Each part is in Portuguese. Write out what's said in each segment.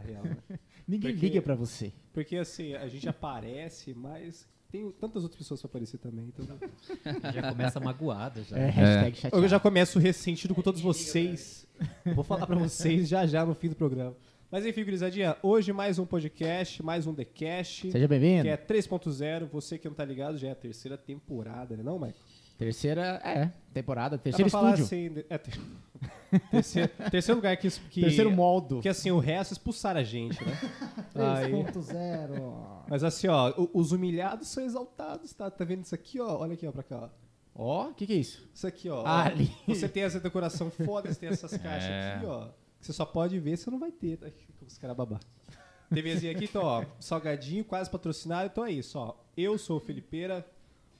que ninguém liga na real, né? Ninguém Porque- liga pra você. Porque assim, a gente aparece, mas tem tantas outras pessoas pra aparecer também. Então... Já começa magoada já. É, hashtag chateado. Eu já começo ressentido com todos vocês. Vou falar pra vocês já já no fim do programa. Mas enfim, gurizadinha, hoje mais um podcast, mais um TheCast, Seja bem-vindo. que é 3.0. Você que não tá ligado, já é a terceira temporada, né não, Michael? Terceira, é, temporada, Dá terceiro pra falar estúdio. assim, é, ter- terceiro, terceiro lugar que, que... Terceiro modo. Que assim, o resto expulsaram a gente, né? Aí- 3.0. mas assim, ó, os humilhados são exaltados, tá? Tá vendo isso aqui, ó? Olha aqui, ó, pra cá, ó. Ó, o que que é isso? Isso aqui, ó. Ah, ó. ali. Você tem essa decoração foda, você tem essas caixas É. aqui, ó. Que você só pode ver, você não vai ter. Tá? Os caras babá. TVzinha aqui, então, ó. Salgadinho, quase patrocinado. Então é isso, ó. Eu sou o Felipeira,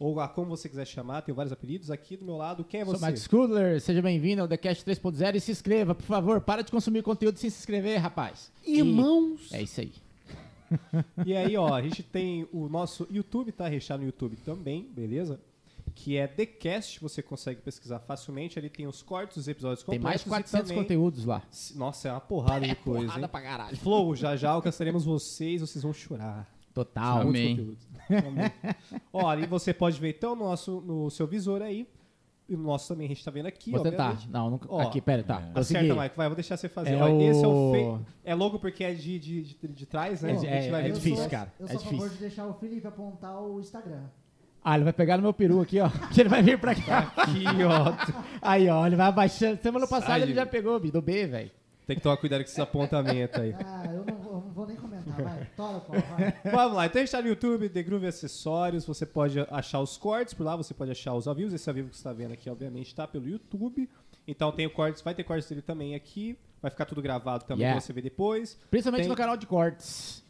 ou ah, como você quiser chamar, tenho vários apelidos. Aqui do meu lado, quem é Sou você? Max Kudler, seja bem-vindo ao TheCast 3.0 e se inscreva, por favor. Para de consumir conteúdo sem se inscrever, rapaz. Irmãos! E é isso aí. E aí, ó, a gente tem o nosso YouTube, tá? Recheado no YouTube também, beleza? Que é TheCast, você consegue pesquisar facilmente. Ali tem os cortes, os episódios Tem completos. mais de 400 e também... conteúdos lá. Nossa, é uma porrada de coisa, Porrada hein? pra caralho. Flow, já já alcançaremos vocês, vocês vão chorar. Total. Amém. Ó, ali você pode ver então no, nosso, no seu visor aí. E no nosso também a gente tá vendo aqui. Vou tentar. obviamente. Não, não Ó, aqui, pera, tá. Consegui. Acerta, Mike, vai, vou deixar você fazer. É Ó, Esse é o o- feio. É logo porque é de, de, de, de trás, né? É, A gente é, vai é difícil, sou- cara. Eu É sou a favor de deixar o Felipe apontar o Instagram. Ah, ele vai pegar no meu peru aqui, ó. Que ele vai vir pra cá. Aqui, ó. Aí, ó, ele vai abaixando. Semana passada Sai, ele já pegou, do B, velho. Tem que tomar cuidado com esses apontamentos aí. Ah, eu não, vou- eu comentar, vai. Tora, pau, vai. Vamos lá, então a gente tá no YouTube, The Groove Acessórios, você pode achar os cortes por lá, você pode achar os ao vivo, esse ao vivo que você tá vendo aqui, obviamente, tá pelo YouTube. Então tem o cortes, vai ter cortes dele também aqui, vai ficar tudo gravado também Yeah. pra você ver depois. Principalmente Tem- no canal de cortes.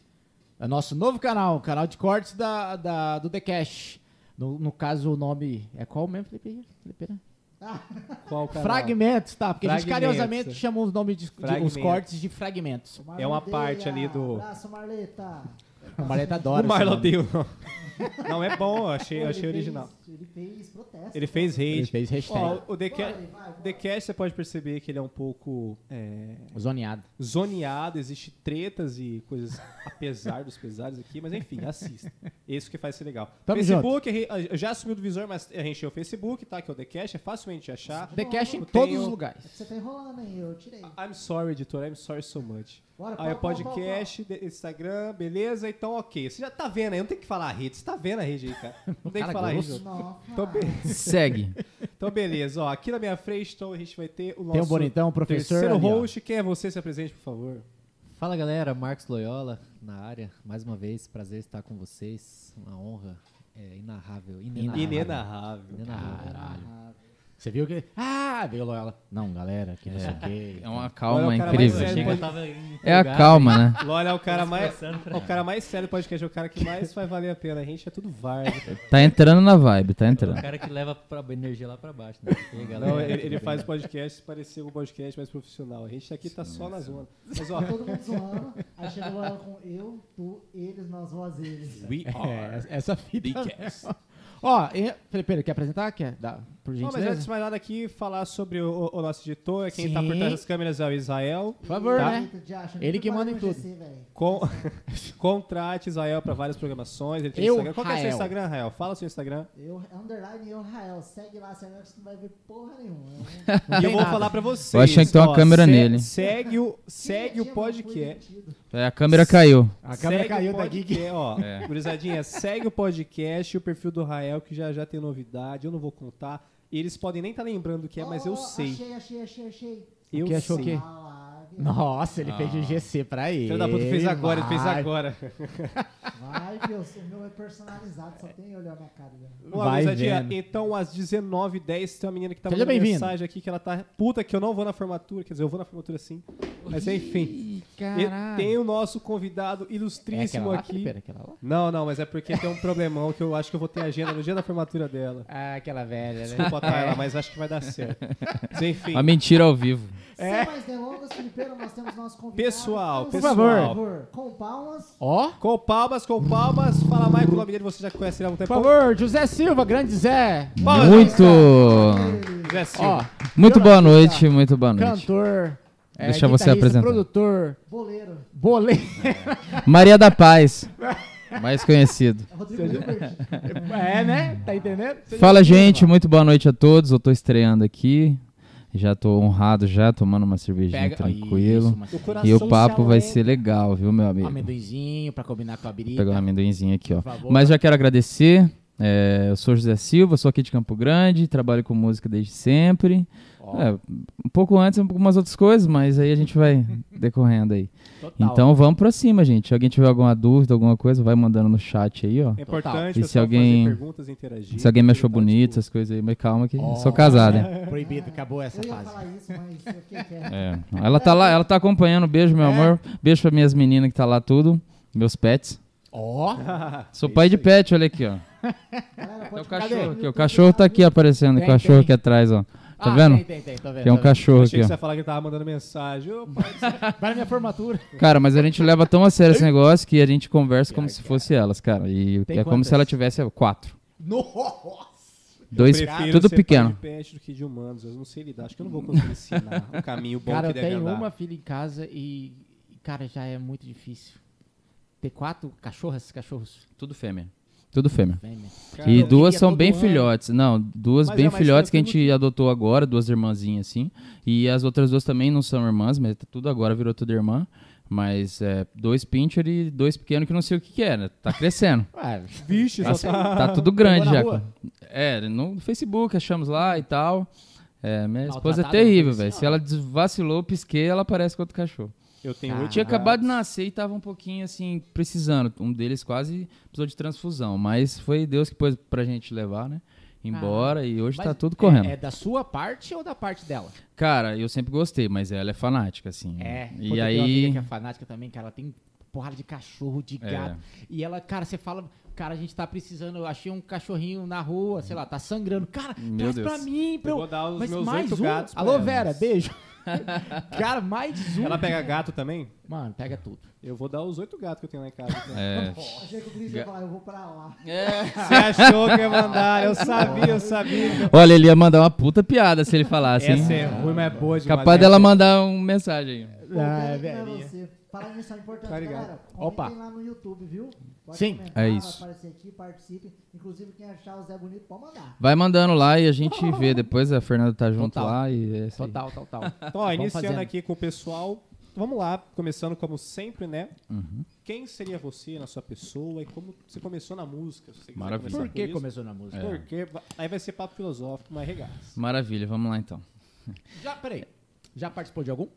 É nosso novo canal, canal de cortes da, da, do The Cash. No, no caso, o nome é qual mesmo, Felipe? Felipe? Qual canal? Fragmentos, tá? Porque a gente Fragmentos. carinhosamente chama os nomes de, de- os Fragmentos. cortes de fragmentos. O É uma parte ali do- Abraço, Marleta. O Maleta adora. O Marlon esse nome. Não, é bom, eu achei, Pô, eu ele achei original. Fez, ele fez protesto. Ele fez Ele hate. fez hashtag. Ó, o The Vai, Ca- vai, vai. The Cash, você pode perceber que ele é um pouco é, Zoneado. zoneado, existe tretas e coisas apesar dos pesares aqui, mas enfim, assista. Isso que faz ser legal. Tamo Facebook, eu já assumiu do visor, mas a gente tem o Facebook, tá? Que é o The Cash, é facilmente de achar. The Cash em todos os lugares. Você tá enrolando aí, eu tirei. I'm sorry, editor, I'm sorry so much. Bora, Aí o pau, pau, pau, podcast, de- Instagram, beleza? Então, ok. Você já tá vendo aí, não tem que falar rede, você tá vendo a rede aí, cara. Não tem que falar. Não, Então, be- Segue. então, beleza. Ó, aqui na minha frente, então, a gente vai ter o nosso Tem um bonitão, o professor. terceiro ali, host. Quem é você? Se apresente, por favor. Fala galera, Marcos Loyola na área. Mais uma vez, prazer estar com vocês. Uma honra é, inarrável. Inenarrável. Inenarrável. Inenarrável. Caralho. Você viu que. Ah, veio Loyola. Não, galera, que não sei o quê. É uma Olha, calma o cara incrível. sério Chega- pode- É a calma, né? Lola é o cara mais. é O cara mais sério do podcast, é o cara que mais vai valer a pena. A gente é tudo várzea. Tá entrando na vibe, tá É o entrando. cara que leva pra energia lá pra baixo, né? E aí, galera, Não, ele, ele faz o podcast parecer um podcast mais profissional. A gente aqui tá só na zona. Mas ó, Todo mundo zoando. Aí chegou ela com eu, tu, eles, nós, vós, eles. we É, essa fita. mesmo. Ó, e- Felipe, quer apresentar? Quer? Dá, por Não, mas antes de mais nada aqui, falar sobre o, o nosso editor, quem tá Sim. por trás das câmeras é o Israel. Por favor, Tá. né? Ele que manda em tudo. Com... Contrate Israel pra várias programações. Ele tem Eu, Instagram. Qual que é o seu Rael. Instagram, Rael? Fala seu Instagram. Eu, underline eu, Rael. Segue lá, você não vai ver porra nenhuma. Não e eu vou falar pra vocês. Eu achei que tem uma ó, câmera se- nele. Segue o, segue o podcast. É, a câmera caiu. A câmera Segue caiu o daqui. podcast, ó. É. Gurizadinha, segue o podcast e o perfil do Rael, que já já tem novidade. Eu não vou contar. Eles podem nem estar lembrando o que é, mas eu Oh, sei. Achei, achei, achei, achei. Eu que achou o sei. quê? A live. Nossa, ele fez o GC pra ele. Filho da puta fez agora, ele fez agora. Vai, que eu, o meu é personalizado, só tem olhar minha cara. Ó, Vai gurizadinha, vendo. então às 19h10 tem uma menina que tá Seja mandando mensagem aqui que ela tá puta que eu não vou na formatura. Quer dizer, eu vou na formatura sim. Mas enfim. Ih, E Caralho. tem o nosso convidado É ilustríssimo lá, aqui. Felipe? Não, não, mas é porque tem um problemão que eu acho que eu vou ter agenda no dia da formatura dela. Ah, aquela velha, né? Desculpa, Tayla, mas acho que vai dar certo. Mas enfim. A mentira ao vivo. É. Sem mais delongas, Felipeiro, nós temos nosso convidado. Pessoal, Por pessoal. favor, com palmas. Ó, Com palmas, com palmas. Fala mais com o nome dele, você já conhece ele há um por tempo. favor, José Silva, grande Zé. Palmas, Muito, José Silva. Ó, muito boa noite, muito boa noite. Cantor, É, Deixa você apresentar. produtor, Boleiro. boleiro. Maria da Paz, mais conhecido. É é, né? Tá entendendo? Seja Fala, gente, muito boa noite a todos. Eu tô estreando aqui. Já tô honrado já, tomando uma cervejinha Pega tranquilo. Isso, O E o se papo vai ser legal, viu, meu amigo? amendoinzinho pra combinar com a Vou birita. pegar um amendoinzinho aqui, ó. Mas já quero agradecer. é, eu sou José Silva, sou aqui de Campo Grande, trabalho com música desde sempre. Ó, É, um pouco antes, algumas outras coisas, mas aí a gente vai decorrendo aí. total. Então vamos pra cima, gente. Se alguém tiver alguma dúvida, alguma coisa, vai mandando no chat aí, ó. É importante E pessoal se alguém- fazer perguntas e interagir. Se alguém me achou Tá, bonito, tipo, essas coisas aí, mas calma que Ó, sou casado, hein? Proibido, acabou essa Eu ia fase. falar isso. É. Ela tá lá, ela tá acompanhando. Beijo, meu É. amor. Beijo pra minhas meninas que tá lá tudo. Meus pets. Ó, Sou É pai de pet, olha aqui, ó. Galera, É o cachorro aqui. O cachorro tá aqui aparecendo. Tem, o cachorro tem. aqui atrás, ó. Tá Ah, vendo? Tem, tem, tem, tô vendo. Que é um vendo. cachorro Achei aqui, que você ia falar que tava mandando mensagem. Pai, Vai na minha formatura. Cara, mas a gente leva tão a sério esse negócio que a gente conversa como se fosse elas, cara. E Tem é como quantas? se ela tivesse quatro. Nossa! Dois, tudo ser pequeno. pai de pet do que de humanos. Eu não sei lidar. Acho que eu não vou conseguir ensinar o caminho bom Cara, que eu deve tenho andar. uma filha em casa e, e, cara, já é muito difícil. Ter quatro cachorras, cachorros Tudo fêmea. Tudo fêmea. fêmea. Cara, E duas são bem ano. filhotes. Não, duas Mas bem é filhotes que a gente adotou agora, duas irmãzinhas assim. E as outras duas também não são irmãs, mas tá tudo agora virou tudo irmã. Mas é, dois pincher e dois pequenos que não sei o que, que é, né? Tá crescendo. Ué, Vixe, tá, só tá... tá tudo grande já. rua? É, no Facebook achamos lá e tal. É, minha esposa é terrível, velho. Se ela vacilou, pisquei, ela aparece com outro cachorro. Eu tenho oito Tinha acabado de nascer e tava um pouquinho assim, precisando. Um deles quase precisou de transfusão. Mas foi Deus que pôs pra gente levar, né? Embora e hoje tá tudo é- correndo. É, da sua parte ou da parte dela? Cara, eu sempre gostei, mas ela é fanática, assim. É. E tenho uma amiga aí. que é fanática também, cara. Ela tem porrada de cachorro, de É. gato. E ela, cara, você fala, cara, a gente tá precisando. Eu achei um cachorrinho na rua, sei lá, tá sangrando. Cara, Meu traz Deus. pra mim, pra Eu eu. vou dar os Mas meus mais oito um? gatos Alô, ela. Vera, beijo. cara, mais um. Ela pega gato também? Mano, pega tudo. Eu vou dar os oito gatos que eu tenho lá em casa. É. Achei que o Cris ia falar, eu vou pra lá. Você achou que ia mandar? Eu sabia, eu sabia. Olha, ele ia mandar uma puta piada se ele falasse, hein? Essa é ruim, mas é boa demais. Capaz dela mandar uma mensagem. Ah, é que não é velhinha. você. Falar nisso é importante, Tá ligado. galera. Opa. Lá no YouTube, viu? Pode Sim, é vai isso. aqui, participe. Inclusive, quem achar o Zé Bonito, pode mandar. Vai mandando lá e a gente vê. Depois a Fernanda tá junto Total. lá e é. Total, total. Então, ó, iniciando fazendo. aqui com o pessoal. Vamos lá, começando como sempre, né? Uhum. Quem seria você na sua pessoa e como você começou na música? Maravilha. Por com que isso. começou na música? Porque aí vai ser papo filosófico, mas regaça. Maravilha, vamos lá então. Já, peraí. Já participou de algum?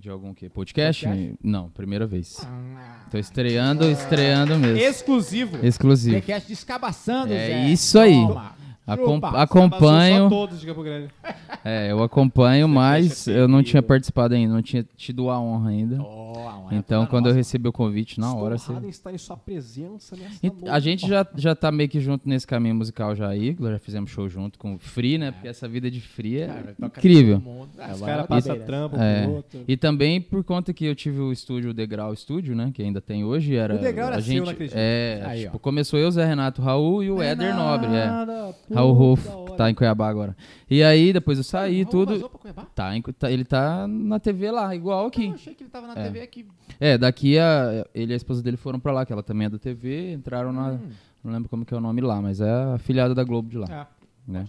De algum quê? Podcast? Podcast? Não, primeira vez. Ah. Tô estreando, estreando mesmo. Exclusivo. Exclusivo. TheCast descabaçando, É Zé. isso aí. Toma. Acom-. Só acompanho. todos de Campo Grande. É, eu acompanho, mas é eu não tinha participado ainda, não tinha tido a honra ainda. Oh, a honra é Então, quando eu nossa. recebi o convite, na hora, Estou você... honrado em estar em sua presença nessa E. A gente já, já tá meio que junto nesse caminho musical já aí, já fizemos show junto com o Free, né? Porque essa vida de Free é Cara, incrível. Ah, Os caras passam beleza. trampo É. outro. E também por conta que eu tive o estúdio o Degrau Studio, né? Que ainda tem hoje, era. O Degrau era a seu, gente, não acredito. É, Aí, tipo, começou eu, Zé Renato, Raul e o Éder Nobre, é. Raul que Rolf, que tá em Cuiabá agora. E aí, depois eu saí, Raul tudo. pra Cuiabá? Tá, em- tá- ele tá na TV lá, igual aqui. Eu achei que ele tava na É. TV aqui. É, daqui a, ele e a esposa dele foram pra lá, que ela também é da TV, entraram na. Hum. Não lembro como que é o nome lá, mas é a afiliada da Globo de lá. É, né?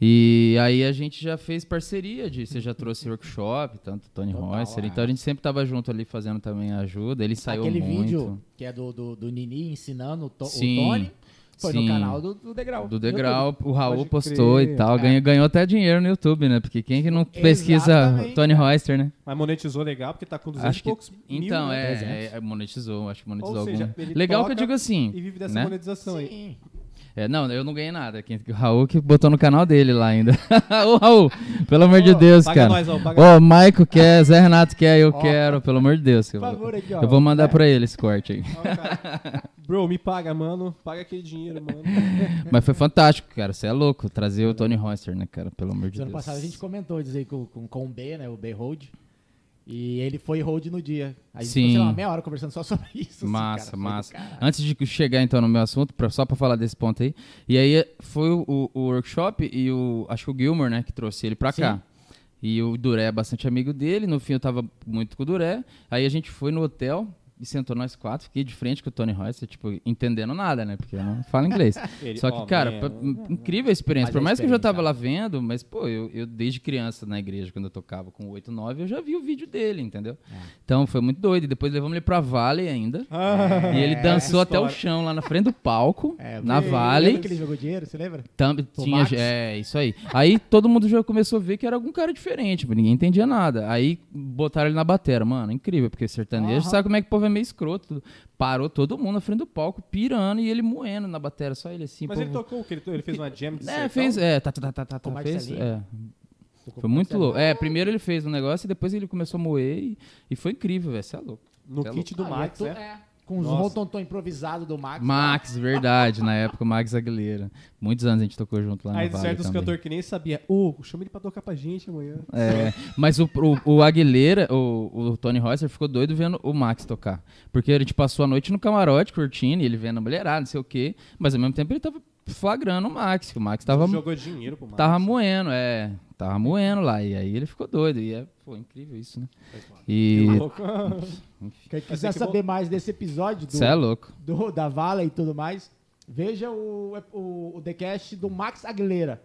E aí a gente já fez parceria de. Você já trouxe workshop, tanto Tony Total, é. Então a gente sempre tava junto ali fazendo também a ajuda. Ele saiu Aquele muito. vídeo que é do, do, do Nini ensinando o, to, o Sim, Tony foi sim. no canal do, do Degrau. Do Degrau, o Raul Pode postou crer. e tal. É. Ganhou, ganhou até dinheiro no YouTube, né? Porque quem que não pesquisa Exatamente, Tony. Royster, né? Mas monetizou legal, porque tá com 200 Acho e que- poucos Então, mil, né? é, 300. é, é, monetizou, acho que monetizou Ou seja, algum. ele Legal que eu digo assim. E vive dessa né? monetização aí. É, não, eu não ganhei nada. Quem, o Raul que botou no canal dele lá ainda. Ô, Raul, pelo amor de Ô, Deus, paga cara. nós, ó, paga Ô, Maico quer, Zé Renato quer, eu Ó. quero, pelo amor de Deus. Por Eu, favor, aqui, ó. eu vou mandar pra ele esse corte aí. Cara. Bro, me paga, mano. Paga aquele dinheiro, mano. Mas foi fantástico, cara. Você é louco. Trazer o Tony Royster, né, cara? Pelo amor de ano Deus. passado a gente comentou dizer com, com, com o B, né? O B Hold. E ele foi hold no dia. A gente Sim. ficou, sei lá, uma meia hora conversando só sobre isso. assim, Massa, do massa. Antes de chegar então no meu assunto, pra- só pra falar desse ponto aí. E aí foi o, o workshop e o. Acho que o Gilmore, né, que trouxe ele pra Sim. cá. E o Duré é bastante amigo dele. No fim eu tava muito com o Duré. Aí a gente foi no hotel e sentou nós quatro. Fiquei de frente com o Tony Royce, tipo, entendendo nada, né? Porque eu não falo inglês. Ele- Só que, ó, cara, man, pa- incrível a experiência. Por é mais que eu já tava lá cara. vendo, mas, pô, eu, eu desde criança na igreja, quando eu tocava com 8, 9, eu já vi o vídeo dele, entendeu? É. Então foi muito doido. E depois levamos ele pra Vale ainda. Ah, E ele dançou até o chão lá na frente do palco, É, na Vale. Lembra que ele jogou dinheiro, você lembra? Tam- tinha, é, isso aí. Aí todo mundo já começou a ver que era algum cara diferente, tipo, ninguém entendia nada. Aí botaram ele na batera, mano, incrível, porque sertanejo, sabe como é que o povo é meio escroto. Parou todo mundo na frente do palco, pirando e ele moendo na batera, só ele assim. Mas ele povo- tocou o que? Ele, ele fez uma jam de É, fez, é, tá, tá, tá, tá, tá, o fez, Marcelinho. é. Foi muito louco. É, primeiro ele fez um negócio e depois ele começou a moer e, e foi incrível, velho, você é louco. No É kit do Ah, Max, é, né? to- é, Com os rontontão improvisado do Max. Max, verdade, na época o Max Aguilera. Muitos anos a gente tocou junto lá na Aí Vale certos também. cantores que nem sabia. Ô, chama ele pra tocar pra gente amanhã. É, mas o, o, o Aguilera, o, o Tony Rosser ficou doido vendo o Max tocar. Porque a gente passou a noite no camarote curtindo, e ele vendo a mulherada, não sei o quê. Mas ao mesmo tempo ele tava flagrando o Max, que o Max tava, Jogou dinheiro pro Max. tava moendo, é. Tava moendo lá. E aí ele ficou doido. E é, pô, incrível isso, né? E. Louco. Quem quiser é que saber mais desse episódio do, é louco. do- da Vala e tudo mais, veja o, o, o The Cast do Max Aguilera.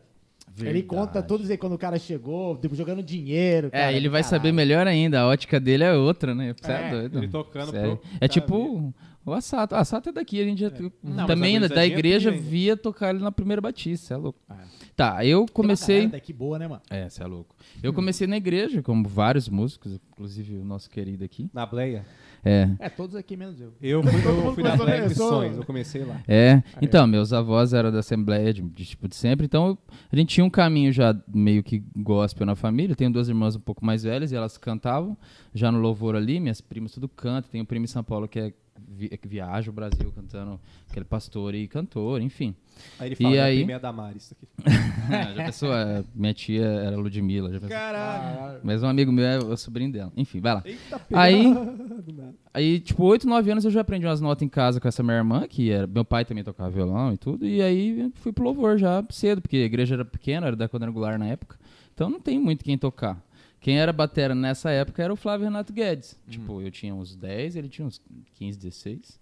Ele conta tudo isso aí quando o cara chegou, tipo, jogando dinheiro. É, cara, ele vai caralho. saber melhor ainda. A ótica dele é outra, né? Você é, É, doido. Ele tocando Sério. pro É tipo o Assato. O Assato é daqui, a gente já Não, também a da igreja via tocar ele na primeira batista, você é louco. É. Tá, eu Tem comecei. daqui boa, né, mano? É, você é louco. Eu comecei na igreja, como vários músicos, inclusive o nosso querido aqui. Na Bleia. É. É, todos aqui menos eu. Eu fui, eu fui na começou, Bleia né? Eu sou- Missões, eu comecei lá. É, então, meus avós eram da Assembleia de, de, tipo, de sempre, então a gente tinha um caminho já meio que gospel na família. Eu tenho duas irmãs um pouco mais velhas e elas cantavam já no louvor ali, minhas primas tudo cantam. Tenho um primo em São Paulo que, é, vi- que viaja o Brasil cantando, aquele pastor e cantor, enfim. Aí ele fala, E aí? prima é a Damaris. Aqui. já pensou, é, minha tia era Ludmilla, já pensou. Caralho. Mas um amigo meu é o sobrinho dela. Enfim, vai lá. Eita, Aí-. Aí, tipo, 8, 9 anos eu já aprendi umas notas em casa com essa minha irmã, que era. Meu pai também tocava violão e tudo. E aí fui pro louvor já cedo, porque a igreja era pequena, era da quadrangular na época. Então não tem muito quem tocar. Quem era batera nessa época era o Flávio Renato Guedes. Tipo, eu tinha uns 10, ele tinha uns 15, 16.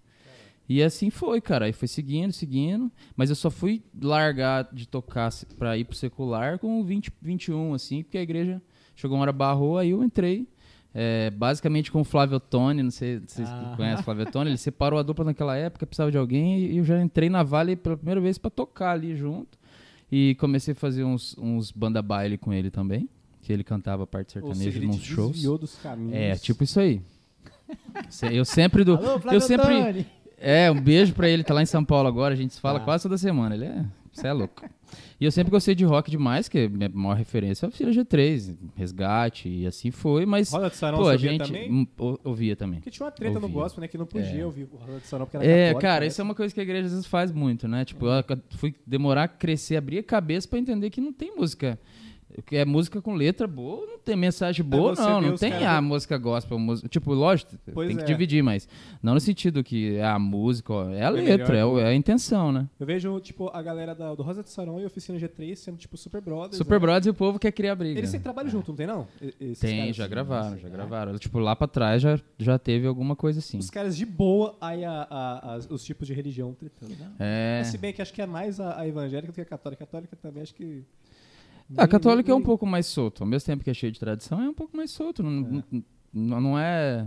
E assim foi, cara. Aí foi seguindo, seguindo. Mas eu só fui largar de tocar pra ir pro secular com 20, 21, assim, porque a igreja chegou uma hora barrou, aí eu entrei. é, basicamente com o Flávio Tony, não sei se vocês Ah. conhecem o Flávio Tony, ele separou a dupla naquela época, precisava de alguém, e eu já entrei na Vale pela primeira vez pra tocar ali junto. E comecei a fazer uns, uns banda baile com ele também, que ele cantava a parte sertaneja nos shows. dos caminhos. É, tipo isso aí. Eu sempre do. Alô, Flávio eu sempre. É, um beijo pra ele, tá lá em São Paulo agora, a gente se fala Ah. quase toda semana. Ele é. Você é louco. E eu sempre gostei de rock demais, que minha maior referência é o Filha G3, Resgate, e assim foi, mas. Roda de Sarão Pô, a gente também? hum, ou- ouvia também. Porque tinha uma treta no Ouvia. gospel, né? Que não podia É. ouvir o Roda de Sarão, porque era É, católico, cara, né? isso é uma coisa que a igreja às vezes faz muito, né? Tipo, eu fui demorar a crescer, abrir a cabeça pra entender que não tem música. Que é música com letra boa, não tem mensagem boa, você não. Não tem a música gospel. música- Tipo, lógico, Pois tem que é. dividir, mas não no sentido que é a música, ó, é a É letra, é, melhor o- é a intenção, né? Eu vejo, tipo, a galera da- do Rosa de Sarão e Oficina G3 sendo, tipo, super brothers. Super né? Brothers e o povo quer criar briga. Eles sempre trabalham junto, não tem, não? Esses Tem, já gravaram, Nossa, já né? gravaram. Tipo, lá pra trás já, já teve alguma coisa assim. Os caras de boa, aí a- a- as- os tipos de religião tretando. né? É. Mas Se bem que acho que é mais a, a evangélica do que a católica. A católica também acho que. A católica é um Nem- pouco mais solto. Ao mesmo tempo que é cheio de tradição, é um pouco mais solto. Não, não, não é.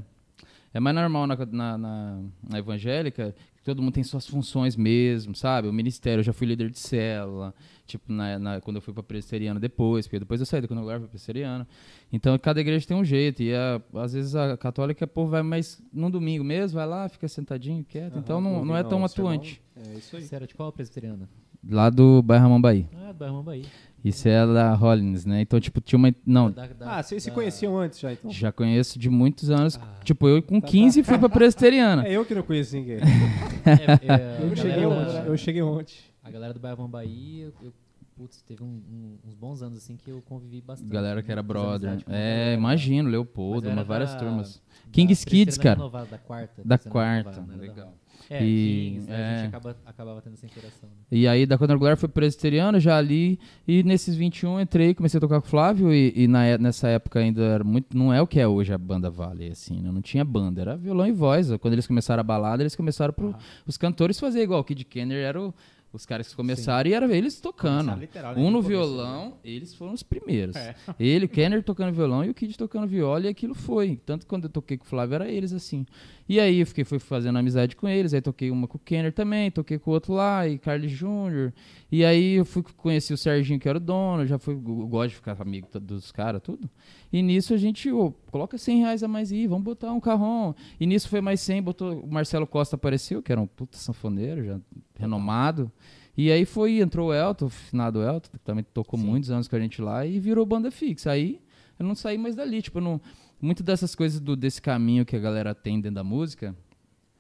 É mais normal na, na, na- na evangélica que todo mundo tem suas funções mesmo, sabe? O ministério, eu já fui líder de célula, tipo, na, na- quando eu fui pra presbiteriana depois, porque depois eu saí do congregar pra presbiteriana. Então, cada igreja tem um jeito. E a- às vezes a católica, pô, vai mais num domingo mesmo, vai lá, fica sentadinho, quieto. então não, não é tão atuante. É isso aí. Você era de qual presbiteriana? Lá do bairro Amambaí. Ah, do Bairro Bahia. Isso é da Hollins, né? Então, tipo, tinha uma. Não, Da- da- Ah, vocês se da- conheciam antes já, então? Já conheço de muitos anos. Ah. Tipo, eu com Tá, 15 fui pra presbiteriana. É eu que não conheci ninguém. É, é, Eu cheguei ontem. Eu cheguei ontem. A galera do Bairro Bahia, eu- putz, teve um- um- uns bons anos assim que eu convivi bastante. Galera que era brother. É, imagino, Leopoldo, várias da- turmas. da Kings Kids, cara. Renovada, da quarta. Da quarta. Da- Legal. É, E- Kings, né, a é. gente acaba, acabava tendo essa interação. né? E aí, da quadrangular foi presbiteriano, já ali. E nesses 21 entrei, comecei a tocar com o Flávio. E, e na, é- nessa época ainda era muito. Não é o que é hoje a banda Vale, assim, né? Não tinha banda, era violão e voz. Quando eles começaram a balada, eles começaram pro, os cantores fazer igual. O Kid Kenner era o- os caras que começaram e era eles tocando. Literal, né? Um no violão, eles foram os primeiros. Ele, o Kenner tocando violão e o Kid tocando viola, e aquilo foi. Tanto que quando eu toquei com o Flávio, era eles assim. E aí eu fiquei, fui fazendo amizade com eles, aí toquei uma com o Kenner também, toquei com o outro lá, e Carlos Júnior. E aí eu fui conheci o Serginho, que era o dono, já fui, gosto de ficar amigo dos caras, tudo. E nisso a gente, ô, coloca 100 reais a mais aí, vamos botar um carrão. E nisso foi mais 100, botou, o Marcelo Costa apareceu, que era um puta sanfoneiro, já renomado. E aí foi, entrou o Elton, o finado Elton, que também tocou muitos anos com a gente lá, e virou banda fixa. Aí eu não saí mais dali, tipo, eu não, muito dessas coisas do, desse caminho que a galera tem dentro da música,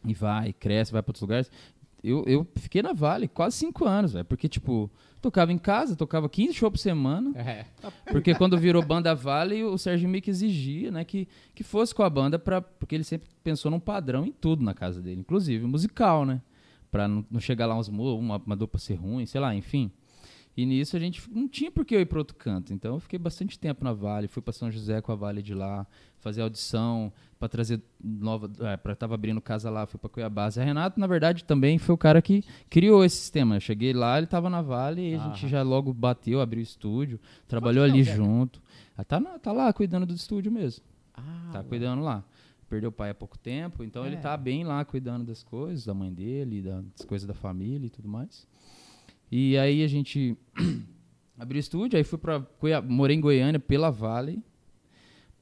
e vai, cresce, vai para outros lugares. Eu, eu fiquei na Vale quase cinco anos, velho, porque, tipo, tocava em casa, tocava 15 shows por semana, É. porque quando virou banda Vale, o Sérgio meio que exigia, né, que, que fosse com a banda, pra, porque ele sempre pensou num padrão em tudo na casa dele, inclusive musical, né? Pra não, não chegar lá uns uma, uma dupla ser ruim, sei lá, enfim. E nisso a gente não tinha por que eu ir para outro canto. Então eu fiquei bastante tempo na Vale, fui para São José com a Vale de lá, fazer audição para trazer nova, é, para tava abrindo casa lá, fui para Cuiabá. Zé Renato, na verdade, também foi o cara que criou esse sistema. Eu cheguei lá, ele tava na Vale e a gente já logo bateu, abriu o estúdio, trabalhou ali junto. Ah, tá, na- tá lá cuidando do estúdio mesmo. Ah, Tá cuidando lá. Perdeu o pai há pouco tempo, então ele É. tá bem lá cuidando das coisas, da mãe dele, da- das coisas da família e tudo mais. E aí a gente abriu o estúdio, aí fui pra Cuiabá, morei em Goiânia pela Vale,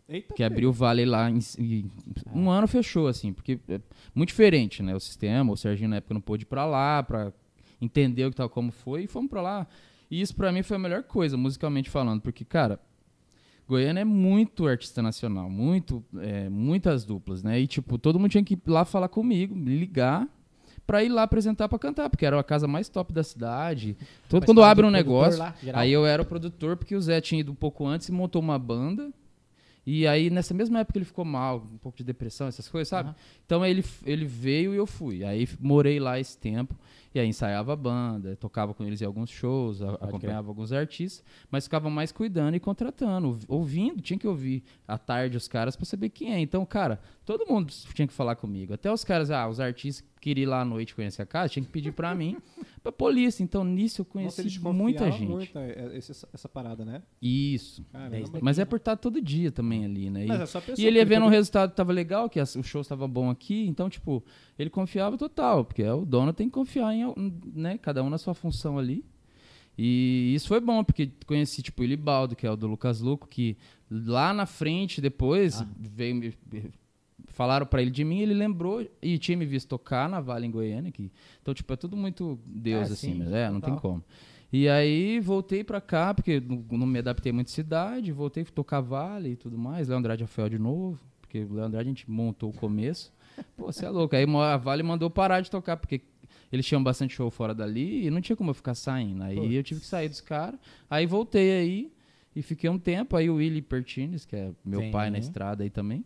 Eita, que abriu o Vale lá em, e um ano fechou assim, porque é muito diferente, né, o sistema, o Serginho na época não pôde ir pra lá pra entender o que tal como foi e fomos pra lá. E isso pra mim foi a melhor coisa, musicalmente falando, porque cara, Goiânia é muito artista nacional, muito, é, muitas duplas, né? E tipo, todo mundo tinha que ir lá falar comigo, me ligar pra ir lá apresentar pra cantar, porque era a casa mais top da cidade. Todo Mas quando abre um negócio, lá, aí eu era o produtor porque o Zé tinha ido um pouco antes e montou uma banda. E aí nessa mesma época ele ficou mal, um pouco de depressão, essas coisas, sabe? Aham. Então ele, ele veio e eu fui. Aí morei lá esse tempo. E aí ensaiava a banda, tocava com eles em alguns shows, a- acompanhava alguns artistas, mas ficava mais cuidando e contratando, ouv- ouvindo, tinha que ouvir à tarde os caras pra saber quem é. Então, cara, todo mundo tinha que falar comigo. Até os caras, ah, os artistas que queriam ir lá à noite conhecer a casa, tinha que pedir pra mim, pra polícia. Então, nisso eu Nossa, conheci eles muita gente. muito é, esse- essa parada, né? Isso. Caramba. Mas é por estar todo dia também ali, né? E- é e ele ia vendo um fica- resultado que tava legal, que as- o show estava bom aqui, então, tipo, ele confiava total, porque é o dono tem que confiar em, al- né, cada um na sua função ali. E isso foi bom, porque conheci, tipo, o Ilibaldo, que é o do Lucas Luco, que lá na frente, depois, veio me- falaram pra ele de mim, ele lembrou e tinha me visto tocar na Vale em Goiânia, que, então, tipo, é tudo muito Deus, É, assim, sim, mesmo, é, não tem como. E aí voltei pra cá, porque não, não me adaptei muito à cidade, voltei a tocar Vale e tudo mais, Léo Andrade Rafael de novo, porque o a gente montou o começo. Pô, você é louco. Aí a Vale mandou parar de tocar, porque eles tinham bastante show fora dali e não tinha como eu ficar saindo. Aí eu tive que sair dos caras. Aí voltei aí e fiquei um tempo. Aí o Willy Pertines, que é meu Sim. pai na estrada aí também,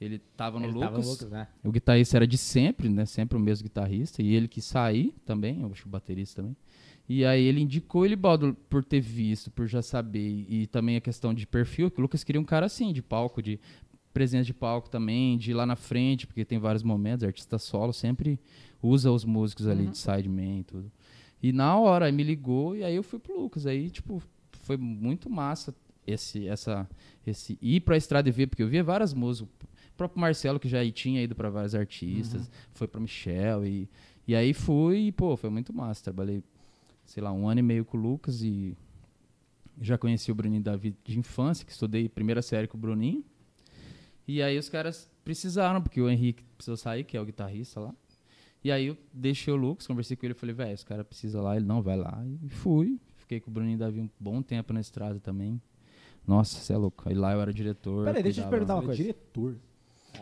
ele tava no Ele Lucas. tava no Lucas, né? O guitarrista era de sempre, né? Sempre o mesmo guitarrista. E ele quis sair também, eu acho que o baterista também. E aí ele indicou ele Baldo por ter visto, por já saber. E também a questão de perfil, que o Lucas queria um cara assim, de palco, de presença de palco também, de ir lá na frente, porque tem vários momentos, artista solo sempre usa os músicos ali de sideman e tudo. E na hora, me ligou e aí eu fui pro Lucas. Aí, tipo, foi muito massa esse, essa, esse ir pra estrada e ver, porque eu via várias músicas. O próprio Marcelo, que já tinha ido pra vários artistas, foi pra Michel. E, e aí fui e, pô, foi muito massa. Trabalhei, sei lá, um ano e meio com o Lucas e já conheci o Bruninho Davi de infância, que estudei primeira série com o Bruninho. E aí os caras precisaram, porque o Henrique precisou sair, que é o guitarrista lá. E aí eu deixei o Lucas, conversei com ele, falei, velho, os caras precisam lá, ele não vai lá. E fui. Fiquei com o Bruninho Davi um bom tempo na estrada também. Nossa, você é louco. Aí lá eu era diretor. Peraí, deixa eu te perguntar uma coisa. diretor.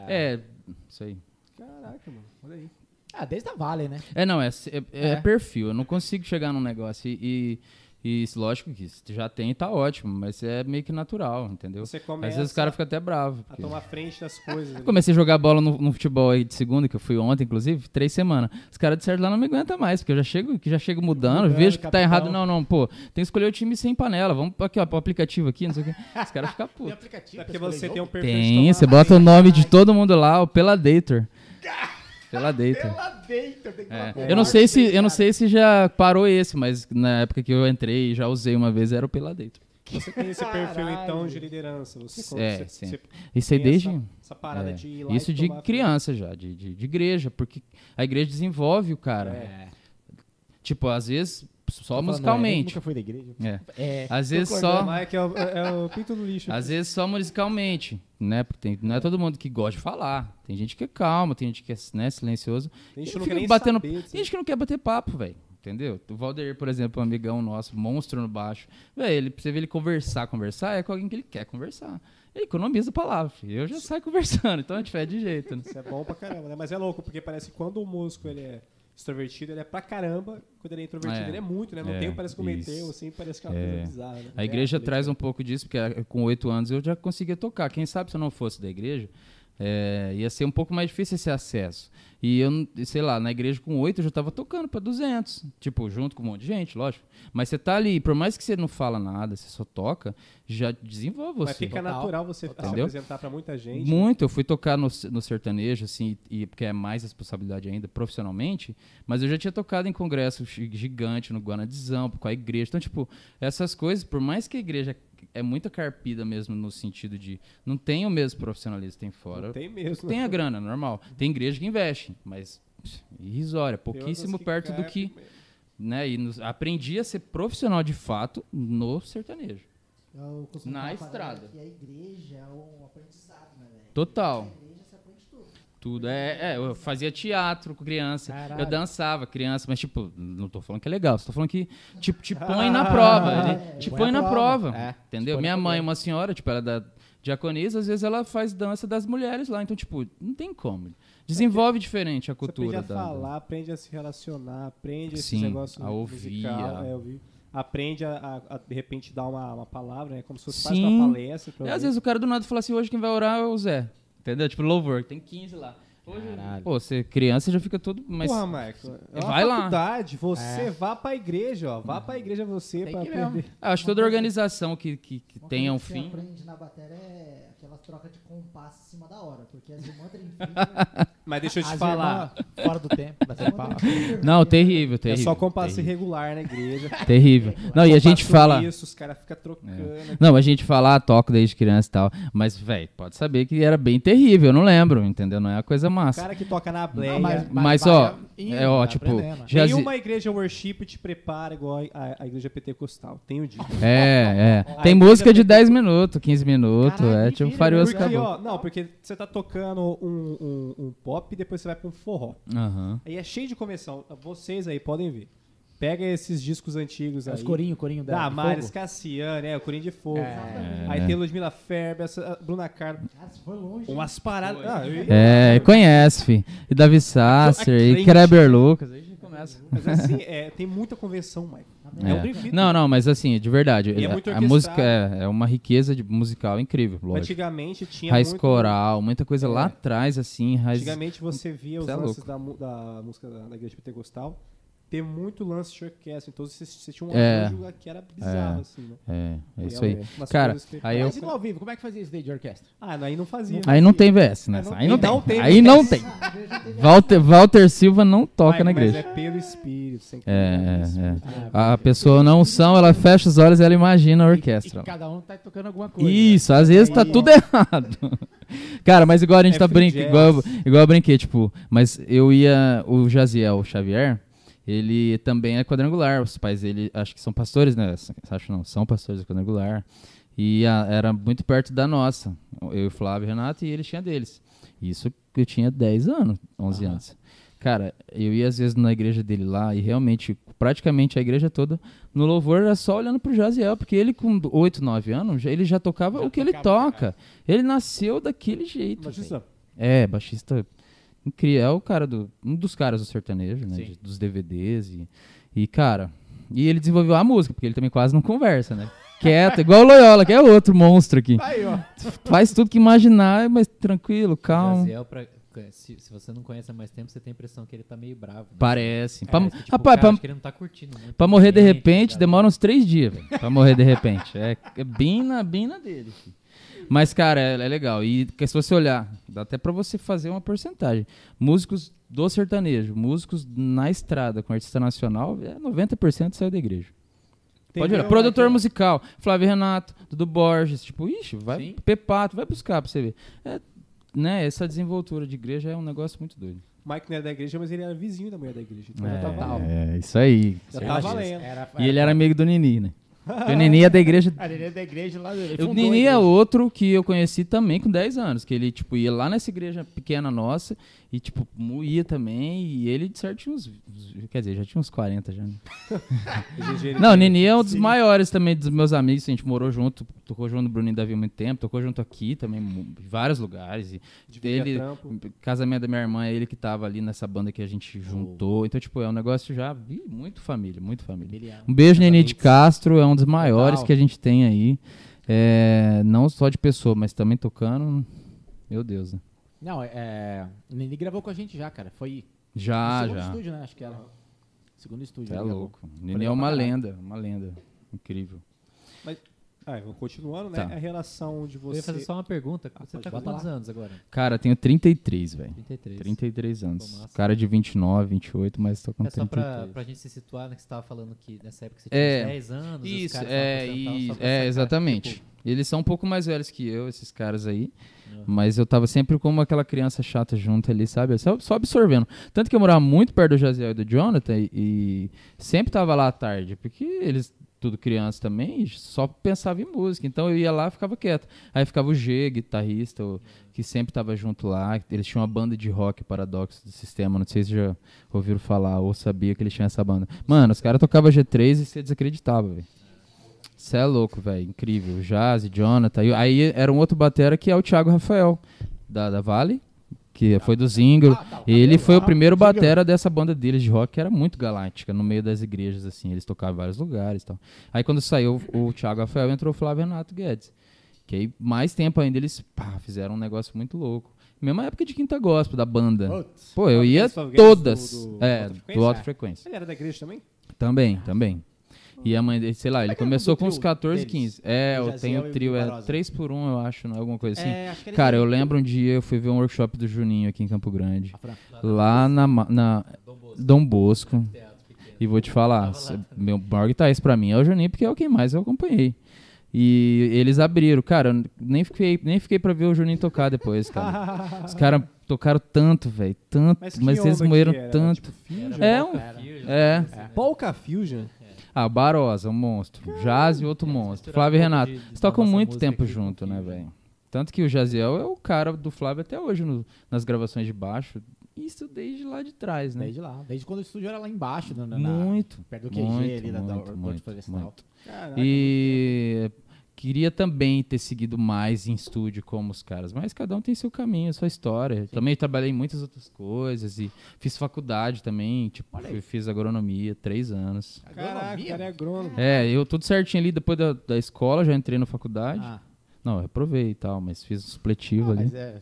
É, isso aí. Caraca, mano. Olha aí. Ah, desde a Vale, né? É, não, é, é, é É. perfil. Eu não consigo chegar num negócio e, e E isso, lógico que se já tem, tá ótimo, mas é meio que natural, entendeu? Você Às começa vezes o cara fica até bravo. a porque- tomar frente das coisas. Eu comecei a jogar bola no, no futebol aí de segunda, que eu fui ontem, inclusive, três semanas. Os caras de certo lá não me aguentam mais, porque eu já chego, que já chego mudando, Mudando, vejo que tá capitão. errado. Não, não, pô, tem que escolher o time sem panela. Vamos aqui, ó, pro aplicativo aqui, não sei o quê. Os caras ficam Tem putos. aplicativo É porque você jogo? tem um perfil de Tem, tomar você bota o nome de todo mundo lá, o Peladator. Peladator. Lá dentro, tem que É. Eu não sei se eu não sei se já parou esse, mas na época que eu entrei e já usei uma vez era o Peladator. Você tem esse perfil, Caralho. então, de liderança. Você, É, você, sim. você Isso aí tem desde essa, essa parada é, de ir lá isso de criança já, de, de, de igreja, porque a igreja desenvolve o cara. É. Tipo, às vezes só Tô falando, é, musicalmente. Nunca foi da igreja. É. É. Às vezes só. Mike é o, é o pinto do lixo. às vezes só musicalmente, né? Porque tem- não é todo mundo que gosta de falar. Tem gente que é calmo, tem gente que é né, silencioso. a gente eu não batendo- saber. Tem gente que não quer bater papo, velho. Entendeu? O Valdeir, por exemplo, um amigão nosso, monstro no baixo. Velho, ele, pra você ver ele conversar, conversar, é com alguém que ele quer conversar. Ele economiza a palavra. filho. Eu já saio conversando, então a gente faz de jeito, né? Isso é bom pra caramba, né? Mas é louco, porque parece que quando o músico ele é extrovertido, ele é pra caramba. Quando ele é introvertido, É. ele é muito, né? Não É, tem, parece que isso. assim, parece que é uma É. coisa bizarra, né? A igreja É, traz um pouco disso, porque eh, com oito anos eu já conseguia tocar. Quem sabe se eu não fosse da igreja, eh, ia ser um pouco mais difícil esse acesso. E eu, não- sei lá, na igreja com oito eu já tava tocando pra 200. Tipo, junto com um monte de gente, lógico. Mas você tá ali, por mais que você não fala nada, você só toca, já desenvolve você. Mas fica Total, natural você total. se Entendeu? apresentar pra muita gente. Muito, eu fui tocar no, no sertanejo, assim, e, porque é mais responsabilidade ainda profissionalmente, mas eu já tinha tocado em congresso gi- gigante no Guanadizão, com a igreja. Então, tipo, essas coisas, por mais que a igreja é muito carpida mesmo no sentido de não tem o mesmo profissionalismo que tem fora. Não tem mesmo. Tem a grana, normal. Tem igreja que investe, mas irrisória, pouquíssimo que perto do que, né? E nos- aprendi a ser profissional de fato no sertanejo. Eu costumo Na pra estrada. Que a igreja é um aprendizado, né, velho? Total. Na igreja você aprende tudo. É, é, eu fazia teatro com criança. Caralho. Eu dançava criança, mas tipo, não tô falando que é legal, só tô falando que tipo, te põe na prova. Ele te Põe põe na prova. prova. É, entendeu? Minha mãe, prova. uma senhora, tipo, ela é da diaconisa, às vezes ela faz dança das mulheres lá. Então, tipo, não tem como. Desenvolve diferente a Você aprende cultura a da. falar, aprende a se relacionar, aprende Sim, negócios a ouvir, musical, a- é, ouvir. Aprende a, a- a, de repente dar uma, uma palavra, né? Como se fosse Sim. uma palestra. Pra É, às vezes o cara do nada fala assim: hoje quem vai orar é o Zé. Entendeu? Tipo, louvor, tem 15 lá. Hoje, Caralho. pô, você criança já fica todo. Mas Porra, Michael. É uma Vai lá. faculdade. Você É. vá pra igreja, ó. Vá pra igreja você Tem pra mesmo. aprender. Ah, acho que toda organização que, que, que tenha um fim. Você aprende na bateria é aquelas trocas de compasso em cima da hora, porque as irmãs trincam. Mas deixa eu te As falar. irmãs fora do tempo. Não, terrível, É terrível. só compasso terrível. irregular na igreja. Terrível. Não, e a gente fala. Isso, os caras ficam trocando. Não, a gente fala, ah, toco desde criança e tal. Mas, velho, pode saber que era bem terrível, eu não lembro, entendeu? Não é uma coisa O massa. cara que toca na bleia. Não, mas- Mas, ó, indo, é ó, vai tipo, já- Nenhuma igreja worship te prepara igual a, a igreja pentecostal. Tenho dito. É, é. A Tem música de PT 10 minutos, 15 minutos. Caralho, é que tipo Porque, acabou. ó, não, porque você tá tocando um, um, um pop e depois você vai pra um forró. Aham. Aí é cheio de convenção. Vocês aí podem ver. Pega esses discos antigos É aí. os corinho, corinho da Da de Maris fogo. Cassiane, é, o Corinho de Fogo. É. Aí tem Ludmilla Ferber, essa, a Bruna Carmo. Cara, você foi longe. Umas paradas. Ah, É, conhece, fi. E Davi Sasser, e. Kreber Lucas. Aí começa. Mas assim, é, tem muita convenção. Na É É. um. Não, não, mas assim, de verdade. E é a- muito a música é, é uma riqueza de musical incrível, lógico. Antigamente tinha Raiz muito... coral, muita coisa É. lá atrás, assim, raiz. Antigamente você via os Cê é lances da, da música da, da igreja pentecostal ter muito lance de orquestra. Então você, você tinha um É. arranjo que era bizarro, É. assim, né? É, é E isso aí. Cara, aí eu- Mas e no ao vivo, como é que fazia isso daí de orquestra? Ah, aí não fazia. Aí não tem VS, né? Aí não tem. Aí não tem. Walter, Walter Silva não toca na mas igreja. é pelo espírito. Sem É, isso. é, é. A pessoa não são, ela fecha os olhos e ela imagina a orquestra. E cada um tá tocando alguma coisa. Isso, às vezes tá tudo errado. Cara, mas igual a gente É tá brincando, igual, eu- igual eu brinquei, tipo, mas eu ia, o Jaziel Xavier, ele também é quadrangular, os pais dele, acho que são pastores, né? Acho não, são pastores do quadrangular. E a- era muito perto da nossa. Eu, Flávio e Renato, e eles tinham deles. Isso que eu tinha 10 anos, 11 anos. Cara, eu ia às vezes na igreja dele lá e realmente, praticamente a igreja toda, no louvor era só olhando pro Jaziel, porque ele com 8, 9 anos, já- ele já tocava Já o que ele tocava, toca. Ele nasceu daquele jeito. Velho. isso, É, baixista incrível. É o cara do. Um dos caras do sertanejo, né? De- dos DVDs. E, e, cara, E ele desenvolveu a música, porque ele também quase não conversa, né? Quieto, igual o Loyola, que é outro monstro aqui. Aí, ó. Faz tudo que imaginar, mas tranquilo, calmo. Jaziel, pra- se, se você não conhece há mais tempo, você tem a impressão que ele tá meio bravo. né? Parece. Pra- Parece que, tipo, rapaz, cara pra, ele não tá curtindo muito. pra morrer de repente, sabe? demora uns três dias, velho. Pra morrer de repente. É, é bem, na, bem na dele. filho. Mas, cara, é, é legal. E que se você olhar, dá até pra você fazer uma porcentagem. Músicos do sertanejo, músicos na estrada com artista nacional, é 90% saiu da igreja. Pode olhar. Produtor Aqui, ó. musical, Flávio Renato, Dudu Borges, tipo, ixi, vai, Sim. Pepato, vai buscar pra você ver. É, né, essa desenvoltura de igreja é um negócio muito doido. Mike não era da igreja, mas ele era vizinho da mulher da igreja. Então já tava lá. é, isso aí. Já tava valendo. Era, E ele era amigo do Nini, né? O Nini é da igreja. A Nenê da igreja lá. Ele O Nini é outro que eu conheci também com 10 anos. Que ele, tipo, ia lá nessa igreja pequena nossa e, tipo, ia também. E ele, de certo, tinha uns. Quer dizer, já tinha uns 40 já, né? Não, o Nini é um dos maiores também dos meus amigos. A gente morou junto, tocou junto no Bruninho Davi há muito tempo, tocou junto aqui também, em vários lugares. E Dividia ele, trampo. casamento da minha irmã, é ele que tava ali nessa banda que a gente juntou. Então, tipo, é um negócio já vi, muito família, muito família. É- Um beijo, Neni de Castro, é um dos maiores Total. que a gente tem aí. É, não só de pessoa, mas também tocando. Meu Deus, né? Não, é. O Nenê gravou com a gente já, cara. Foi. Já, segundo já. estúdio, né? Acho que era. Segundo estúdio. É ele louco. Neni é legal uma lenda, uma lenda. Incrível. Ah, vou continuando, né? Tá. A relação de Eu você. ia fazer só uma pergunta. Você pode tá com quantos anos agora? Cara, tenho 33, velho. 33. 33 Pô, anos. massa. Cara de 29, 28, mas tô com É só 33. pra, pra gente se situar, né? Que você tava falando que nessa época você tinha É. uns 10 anos. os Isso, caras é, isso, é, sacar, exatamente. tipo, Eles são um pouco mais velhos que eu, esses caras aí. Mas eu tava sempre como aquela criança chata junto ali, sabe? Só, só absorvendo. Tanto que eu morava muito perto do Jaziel e do Jonathan e, e sempre tava lá à tarde, porque eles, tudo criança também, só pensava em música. Então eu ia lá ficava quieto. Aí ficava o G, guitarrista, o- que sempre tava junto lá. Eles tinham uma banda de rock, Paradoxo do Sistema. Não sei se já ouviram falar ou sabia que eles tinham essa banda. Mano, os caras tocavam G3 e você desacreditava, velho. Você é louco, velho. Incrível. Jazz, Jonathan. Aí era um outro batera que é o Thiago Rafael, da, da Vale, que foi do Zingaro. Ah, tá, Ele foi o primeiro batera dessa banda deles de rock, que era muito galáctica, no meio das igrejas, assim. Eles tocavam em vários lugares e tal. Aí quando saiu o Thiago Rafael, entrou o Flávio Renato Guedes. Que aí, mais tempo ainda, eles pá, fizeram um negócio muito louco. Mesma época de Quinta Gospel, da banda. Putz. Pô, eu ia todas. do- do é, Alta do Frequência? Alta Frequência. Ele era da igreja também? Também, também. E a mãe dele, sei lá, ele é que é começou com uns trio 14, deles? 15. É, eu tenho o trio, é Barbosa. 3 por 1 eu acho, não é alguma coisa assim. É, que Cara, esse eu lembro um dia, eu fui ver um workshop do Juninho aqui em Campo Grande. Lá na, na Dom Bosco, Dom Bosco. E vou te falar, meu maior guitarrista pra mim é o Juninho, porque é o quem mais eu acompanhei. E eles abriram. Cara, eu nem fiquei, nem fiquei pra ver o Juninho tocar depois, cara. Os caras tocaram tanto, velho. Tanto. Mas, que eles moeram que era? tanto. Tipo? É um. Era. É. Polka Fusion? Ah, Barosa, um monstro. Jazz e outro monstro. Flávio e Renato. de- de- Eles da tocam muito tempo junto, né, velho? Tanto que o Jaziel é o cara do Flávio até hoje no- nas gravações de baixo. Isso desde lá de trás, né? Desde lá. Desde quando o estúdio era lá embaixo, na, na- Muito. perto do QG muito, ali, da, da muito, Orkut muito, Florestal. muito. Caraca, E queria também ter seguido mais em estúdio como os caras, mas cada um tem seu caminho, sua história. Também trabalhei em muitas outras coisas e fiz faculdade também, tipo, fiz agronomia, três anos. Caraca, Agronomia? cara é agrônomo. É, eu tudo certinho ali, depois da, da escola, já entrei na faculdade. Ah, Não, eu reprovei e tal, mas fiz um supletivo ali. mas é,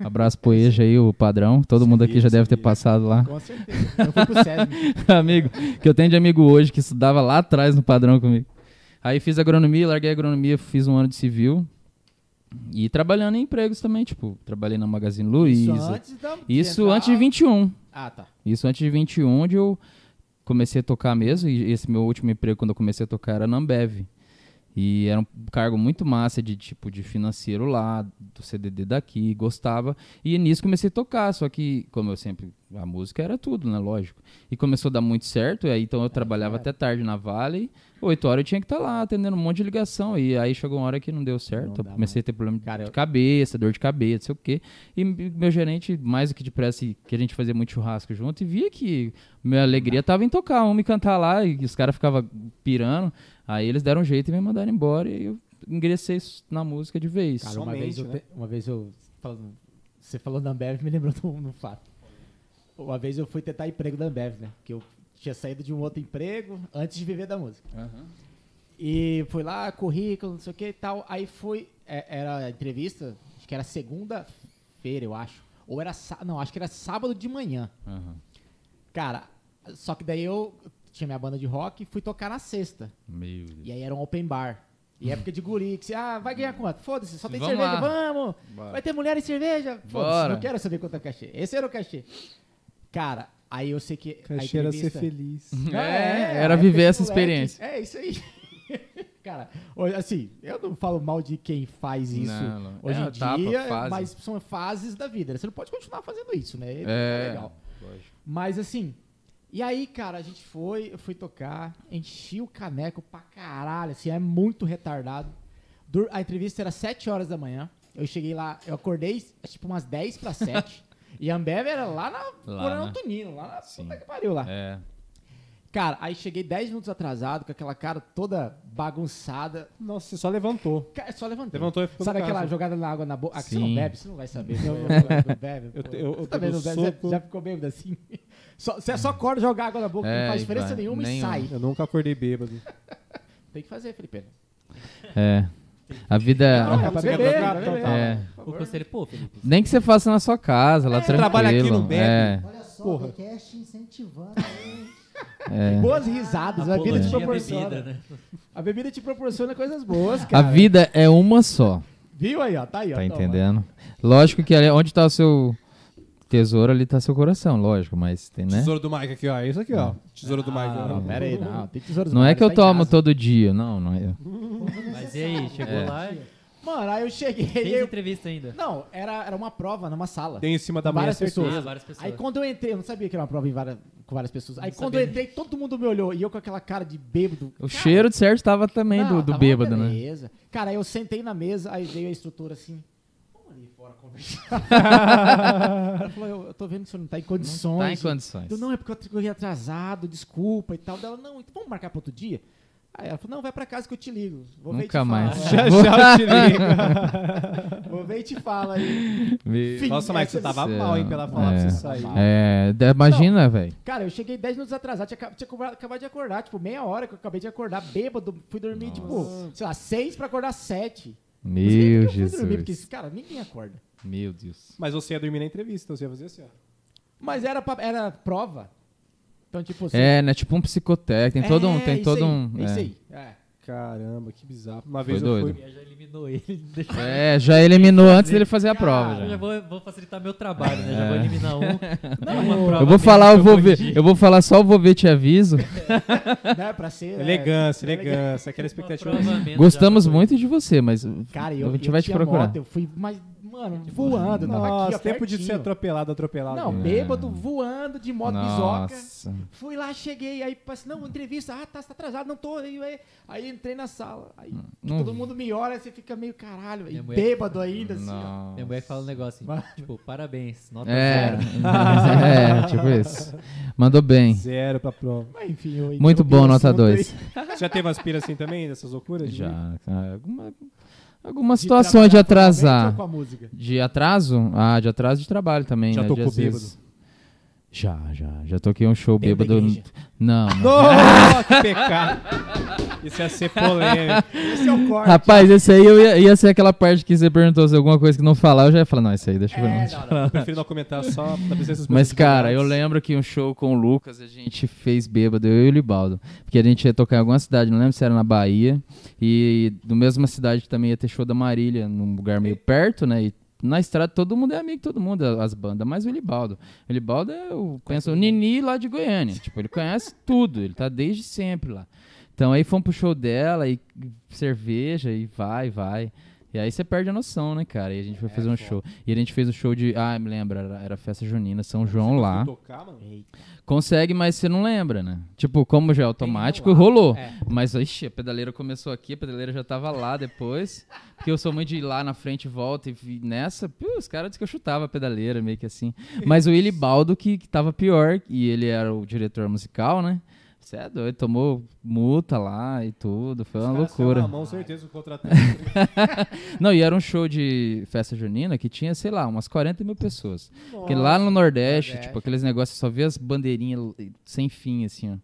Abraço pro Eja aí, o padrão. Todo mundo aqui já deve ter passado lá. com certeza. Eu fui pro SESM. amigo, que eu tenho de amigo hoje que estudava lá atrás no padrão comigo. Aí fiz agronomia, larguei a agronomia, fiz um ano de civil. E trabalhando em empregos também, tipo, trabalhei na Magazine Isso Luiza. antes, da, Isso antes de 21. Ah, tá. Isso antes de 21, onde eu comecei a tocar mesmo. E esse meu último emprego, quando eu comecei a tocar, era na Ambev. E era um cargo muito massa de tipo de financeiro lá, do CDD daqui, gostava. E nisso comecei a tocar, só que, como eu sempre. A música era tudo, né? Lógico. E começou a dar muito certo, e aí então eu trabalhava até tarde na Vale. Oito horas eu tinha que estar lá atendendo um monte de ligação. E aí chegou uma hora que não deu certo. Não comecei a ter problema Cara, de eu- cabeça, dor de cabeça, não sei o quê. E meu gerente, mais do que depressa, que a gente fazia muito churrasco junto, e via que minha alegria tava em tocar, um me cantar lá, e os caras ficavam pirando. Aí eles deram um jeito e me mandaram embora, e eu ingressei na música de vez. Cara, uma Somente, vez, eu, né? te- uma vez eu. falando- você falou da Ambev, me lembrou de um, fato. Uma vez eu fui tentar emprego da Ambev, né? Que eu tinha saído de um outro emprego antes de viver da música. E fui lá, currículo, não sei o que e tal. Aí fui, é, era a entrevista, acho que era segunda-feira, eu acho. Ou era, não, acho que era sábado de manhã. Aham. Cara, só que daí eu tinha minha banda de rock e fui tocar na sexta. Meu Deus. E aí era um open bar. E época de guri, que você, ah, vai ganhar quanto? Foda-se, só tem Vamos cerveja, lá. vamos! Bora. Vai ter mulher e cerveja? Foda-se, Bora. não quero saber quanto é o cachê. Esse era o cachê. Cara, aí eu sei que. a Caixeira ser feliz. É, a era época viver de essa moleque. experiência. É isso aí. Cara, assim, eu não falo mal de quem faz isso Não, não. hoje É em etapa, dia, fase. mas são fases da vida. Você não pode continuar fazendo isso, né? É, legal. lógico. Mas assim, e aí, cara, a gente foi, eu fui tocar, enchi o caneco pra caralho, assim, é muito retardado. Dur- A entrevista era 7 horas da manhã. Eu cheguei lá, eu acordei tipo umas 10 para 7. e a Ambev era lá na Coronel né? Antonino, lá na Sim. puta que pariu lá. É. Cara, aí cheguei 10 minutos atrasado, com aquela cara toda bagunçada. Nossa, você só levantou. Cara, só levantei. Levantou e ficou Sabe aquela carro. jogada na água na boca? Ah, que você Sim. não bebe, você não vai saber. Você não bebe. Eu, eu, eu não você soco. já ficou bêbado assim? Só, você só acorda, joga água na boca, É, não faz e diferença vai. nenhuma e Nenhuma. sai. Eu nunca acordei bêbado. Tem que fazer, Felipe. É. A vida. Não, é pra beber, pra beber. É. O conselho, pô, Felipe. Nem que você faça na sua casa, lá tranquilo. trabalha aqui, não bebe. É, Olha só, Porra. o podcast incentivando é. Boas risadas, a bebida te Apologia à proporciona. bebida, né? A bebida te proporciona coisas boas, A cara. vida é uma só. Viu aí, ó? Tá aí, ó. Tá toma. entendendo? Lógico que ali, onde tá o seu tesouro, ali tá seu coração, lógico, mas tem, né? Tesouro do Mike aqui, ó. É isso aqui, ó. Tesouro do Mike. Ah, ó. não, pera aí, não. Tem tesouros Não é que eu tá em tomo casa. todo dia, não, não é. Mas e aí, chegou É. lá e Mano, aí eu cheguei. fez eu- entrevista ainda. Não, era, era uma prova numa sala. Tem em cima da Com manhã, várias pessoas. Ah, várias pessoas. Aí quando eu entrei, eu não sabia que era uma prova em várias- com várias pessoas. Aí Não quando sabia eu entrei, todo mundo me olhou. E eu com aquela cara de bêbado. O cheiro de certo tava também Não, do, do bêbado, né? beleza. Cara, aí eu sentei na mesa, aí veio a instrutora assim. Vamos ali fora conversar. Ela falou, eu, eu tô vendo que o senhor não tá em condições. Tá em condições. Eu, não, é porque eu corri atrasado, desculpa e tal. Dela, não, então vamos marcar pra outro dia? Aí ela falou, não, vai pra casa que eu te ligo. Vou ver te Nunca mais. Já já eu te ligo. Vou ver e te falo aí. Me- Fim, Nossa, Mike, você tava Céu. mal, hein, pela falar É. pra você sair. É, imagina, velho. Cara, eu cheguei 10 minutos atrasado, tinha, tinha acaba- acabado de acordar, tipo, meia hora que eu acabei de acordar, bêbado, fui dormir, tipo, sei lá, 6 pra acordar 7. Meu eu fui dormir, porque, Jesus. cara, ninguém acorda. Meu Deus. Mas você ia dormir na entrevista, então você ia fazer assim, ó. Mas era, pra- era prova. Então, tipo, assim, É, né? Tipo um psicotécnico. Tem todo um. é Tem isso todo aí, um. É isso é. aí. É. Caramba, que bizarro. Uma Foi vez eu doido. fui. E aí já eliminou ele. É, já eliminou antes dele fazer a prova. eu já. já vou, vou facilitar meu trabalho, né? Já É. vou eliminar um. Não, uma eu- prova Eu vou falar, eu vou ver. Eu vou falar só o vou ver te aviso. né, pra ser... é, Elegância, elegante. elegância. Aquela expectativa. Gostamos foi. muito de você, mas Cara, eu, a gente eu vai te procurar. moto, eu fui, mas, mano, voando, tava aqui, Nossa, ó, tempo de ser atropelado, atropelado. Não, mesmo. bêbado, voando de moto bisoca. Nossa. Fui lá, cheguei, aí passei, não, entrevista, ah, tá, você tá atrasado, não tô. Aí, aí, aí entrei na sala. Aí Não- todo mundo me olha, você fica meio caralho, aí bêbado ainda, assim. ó. Nossa. Minha mulher fala um negócio assim, tipo, parabéns, nota É, zero. é, tipo isso. Mandou bem. Zero pra prova. Mas enfim, eu Muito bom, nota assunto aí. 2. Você já teve aspira assim também, dessas loucuras? de- Já. ah, Alguma, alguma De situação de atrasar. ou com a música? De atraso? Ah, de atraso de trabalho também. Já né? De, tocou às vezes- Já, já. Já toquei um show Dentro bêbado. Não, não. Nossa, que pecado. Isso ia ser polêmico. Esse é o corte. Rapaz, esse aí eu ia, ia ser aquela parte que você perguntou se alguma coisa que não falar, eu já ia falar, não, isso aí deixa eu ver. É, não. não, não. Eu prefiro não comentar só da presença dos Mas, cara, eu lembro que um show com o Lucas a gente fez bêbado, eu e o Libaldo. Porque a gente ia tocar em alguma cidade, não lembro se era na Bahia. E do mesma cidade também ia ter show da Marília, num lugar meio perto, né? E na estrada todo mundo é amigo, de todo mundo, as bandas, mas o Libaldo. O Libaldo é o, o Nini lá de Goiânia. Tipo, ele conhece tudo, ele tá desde sempre lá. Então aí fomos pro show dela e cerveja e vai, vai. E aí você perde a noção, né, cara? E a gente foi fazer um show. E a gente fez o show de. Ah, me lembra, era, era festa junina, São João lá. Tocar, mano? Consegue, mas você não lembra, né? Tipo, como já é automático, rolou. É. Mas, ixi, a pedaleira começou aqui, a pedaleira já tava lá depois. Porque eu sou muito de ir lá na frente e volta e vi- nessa, pô, os caras disseram que eu chutava a pedaleira, meio que assim. Mas o Willy Baldo que, que tava pior, e ele era o diretor musical, né? Você é doido, tomou multa lá e tudo, foi uma Os caras loucura. na mão, certeza, o contratante. Não, e era um show de festa junina que tinha, sei lá, umas 40 mil pessoas. Porque lá no Nordeste, Nordeste. tipo, aqueles negócios, só vê as bandeirinhas sem fim, assim, ó.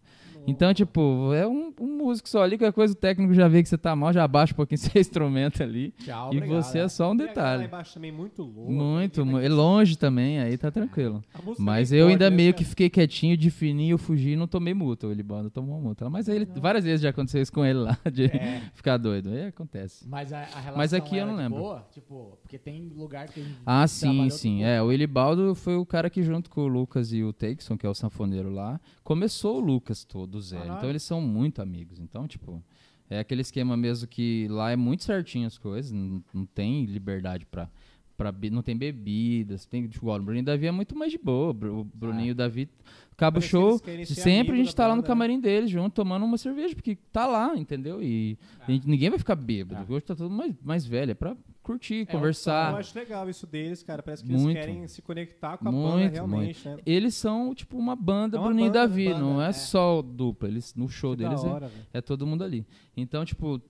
Então, tipo, é um, um músico só ali, qualquer coisa o técnico já vê que você tá mal, já abaixa um pouquinho seu instrumento ali. Tchau, e obrigado, você é. é só um E galera Lá detalhe. embaixo também muito louco. Muito, Ninguém mu- vai- e longe também, aí tá tranquilo. Mas eu ainda né, meio cara? que fiquei quietinho, de fininho, eu fugi e não tomei multa. O Libano tomou multa. Mas ele, várias vezes já aconteceu isso com ele lá, de É. ficar doido. Aí acontece. Mas a, a relação Mas aqui eu não lembro. Boa? Tipo, porque tem lugar que a gente Ah, sim, sim. É, o Ilibaldo foi o cara que, junto com o Lucas e o Texon, que é o sanfoneiro lá, começou o Lucas todo do zero. Caralho. Então eles são muito amigos. Então, tipo, é aquele esquema mesmo que lá é muito certinho as coisas, não, não tem liberdade pra. Pra, não tem bebidas, tem tipo, o Bruninho e Davi é muito mais de boa. O Bruninho e o Davi acaba o show. Sempre a gente tá lá no né? camarim deles junto, tomando uma cerveja, porque tá lá, entendeu? E a gente- ninguém vai ficar bêbado. Ah. Hoje tá todo mais, mais velho, é pra curtir, É, conversar. Eu acho legal isso deles, cara. Parece que eles Muito. querem se conectar com a banda Muito, realmente, né? Eles são, tipo, uma banda É uma Bruninho e banda, Davi, banda, não é, é. só dupla. Eles, no show Que deles é, hora, velho. é todo mundo ali. Então, tipo,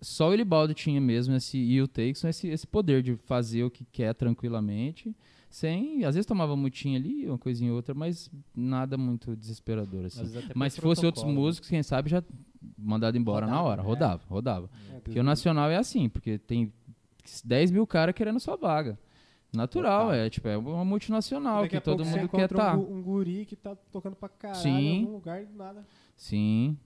só o Ilibaldo tinha mesmo esse, e o Texon esse, esse poder de fazer o que quer tranquilamente, sem. Às vezes tomava mutinha ali, uma coisinha ou outra, mas nada muito desesperador, assim. Mas se fosse outros né? músicos, quem sabe já mandado embora na Rodava, hora. é. Rodava, rodava. É, Porque o Nacional é assim, porque tem 10 mil caras querendo sua vaga. Natural, Total. é tipo, é uma multinacional que todo mundo quer estar. um, gu- um guri que tá tocando pra caralho Sim. em algum lugar do nada. Sim,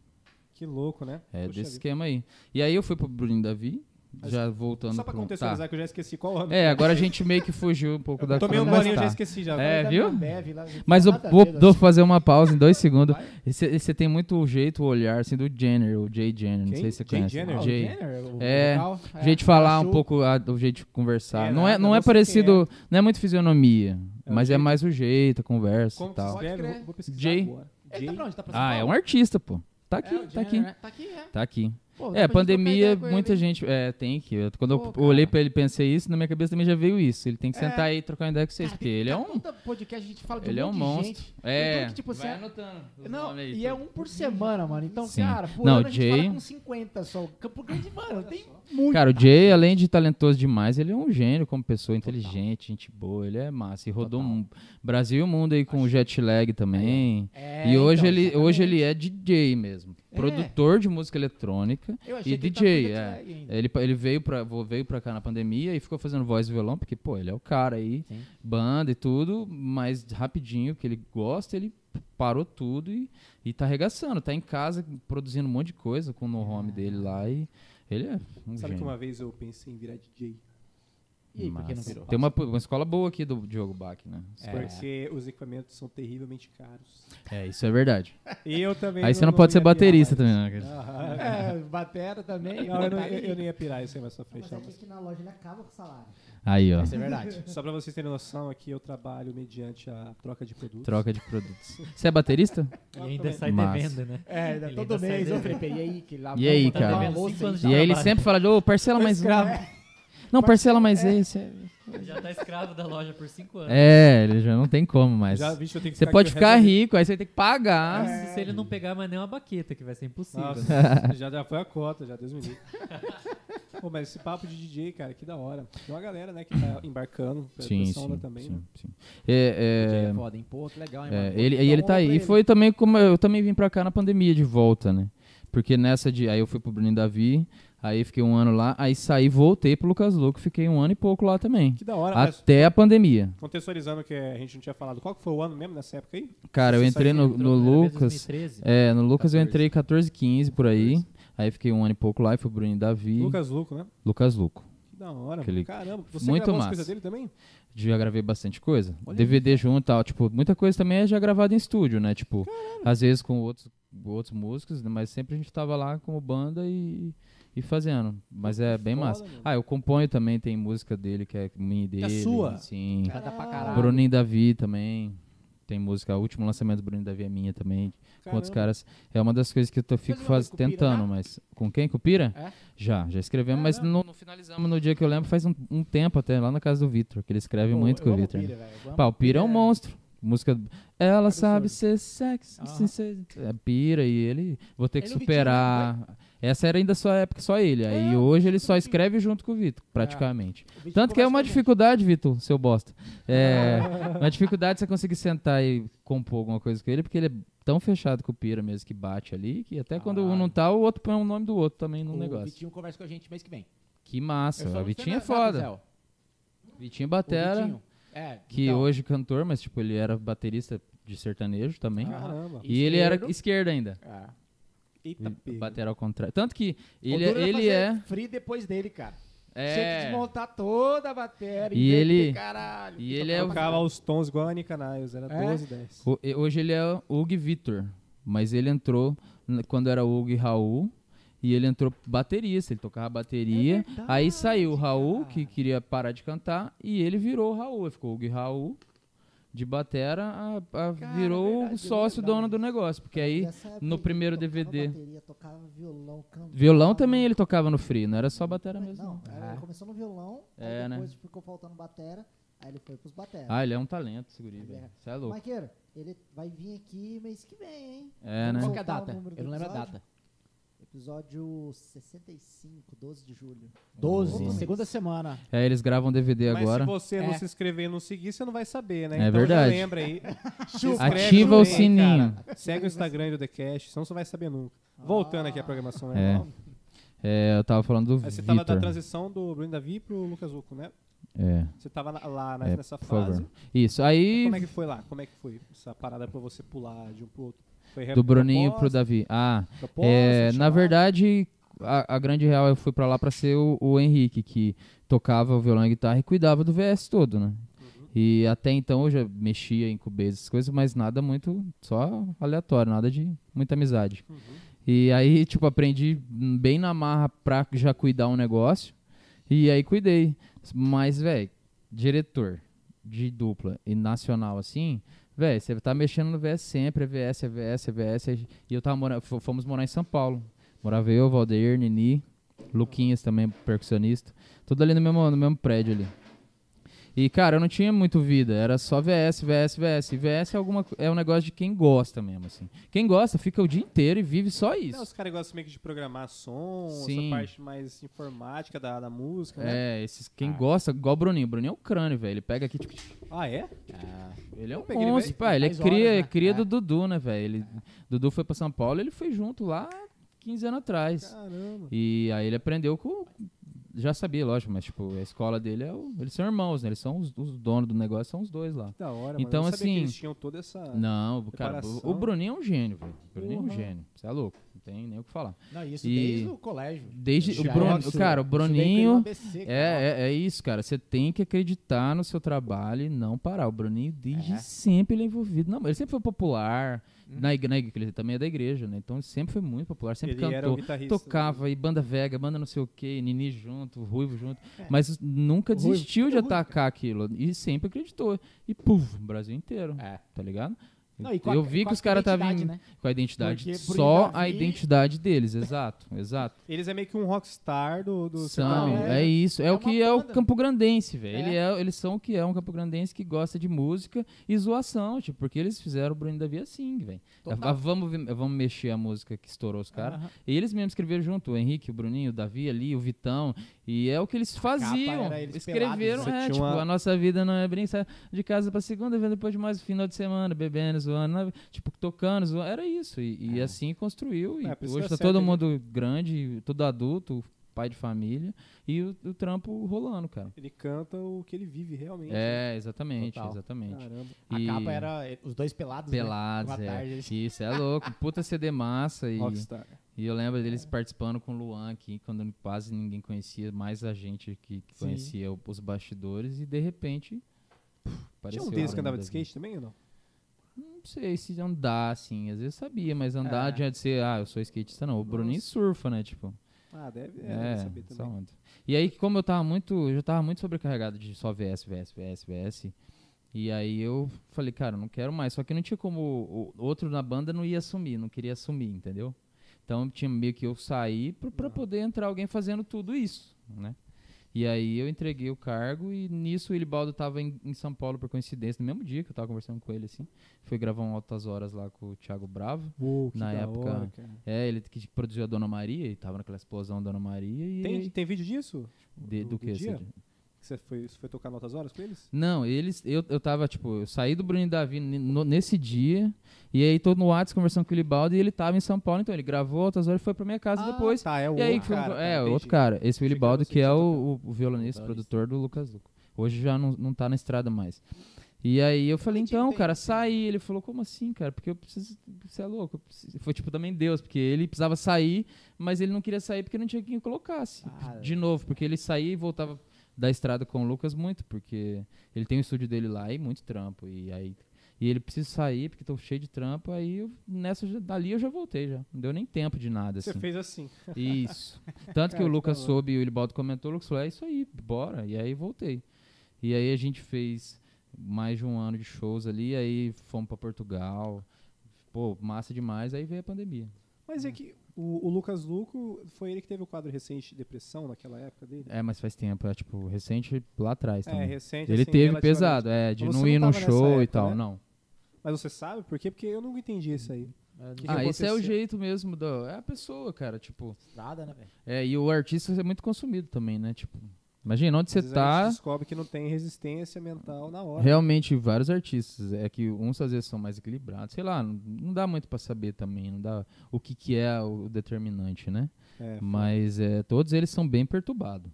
Que louco, né? é Puxa desse vida. esquema aí. E aí eu fui pro Bruninho Davi, já voltando Só pra contextualizar Tá. que eu já esqueci qual ano. É, agora a gente meio que fugiu um pouco da Tomei um bolinho, eu tá. já esqueci já. É, viu? Ambev lá, Mas eu vou, vou assim. fazer uma pausa em dois segundos. Você tem muito o jeito, o olhar, assim, do Jenner, o Jay Jenner, não sei se você Jay conhece. Jenner? Ah, o Jay. Jenner, o É, O jeito de falar um pouco, a- o jeito de conversar. É, não é, não é não sei parecido, não é muito fisionomia, É mas é mais o jeito, a conversa Como e tal. Jay. tá pra onde? Tá pra São Ah, é um artista, pô. Tá aqui, É, o tá aqui. Né? Tá aqui, é. Tá aqui. Pô, É, pandemia, muita ele. gente. É, tem que. eu- Quando Pô, eu cara. olhei pra ele e pensei isso, na minha cabeça também já veio isso. Ele tem que É. sentar aí e trocar uma ideia com vocês, Cara, porque ele é um. Podcast a gente fala de Ele é um um monte de monstro. É. Então, que, tipo, você- anotando. os Não, nomes aí, e é um por semana, mano. Então, Sim. cara, por Não, ano a gente Jay- fala com 50 só. Campo Grande, mano, tem muito. Cara, o Jay, além de talentoso demais, ele é um gênio como pessoa, inteligente, gente boa, ele é massa. E rodou Total. um Brasil e o mundo aí com o jet lag também. É, e hoje, então, ele, hoje ele é DJ mesmo. É. Produtor de música eletrônica Eu achei e que ele DJ. com é. Ele, ele veio, pra, veio pra cá na pandemia e ficou fazendo voz e violão, porque, pô, ele é o cara aí, Sim. banda e tudo, mas rapidinho, que ele gosta, ele parou tudo e, e tá arregaçando. Tá em casa produzindo um monte de coisa com o no-home dele lá e ele é um Sabe que gênio. uma vez eu pensei em virar DJ? E aí, por que não Massa. virou? Tem uma, uma escola boa aqui do Diogo Bach, né? É. Porque os equipamentos são terrivelmente caros. É, isso é verdade. E eu também. Aí você não pode ser pirar baterista também, né? Ah, É, batera também. Não, eu não, eu, eu não ia pirar isso aí mais pra Mas frente. é Não, que mas na loja ele acaba com o salário. Aí, ó. Isso é verdade. só pra vocês terem noção, aqui eu trabalho mediante a troca de produtos. Troca de produtos. Você é baterista? E ainda sai Massa. devendo, né? É, Ele todo ainda mês, ô devendo. Felipe, e aí? Que lá, E aí, cara? de E aí ele sempre fala, ô, parcela mais um. Não, parcela mais esse. é. Já tá escravo da loja por 5 anos. É, ele já não tem como mais. Já, bicho, eu tenho que Você pode ficar rico, aí você tem que pagar. Se ele não pegar mais nem uma baqueta, que vai ser impossível. Nossa, já, já foi a cota, já, Deus me livre. Pô, mas esse papo de DJ, cara, que da hora. Tem uma galera, né, que tá embarcando. pra- Sim, onda sim, também, sim, né? sim. É, DJ é, é foda, hein? Pô, que legal, hein, é, mano? ele, e ele tá aí. E foi também como eu também vim pra cá na pandemia de volta, né? Porque nessa de. Aí eu fui pro Bruninho Davi, aí fiquei um ano lá, aí saí, voltei pro Lucas Louco, fiquei um ano e pouco lá também. Que da hora, mas Até a pandemia. contextualizando que a gente não tinha falado, qual que foi o ano mesmo nessa época aí? Cara, eu entrei no, no Lucas. 2013. É, no Lucas eu 14. entrei 14, 15 por aí. Aí fiquei um ano e pouco lá e fui pro Bruninho Davi. Lucas Luco, né? Lucas Luco. Que da hora. Aquele- Caramba, você Muito gravou as massa. coisas dele também? Já gravei bastante coisa. Olha DVD junto e tal. Tipo, muita coisa também é já gravada em estúdio, né? Tipo, às vezes com outros, outros músicos, né? mas sempre a gente tava lá como banda e, e fazendo. Mas é bem foda, massa. mano. Ah, eu componho também, tem música dele que é minha dele. sua? Sim. Canta pra caralho. Bruninho Davi também. Tem música, o último lançamento do Bruninho Davi é minha também. Com outros Caramba. caras. É uma das coisas que eu tô, fico faz, vez com o Pira, tentando, já? mas. Com quem? Com o Pira? É? Já, já escrevemos, mas Caramba. não, não finalizamos no dia que eu lembro, faz um, um tempo até, lá na casa do Vitor, que ele escreve Pô, muito eu com o Vitor. Amo Pá, o Pira é um monstro. música. Ela sabe ser sexy, sem ser- é pira e ele. Vou ter que Ele o superar. Essa era ainda sua época, só ele. Aí É, hoje ele só escreve junto com o Vitor, praticamente. O Vitinho Tanto que é uma dificuldade, Vitor, seu bosta. É, uma dificuldade você conseguir sentar e compor alguma coisa com ele, porque ele é tão fechado com o Pira mesmo que bate ali, que até quando um não tá, o outro põe o nome do outro também no O negócio. Vitinho conversa com a gente mês que vem. Que massa. Só O Vitinho é foda. Vitinho O Batera, Vitinho. É, que então, hoje cantor, mas tipo, ele era baterista de sertanejo também. Caramba. E ele era esquerdo. esquerda ainda. É. Eita, pega. Batera ao contrário. Tanto que ele, O duro ele é. free depois dele, cara. Tinha que É. desmontar toda a bateria. E ele- Caralho, e ele é tocava o- Tocava os tons igual a Niles, era É? 12, 10. O- e- Hoje ele é o Hugo Vitor, mas ele entrou quando era Hugo e Raul. E ele entrou baterista, ele tocava bateria. É verdade, aí saiu o Raul, cara. que queria parar de cantar, e ele virou o Raul. Ele ficou Hugo e Raul, de batera, a- a- Cara, virou verdade, o sócio dono do negócio. Porque aí, no primeiro tocava DVD. Bateria, tocava violão, cantava. violão também ele tocava no free, não era só batera mesmo. Não, não. era- É. ele começou no violão, É, aí né? depois ficou faltando batera, aí ele foi pros batera. Ah, ele é um talento, esse guri, Ele velho. é. Você é louco. Maqueiro, ele vai vir aqui mês que vem, hein? É, né? Qual que é a data? Eu não lembro a data. Episódio 65, 12 de julho. 12, Nossa. segunda semana. É, eles gravam DVD Mas agora. se você não É. se inscrever e não seguir, você não vai saber, né? É então verdade. Já lembra aí. Ativa o também, sininho. cara. Segue o Instagram do The Cash, senão você vai saber nunca. Voltando aqui à programação né? É. É, eu tava falando do você tava da transição do Bruno Davi pro Lucas Huco, né? É, Você tava lá na- é, nessa fase. favor. Isso, aí Como é que foi lá? Como é que foi essa parada pra você pular de um pro outro? Do Bruninho pro Davi. Ah, proposta, é, na verdade, a, a grande real eu fui pra lá pra ser o, o Henrique, que tocava o violão e guitarra e cuidava do VS todo, né? Uhum. E até então eu já mexia em Cubase, essas coisas, mas nada muito, só aleatório, nada de muita amizade. Uhum. E aí, tipo, aprendi bem na marra pra já cuidar um negócio. E aí cuidei. Mas, velho, diretor de dupla e nacional assim, velho, você tá mexendo no VS sempre, é VS, é VS, é VS. E eu tava morando, fomos morar em São Paulo. Morava eu, Valdeir, Nini, Luquinhas também, percussionista. Tudo ali no mesmo, no mesmo prédio ali. E, cara, eu não tinha muito vida, era só VS, VS, VS. E VS é, alguma, é um negócio de quem gosta mesmo, assim. Quem gosta fica o dia inteiro e vive só isso. Não, os caras gostam meio que de programar som, Sim. essa parte mais informática da, da música, né? É, esses, quem Ah. gosta, igual o Bruninho. O Bruninho é o crânio, velho. Ele pega aqui, tipo, Ah, é? ele é um monstro, pá. Ele é cria, horas, né? cria É. do Dudu, né, velho? Ele, Dudu foi pra São Paulo, ele foi junto lá 15 anos atrás. Caramba. E aí ele aprendeu com. Já sabia, lógico, mas tipo, a escola dele é o. Eles são irmãos, né? Eles são os, os donos do negócio, são os dois lá. Da hora, Então, sabia assim, eles tinham toda essa... Não, o cara, o, o Bruninho é um gênio, velho. O Bruninho é um gênio. Você é louco, não tem nem o que falar. Não, isso E- desde o colégio. Desde. O era Bruno, cara, o Bruninho. ABC, cara. É, é, é isso, cara. Você tem que acreditar no seu trabalho e não parar. O Bruninho, desde É. sempre, ele é envolvido. Não, ele sempre foi popular. Uhum. Na igreja, ele também é da igreja, né? Então ele sempre foi muito popular, sempre Ele cantou. Tocava e banda vega, banda não sei o que, Nini junto, Ruivo junto. É. Mas nunca O Ruivo- desistiu de atacar aquilo. E sempre acreditou. E puf, o Brasil inteiro. É. Tá ligado? Não, e com a- eu vi que os caras estavam identidade, né? com a identidade. Porque Só a identidade deles, exato, exato. Eles é meio que um rockstar do, do São, sertanejo. é isso. É, É o que é o banda. Campo Grandense, velho. É. Ele é, eles são o que é um Campo Grandense que gosta de música e zoação, tipo, porque eles fizeram o Bruno Davi assim, velho. Ah, Vamos, vamos mexer a música que estourou os caras. E eles mesmos escreveram junto, o Henrique, o Bruninho, o Davi ali, o Vitão. E é o que eles faziam. era eles Escreveram, né? é, tipo, uma- a nossa vida não é brincar de casa pra segunda, vendo depois de mais um final de semana, bebendo, zoando, não é- tipo, tocando, zoando. Era isso. E, e assim construiu. E É, hoje tá todo mundo grande, todo adulto, pai de família. E o, o trampo rolando, cara. Ele canta o que ele vive realmente. É, exatamente, Total. exatamente. Caramba. A E- capa era eh, os dois pelados, Pelados, né? É. tarde, assim. Isso, é louco. Puta CD massa. E, Rockstar. E eu lembro deles participando com o Luan aqui, quando quase ninguém conhecia, mais a gente que, que conhecia os bastidores, e de repente. puf, Tinha um deles que andava de skate também ou não? Não sei se andar, assim. Às vezes sabia, mas andar É. adianta de ser, ah, eu sou skatista, não. O Bruninho surfa, né? Tipo. Ah, deve, é, É, deve saber também. E aí, como eu tava muito. Eu já tava muito sobrecarregado de só VS, VS, VS, VS. E aí eu falei, cara, não quero mais. Só que não tinha como. O outro na banda não ia assumir, não queria assumir, entendeu? Então tinha meio que eu sair pra, pra poder entrar alguém fazendo tudo isso, né? E aí eu entreguei o cargo e nisso o Ilibaldo tava em, em São Paulo por coincidência, no mesmo dia que eu tava conversando com ele, assim. Fui gravar um Altas Horas lá com o Thiago Bravo. Uou, Na da época- hora. É, ele que produziu a Dona Maria e tava naquela explosão Dona Maria e... Tem, tem vídeo disso? de- do- do do que? dia? Você foi, você foi tocar em altas horas com eles? Não, eles. Eu, eu tava, tipo, eu saí do Bruno e Davi no- nesse dia. E aí tô no WhatsApp conversando com o Libaldo e ele tava em São Paulo, então ele gravou outras horas e foi pra minha casa depois. Tá, é o E aí, outro foi, cara. é, tá, o outro entendi. cara. Esse é o Achei que é o, o, o violonista, produtor do Lucas Luco. Hoje já não, não tá na estrada mais. E aí eu falei, então, cara, saí. Ele falou, como assim, cara? Porque eu preciso. Você é louco? Foi tipo também Deus, porque ele precisava sair, mas ele não queria sair porque não tinha quem colocasse. Ah, de novo, porque ele saía e voltava da estrada com o Lucas muito, porque ele tem o estúdio dele lá e muito trampo. E aí. E ele precisa sair porque tô cheio de trampo. Aí eu, nessa, dali eu já voltei já. Não deu nem tempo de nada. Você assim. fez assim. Isso. Tanto que o Lucas soube e o Ilibaldo comentou, o Lucas falou, é isso aí, bora. E aí voltei. E aí a gente fez mais de um ano de shows ali, aí fomos pra Portugal. Pô, massa demais, aí veio a pandemia. Mas é que o, o Lucas Luco foi ele que teve o quadro recente de depressão naquela época dele? É, mas faz tempo, é tipo, recente lá atrás É, também. recente. Ele assim, teve pesado, é, de não ir no show e época, tal, né? não. Mas você sabe por quê? Porque eu nunca entendi isso aí. É, Que ah, que esse é o jeito mesmo, do, é a pessoa, cara, tipo... estrada, né, velho? É, e o artista é muito consumido também, né, tipo... Imagina, onde você tá... gente descobre que não tem resistência mental na hora. Realmente, vários artistas. É que uns às vezes são mais equilibrados. Sei lá, não, não dá muito pra saber também. Não dá o que, que é o determinante, né? É, Mas é, todos eles são bem perturbados.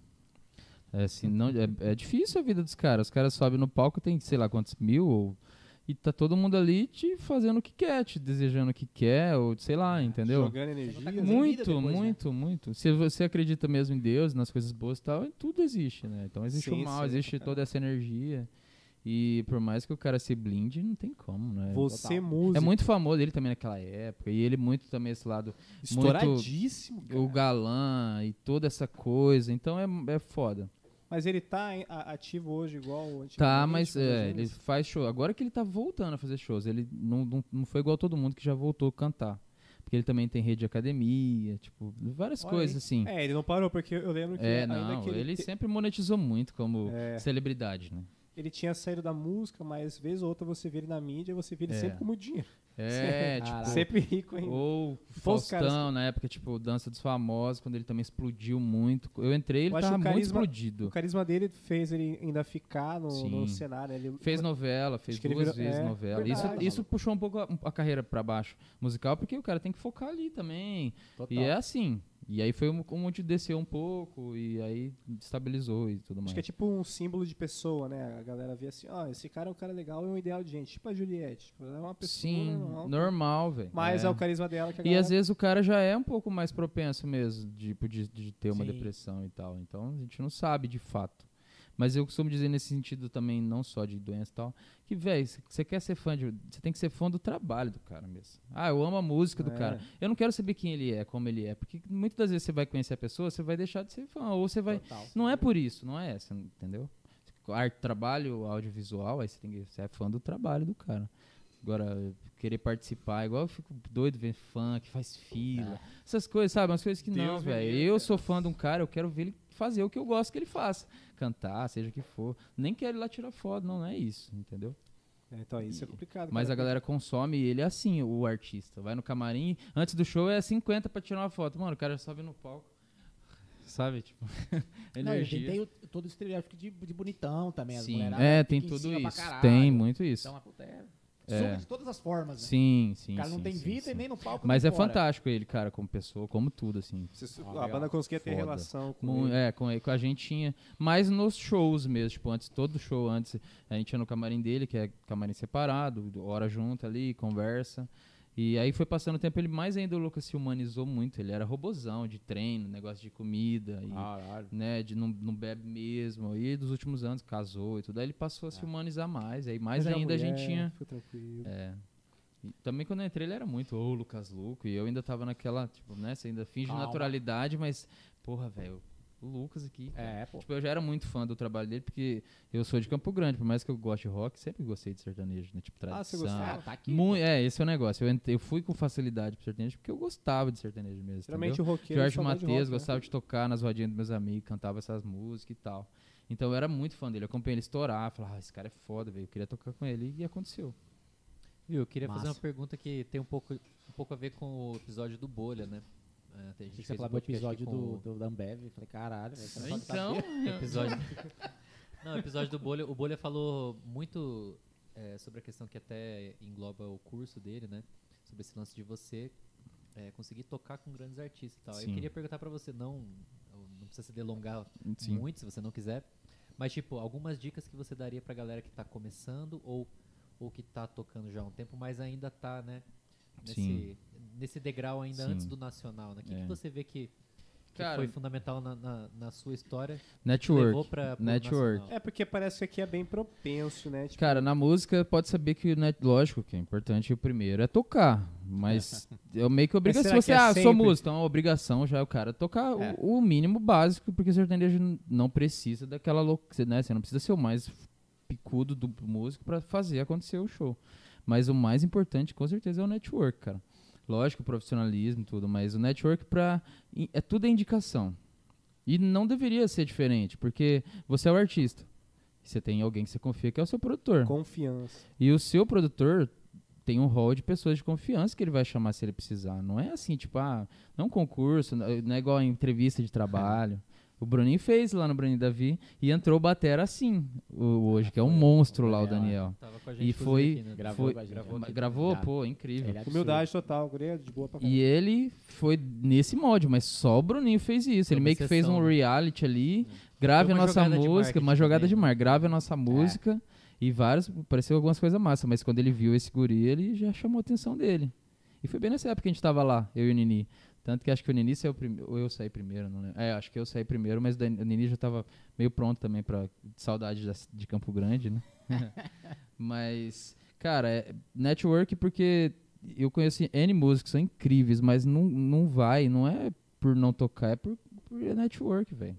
É, assim, não, é, é difícil a vida dos caras. Os caras sobem no palco, tem sei lá quantos mil, ou- e tá todo mundo ali te fazendo o que quer, te desejando o que quer, ou sei lá, entendeu? Jogando energia. tá Muito, depois, né? muito, muito. Se você acredita mesmo em Deus, nas coisas boas e tal, tudo existe, né? Então existe Sim, o mal, sim, existe toda essa energia. E por mais que o cara se blinde, não tem como, né? Você músico. É muito famoso ele também naquela época. E ele muito também esse lado, estouradíssimo. cara. o galã e toda essa coisa. Então é, é foda. Mas ele tá ativo hoje igual? Tá, mas é, ele faz show. Agora que ele tá voltando a fazer shows, ele não, não, não foi igual todo mundo que já voltou a cantar. Porque ele também tem rede de academia, tipo, várias Olha coisas assim. É, ele não parou, porque eu lembro que É, ainda não, que ele, ele, te- sempre monetizou muito como É. celebridade, né? Ele tinha saído da música, mas vez ou outra você vê ele na mídia, você vê ele É. sempre com muito dinheiro. É, tipo. Sempre rico ainda. ou Faustão, caras- na época, tipo, Dança dos Famosos, quando ele também explodiu muito. Eu entrei, ele Eu tava o muito carisma- explodido. O carisma dele fez ele ainda ficar no, no cenário. Ele Fez novela, fez duas virou- vezes é, novela. verdade. Isso, isso puxou um pouco a, a carreira pra baixo musical, porque o cara tem que focar ali também. Total. E é assim. E aí foi um- onde desceu um pouco, e aí estabilizou e tudo mais. Acho que é tipo um símbolo de pessoa, né? A galera vê assim, ó, esse cara é um cara legal e um ideal de gente. Tipo a Juliette. Tipo, ela é uma pessoa Sim, normal. normal, velho. Mas é. o carisma dela que a E galera... às vezes o cara já é um pouco mais propenso mesmo, tipo, de, de ter uma Sim. depressão e tal. Então a gente não sabe de fato. Mas eu costumo dizer nesse sentido também, não só de doença e tal, que, velho, você quer ser fã de. Você tem que ser fã do trabalho do cara mesmo. Ah, eu amo a música do É. cara. Eu não quero saber quem ele é, como ele é. Porque muitas das vezes você vai conhecer a pessoa, você vai deixar de ser fã. Ou você vai. Total. Não é por isso, não é essa, entendeu? Arte, trabalho audiovisual, aí você, tem que, você é fã do trabalho do cara. Agora, querer participar, igual eu fico doido ver fã que faz fila. Essas coisas, sabe? Umas coisas que Deus não, velho. Eu cara. sou fã de um cara, eu quero ver ele fazer o que eu gosto que ele faça. Cantar, seja o que for. Nem quero ir lá tirar foto, não, não é isso, entendeu? É, então isso é complicado. Mas cara, a galera consome ele assim, o artista. Vai no camarim, antes do show é 50 pra tirar uma foto. Mano, o cara sobe no palco. Sabe, tipo, Não, energia. tem o- todo o estereótipo de, de bonitão também. Sim, é, tem em tudo isso. caralho. Tem muito isso. Então, é, É. suga de todas as formas, né? Sim, sim. o cara não sim, tem sim, vida sim. e nem no palco Mas é fora. fantástico ele, cara, como pessoa, como tudo, assim. Você- Ah, a banda conseguia ter Foda. relação com ele. É, com, com a gente tinha. Mas nos shows mesmo, tipo, antes, todo show antes, a gente ia no camarim dele, que é camarim separado, hora junto ali, conversa. E aí foi passando o tempo, ele mais ainda o Lucas se humanizou muito. Ele era robozão de treino, negócio de comida. E, né, de não, não bebe mesmo. E dos últimos anos casou e tudo. Aí ele passou a se humanizar mais. Aí mais Mas ainda a mulher, gente tinha. Foi tranquilo. É. E também quando eu entrei ele era muito, ô Lucas Luco, e eu ainda tava naquela, tipo, né, você ainda finge Calma. naturalidade, mas, porra, velho, Lucas aqui. É, pô. Tipo, eu já era muito fã do trabalho dele, porque eu sou de Campo Grande, por mais que eu goste de rock, sempre gostei de sertanejo, né? Tipo, Ah, você tradição. gostava? Ah, tá aqui. É, esse é o negócio. Eu, entrei- eu fui com facilidade pro sertanejo porque eu gostava de sertanejo mesmo. Geralmente entendeu? o roqueiro Jorge Matheus rock, né? gostava de tocar nas rodinhas dos meus amigos, cantava essas músicas e tal. Então eu era muito fã dele. Eu acompanhei ele estourar, falava, ah, esse cara é foda, velho. Eu queria tocar com ele e aconteceu. Viu, eu queria fazer Massa. uma pergunta que tem um pouco, um pouco a ver com o episódio do Bolha, né? É, a gente Achei que você um falava do podcast episódio com do, do, da Ambev. Eu Falei, caralho, velho. Então, episódio. Não, o episódio do Bolha. O Bolha falou muito é, sobre a questão que até engloba o curso dele, né? Sobre esse lance de você é, conseguir tocar com grandes artistas e tal. Eu Sim. queria perguntar pra você, não, não precisa se delongar Sim. muito, se você não quiser, mas tipo, algumas dicas que você daria pra galera que tá começando ou, ou que tá tocando já há um tempo, mas ainda tá, né? Nesse, Sim. Nesse degrau ainda Sim. antes do nacional, né? O que, que É. você vê que, que Cara, foi fundamental na, na, na sua história levou Network. pra, pro Network. nacional? É, porque parece que aqui é bem propenso, né? Tipo, Cara, na música pode saber que, né, lógico que é importante o primeiro é tocar, mas é meio que obrigação. Se você, que é ah, sou músico, então a obrigação já é o cara tocar o- É. o, mínimo básico, porque o sertanejo não precisa daquela louca, né? Você não precisa ser o mais picudo do músico pra fazer acontecer o show. Mas o mais importante, com certeza, é o network, cara. Lógico, profissionalismo e tudo, mas o network pra, i- é tudo é indicação. E não deveria ser diferente, porque você é o artista. Você tem alguém que você confia que é o seu produtor. confiança. E o seu produtor tem um rol de pessoas de confiança que ele vai chamar se ele precisar. Não é assim, tipo, ah, não é um concurso, não é igual a entrevista de trabalho. O Bruninho fez lá no Bruninho Davi e entrou o Batera assim, o- hoje, que é um monstro lá, o Daniel. Tava com a E gente, foi- aqui, né? Gravou Foi, com a gente, gravou, né? gravou pô, incrível. É. Humildade total, Guri, de boa pra E ele foi nesse molde, mas só o Bruninho fez isso. Ele meio que fez um né? reality ali, grave a nossa música, uma jogada de né? mar, grave a nossa música e vários, pareceu algumas coisas massas, mas quando ele viu esse guri, ele já chamou a atenção dele. E foi bem nessa época que a gente tava lá, eu e o Nini. Tanto que acho que o Nini saiu primeiro, ou eu saí primeiro, não lembro. É, acho que eu saí primeiro, mas o Nini já tava meio pronto também pra saudade da- de Campo Grande, né? mas, cara, é network porque eu conheço N músicos, são incríveis, mas não, não vai, não é por não tocar, é por, por network, velho.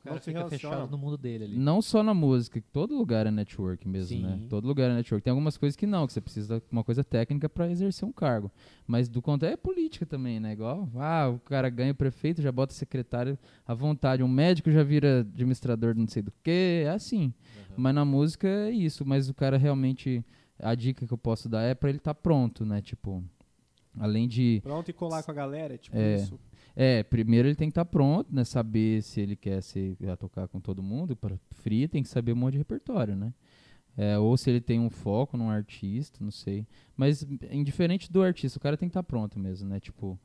O cara Não se fica fechado no mundo dele ali. Não só na música, todo lugar é network mesmo, né? Sim. Todo lugar é network. Tem algumas coisas que não, que você precisa de uma coisa técnica pra exercer um cargo. Mas do contrário é política também, né? Igual, ah, o cara ganha o prefeito, já bota secretário à vontade. Um médico já vira administrador de não sei do que, é assim. Uhum. Mas na música é isso, mas o cara realmente a dica que eu posso dar é pra ele estar pronto, né? Tipo, além de Pronto e colar com a galera, tipo É. isso. É, primeiro ele tem que estar pronto, né? Saber se ele quer ser, a tocar com todo mundo. Para free tem que saber um monte de repertório, né? É, ou se ele tem um foco num artista, não sei. Mas indiferente do artista, o cara tem que estar pronto mesmo, né? Tipo,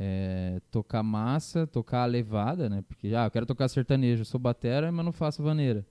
é, tocar massa, tocar levada, né? Porque, ah, eu quero tocar sertanejo, sou batera, mas não faço vaneira.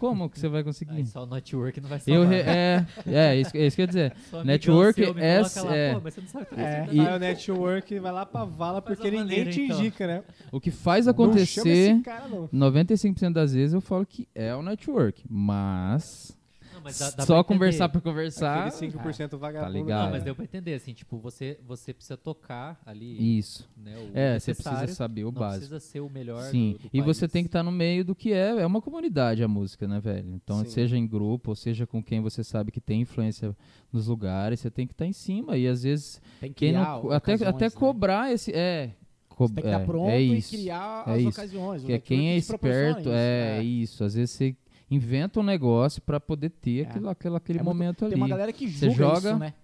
Como que você vai conseguir? Aí só o network não vai Eu salvar. re- é, é, isso, é isso que eu ia dizer. Network seu me é- lá, é- Pô, mas você não sabe É, sertanejo. e- Aí o network vai lá pra vala Faz porque ninguém maneira, te então. indica, né? O que faz Não acontecer. esse cara, não. 95% das vezes eu falo que é o network, mas, Não, mas dá- dá pra só conversar por conversar. Aquele 5% vagabundo. tá ligado? Não, É. mas deu pra entender, assim, tipo, você, você precisa tocar ali, Isso. né, o É, você precisa saber o não básico. precisa ser o melhor Sim, do, do e você país. tem que estar no meio do que é, é uma comunidade a música, né, velho? Então, Sim. seja em grupo, ou seja com quem você sabe que tem influência nos lugares, você tem que estar em cima. E às vezes, Tem que quem criar não, até, até né? cobrar esse. É, co- Você tem que é, estar pronto é e isso. criar é as isso. ocasiões. Que é quem é network te proporciona esperto, isso, é, isso. Às vezes você inventa um negócio pra poder ter É. aquilo, aquele, aquele É muito- momento ali. Tem uma galera que Você julga joga- isso, né?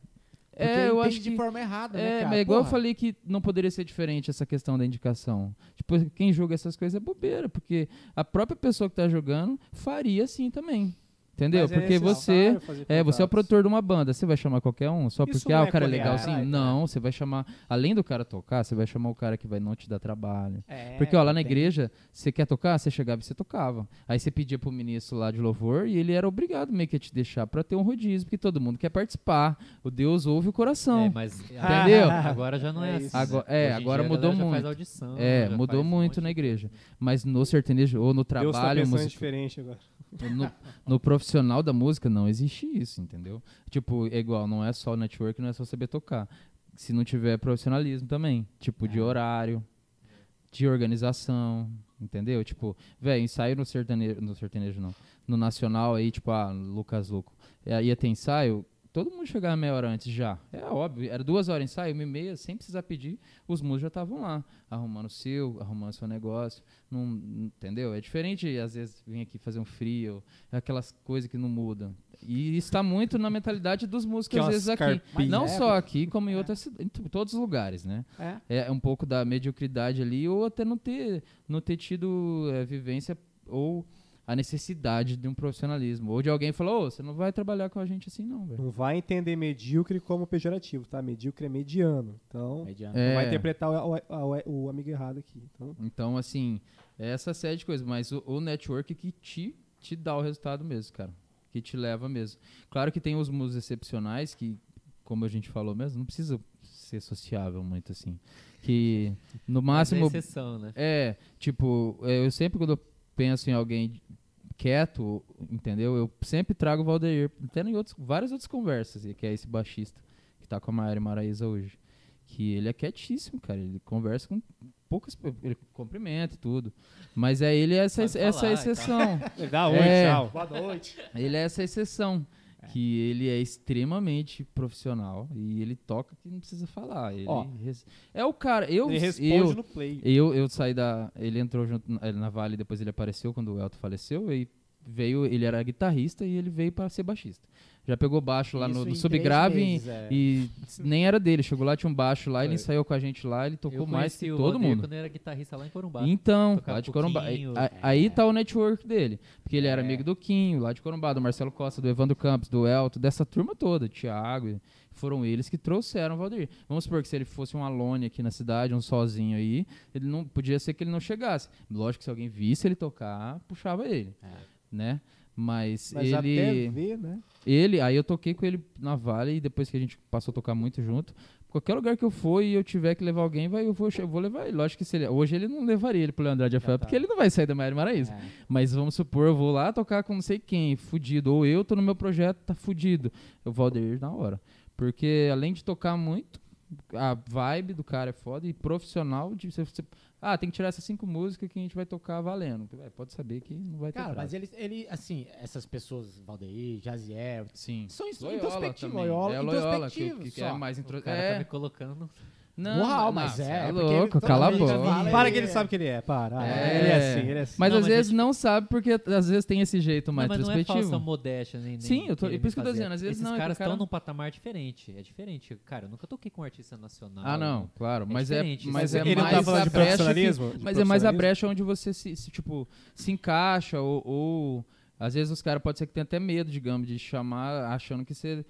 Porque É, eu acho de que forma errada, né, É, cara? mas igual eu Porra. falei que não poderia ser diferente essa questão da indicação. Tipo, quem julga essas coisas é bobeira, porque a própria pessoa que tá jogando faria assim também. Entendeu? Mas é porque você necessário fazer é, você é o produtor de uma banda, você vai chamar qualquer um só Isso porque ah, é o cara é legalzinho? vai, não, você vai chamar, além do cara tocar, você vai chamar o cara que vai não te dar trabalho. É, Porque ó, lá na igreja, você quer tocar, você chegava e você tocava. Aí você pedia pro ministro lá de louvor e ele era obrigado meio que a te deixar pra ter um rodízio, porque todo mundo quer participar. O Deus ouve o coração. É, mas Entendeu? agora já não é, É assim. isso. né? Agora- é, agora mudou muito. Faz audição, É, mudou um muito monte na igreja. Mas no sertanejo, ou no Deus tá trabalho pensando musical, diferente agora. No, no profissional da música, não existe isso, entendeu? Tipo, é igual, não é só network, não é só saber tocar. Se não tiver profissionalismo também, tipo, É. de horário, de organização, Entendeu? Tipo, velho, ensaio no sertanejo, no sertanejo não. No nacional aí, tipo, ah, Lucas Luco. É, ia ter ensaio, todo mundo chegava meia hora antes já. É óbvio, era duas horas ensaio, uma e meia, sem precisar pedir, os músicos já estavam lá, arrumando o seu, arrumando o seu negócio. Não, entendeu? É diferente, às vezes, vir aqui fazer um frio, aquelas coisas que não mudam. E está muito na mentalidade dos músicos, Que às vezes, aqui. Não só aqui, como em outras em todos os lugares, né? É. É um pouco da mediocridade ali, ou até não ter, não ter tido é, vivência ou a necessidade de um profissionalismo. Ou de alguém falar, ô, você não vai trabalhar com a gente assim, não, velho. Não vai entender medíocre como pejorativo, tá? Medíocre é mediano. Então, Mediano. É. não vai interpretar o, o- o- o amigo errado aqui. Então, Então, assim, é essa série de coisas, mas o, o network que te, te dá o resultado mesmo, cara. Que te leva mesmo. Claro que tem os músicos excepcionais que, como a gente falou mesmo, não precisa ser sociável muito assim. Que no Mas é máximo. exceção, né? É, tipo, é, eu sempre quando eu penso em alguém quieto, entendeu? Eu sempre trago o Valdeir, até em outros, várias outras conversas, que é esse baixista que tá com a Mayara Maraíza hoje. Que ele é quietíssimo, cara. Ele conversa com poucas ele cumprimenta e tudo. Mas é ele é essa, essa falar e exceção. dá oi, É. tchau. Boa noite. ele é essa exceção. Que ele é extremamente profissional e ele toca que não precisa falar. Ele Ó. res- é o cara. Eu, Ele responde eu, no play. eu, eu saí da. Ele entrou junto na, na Vale, depois ele apareceu quando o Elton faleceu. E veio. Ele era guitarrista e ele veio para ser baixista. Já pegou baixo lá Isso no, no subgrave e, é. e nem era dele. Chegou lá, tinha um baixo lá, ele ensaiou com a gente lá, ele tocou eu mais que o todo Valdir mundo. quando era guitarrista lá em Corumbá. Então, Tocava lá de Corumbá. Aí- Aí tá o network dele. Porque ele era amigo do Quinho, lá de Corumbá, do Marcelo Costa, do Evandro Campos, do Elton, dessa turma toda, Thiago. Foram eles que trouxeram o Valdir. Vamos supor que se ele fosse um alone aqui na cidade, um sozinho aí, ele não podia ser que ele não chegasse. Lógico que se alguém visse ele tocar, puxava ele. Né? Mas, Mas ele. ver, né? Ele, aí eu toquei com ele na Vale e depois que a gente passou a tocar muito junto, qualquer lugar que eu for e eu tiver que levar alguém, vai, eu, vou, eu vou levar ele. Lógico que se ele, hoje ele não levaria ele pro Leandro de Rafael, tá. porque ele não vai sair da Maria Maraíza. É. Mas vamos supor, eu vou lá tocar com não sei quem, fudido. Ou eu tô no meu projeto, tá fudido. Eu vou Aldeir na hora. Porque além de tocar muito, a vibe do cara é foda e profissional de você, você- ah, tem que tirar essas cinco músicas que a gente vai tocar valendo. É, pode saber que não vai ter Cara, mas ele, ele, assim, essas pessoas, Valdeir, Jaziel, Sim. são Loyola introspectivos. também. Loyola, é Loyola que, que, que é mais intro... O cara é. tá me colocando. Não, Uau, mas é, é louco, cala a boca. fala, Para que ele sabe que ele é. Para. É. Ele é assim, ele é assim. Mas Não, às mas é vezes tipo- não sabe, porque às vezes tem esse jeito mais não, mas não é introspectivo. falsa modéstia, nem, nem Sim, eu tô- querer por isso que eu tô dizendo, às vezes Esses não, é que o caras cara- estão num patamar diferente. É diferente. Cara, eu nunca toquei com um artista nacional. Ah, não, claro. É mas é, diferente, mas é ele não mais tá falando a de brecha profissionalismo? que- Mas é mais a brecha onde você se, se, tipo, se encaixa ou, ou às vezes os caras podem ser que tenham até medo, digamos, de chamar achando que você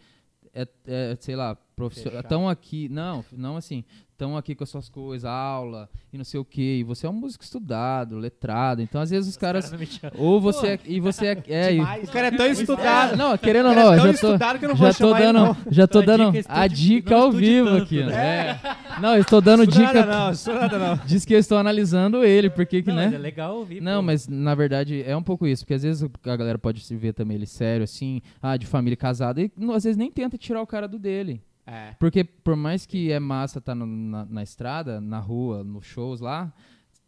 é, é, sei lá, profissional. Estão aqui, não, não assim, estão aqui com as suas coisas, aula e não sei o quê. E você é um músico estudado, letrado. Então, às vezes os caras ou você é, e você é, é e- Demais, O cara é né? tão Muito estudado. É, não, querendo ou não, é tão já tô, estudado que eu não já vou tô chamar ele, dando, não. já tô A dica dando é a dica ao vivo tanto, aqui, né? né? Não, eu estou dando dica, não, estuda nada não. diz que eu estou analisando ele, porque que, Não, né? mas é legal ouvir. Não, pô. mas na verdade é um pouco isso, porque às vezes a galera pode se ver também ele sério, assim, ah, de família casada, e às vezes nem tenta tirar o cara do dele. É. Porque por mais que é massa estar na, na estrada, na rua, nos shows lá,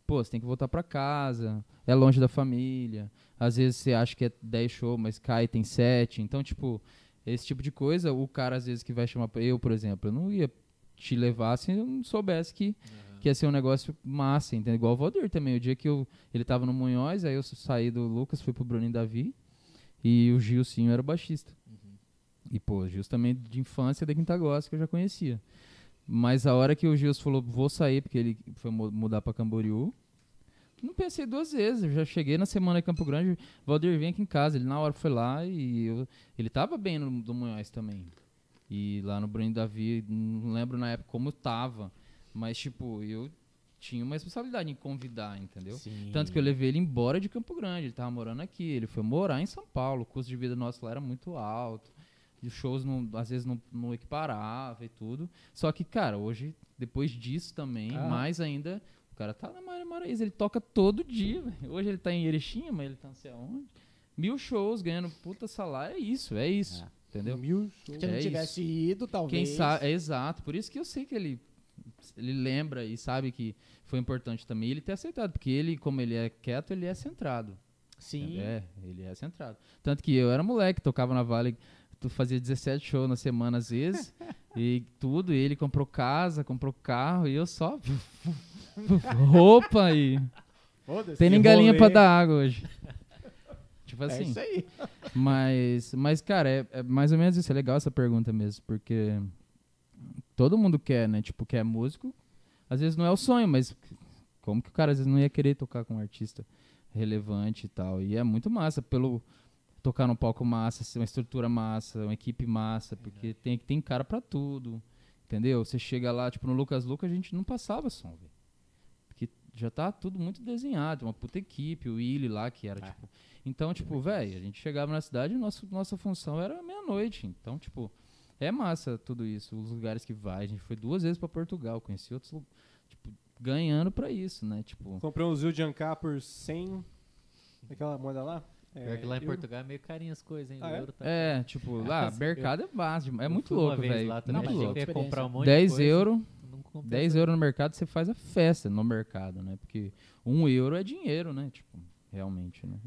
pô, você tem que voltar pra casa, é longe da família. Às vezes você acha que é 10 shows, mas cai tem 7. Então, tipo, esse tipo de coisa, o cara às vezes que vai chamar. Eu, por exemplo, eu não ia te levar se eu não soubesse que, que ia ser um negócio massa, entendeu? Igual o Valdir também. O dia que eu, ele tava no Munhoz, aí eu saí do Lucas, fui pro Bruninho Davi e o Gilcinho era o baixista. E, pô, também de infância da Quinta Gosta, que eu já conhecia. Mas a hora que o Gils falou, vou sair, porque ele foi mu- mudar pra Camboriú, não pensei duas vezes. Eu já cheguei na semana em Campo Grande, Valdir vem aqui em casa. Ele na hora foi lá e eu- ele tava bem no do Munhoz também. E lá no Bruno Davi, não lembro na época como tava. Mas, tipo, eu tinha uma responsabilidade em convidar, entendeu? Sim. Tanto que eu levei ele embora de Campo Grande. Ele tava morando aqui. Ele foi morar em São Paulo. O custo de vida nosso lá era muito alto. E os shows, não, às vezes, não, não equiparava e tudo. Só que, cara, hoje, depois disso também, Ah. mais ainda, o cara tá na Maria Maraíza. Ele toca todo dia, velho. Hoje ele tá em Erechim, mas ele tá não sei aonde. Mil shows, ganhando puta salário. É isso, é isso. Entendeu? Mil shows. Se não É tivesse ido, Quem talvez. sabe, é exato. Por isso que eu sei que ele ele lembra e sabe que foi importante também ele ter aceitado, porque ele, como ele é quieto, ele é centrado. Sim. É, ele é centrado. Tanto que eu era moleque, tocava na Vale, tu fazia 17 shows na semana às vezes, e tudo, e ele comprou casa, comprou carro, e eu só roupa e tem nem galinha pra dar água hoje. Tipo É assim. isso aí. Mas, mas cara, é, é mais ou menos isso. É legal essa pergunta mesmo, porque todo mundo quer, né? Tipo, quer músico. Às vezes não é o sonho, mas como que o cara às vezes não ia querer tocar com um artista relevante e tal? E é muito massa pelo tocar num palco massa, ser uma estrutura massa, uma equipe massa, porque tem, tem cara pra tudo. Entendeu? Você chega lá, tipo, no Lucas Lucas a gente não passava som, velho. Porque já tá tudo muito desenhado, uma puta equipe, o Willy lá, que era, tipo. Então, tipo, velho, a gente chegava na cidade e nossa, nossa função era meia-noite. Então, tipo, é massa tudo isso, os lugares que vai. A gente foi duas vezes pra Portugal, conheci outros lu- tipo, ganhando pra isso, né? Tipo, Comprei um Zil de Ancar por 100. Aquela moeda lá? Pior que lá em euro. Portugal é meio carinho as coisas, hein? Ah, O é? euro tá- é, tipo, lá, eu- mercado é básico, é eu muito fui uma louco, velho. lá também, Muito louco. eu comprar um monte 10 de euros, não comprei 10 euros no mercado você faz a festa no mercado, né? Porque um euro é dinheiro, né? Tipo, realmente, né?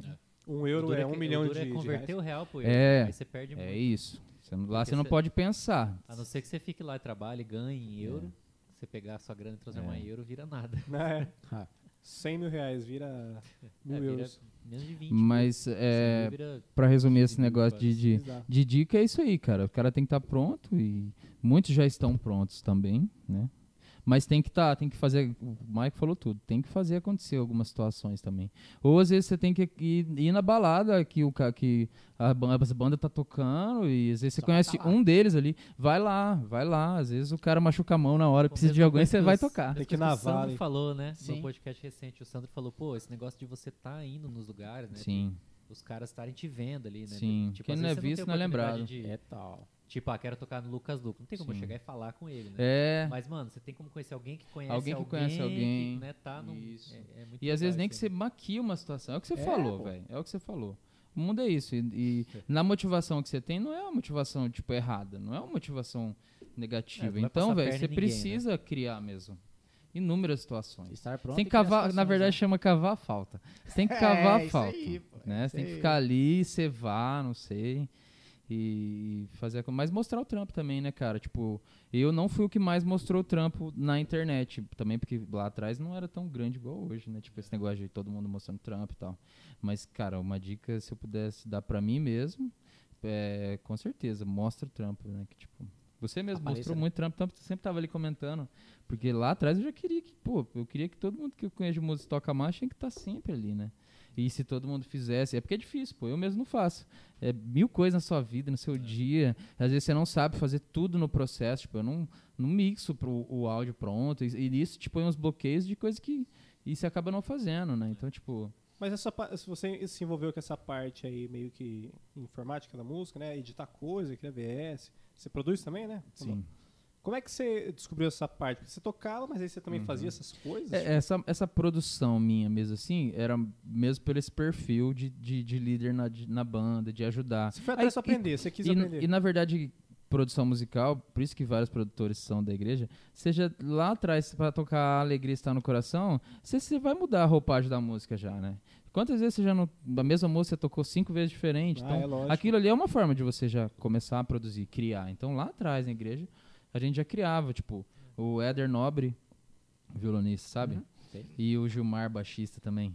Um O euro duro é um milhão o de, é de converter reais. o real pro euro. É, Aí você perde muito. É isso. Você não- lá Porque você não cê- pode pensar. A não ser que você fique lá e trabalhe e ganhe em euro. Você pegar a sua grana e transformar É. em euro, vira nada. É. Ah. 100 mil reais vira mil É, vira euros. Menos de 20. Mas, é, pra resumir esse 15 mil negócio de, de, de dica, é isso aí, cara. O cara tem que estar pronto e muitos já estão prontos também, né? Mas tem que estar, tem que fazer. O Mike falou tudo. Tem que fazer acontecer algumas situações também. Ou às vezes você tem que ir, ir na balada que o que a as banda tá tocando e às vezes você Só conhece tá um deles ali. Vai lá, vai lá. Às vezes o cara machuca a mão na hora, Pô, precisa de alguém, você vai tocar. Tem que ir coisa na o Sandro falou, né? Sim. No podcast recente, o Sandro falou, pô, esse negócio de você tá indo nos lugares, né? Sim, Os caras estarem te vendo ali, né? Sim. Tipo, Quem não é visto não é lembrado. de- É tal. Tipo, ah, quero tocar no Lucas Luco. Não tem como eu chegar e falar com ele, né? é. Mas, mano, você tem como conhecer alguém que conhece Alguém que conhece alguém. Que, né, tá num, Isso. é- é muito E às vezes nem que você maquia uma situação. É o que você É, falou, velho. É o que você falou. O mundo é isso. E, e na motivação que você tem, não é uma motivação, tipo, errada. Não é uma motivação É, negativa. vai então, velho, você ninguém, né? precisa criar mesmo. Inúmeras situações. Estar pronto. Você tem que cavar, na verdade né? chama cavar a falta. Você tem que É, cavar a isso falta. aí, pô, né? isso Você tem que ficar ali, cevar, não sei. E fazer a co- Mas mostrar o trampo também, né, cara? Tipo, eu não fui o que mais mostrou o trampo na internet. Também porque lá atrás não era tão grande igual hoje, né? Tipo, esse negócio de todo mundo mostrando trampo e tal. Mas, cara, uma dica, se eu pudesse dar pra mim mesmo, é, com certeza, mostra o trampo, né? Que, tipo, você mesmo mostrou né? muito trampo, tanto sempre tava ali comentando. Porque lá atrás eu já queria que, pô, eu queria que todo mundo que eu conheço de música toca mais tinha que estar sempre ali, né? E se todo mundo fizesse, é porque é difícil, pô, eu mesmo não faço. É mil coisas na sua vida, no seu dia. Às vezes você não sabe fazer tudo no processo, tipo, eu não, não mixo pro, o áudio pronto. E, e isso te põe uns bloqueios de coisa que e você acaba não fazendo, né? Então, tipo, Mas essa, se você se envolveu com essa parte aí, meio que informática da música, né? Editar coisa, criar VS. Você produz também, né? Sim. Como é que você descobriu essa parte? Porque você tocava, mas aí você também Uhum. fazia essas coisas? É, essa, essa produção minha mesmo assim, era mesmo por esse perfil de, de, de líder na, de- na banda, de ajudar. Você foi atrás pra aprender, você quis e, aprender. e na verdade, produção musical, por isso que vários produtores são da igreja, seja lá atrás pra tocar a alegria está no coração, você, você vai mudar a roupagem da música já, né? Quantas vezes você já não. A mesma música tocou cinco vezes diferente? Ah, então, é aquilo ali é uma forma de você já começar a produzir, criar. Então lá atrás na igreja, a gente já criava, tipo, o Éder Nobre, violonista, sabe? Uhum. E o Gilmar, baixista também.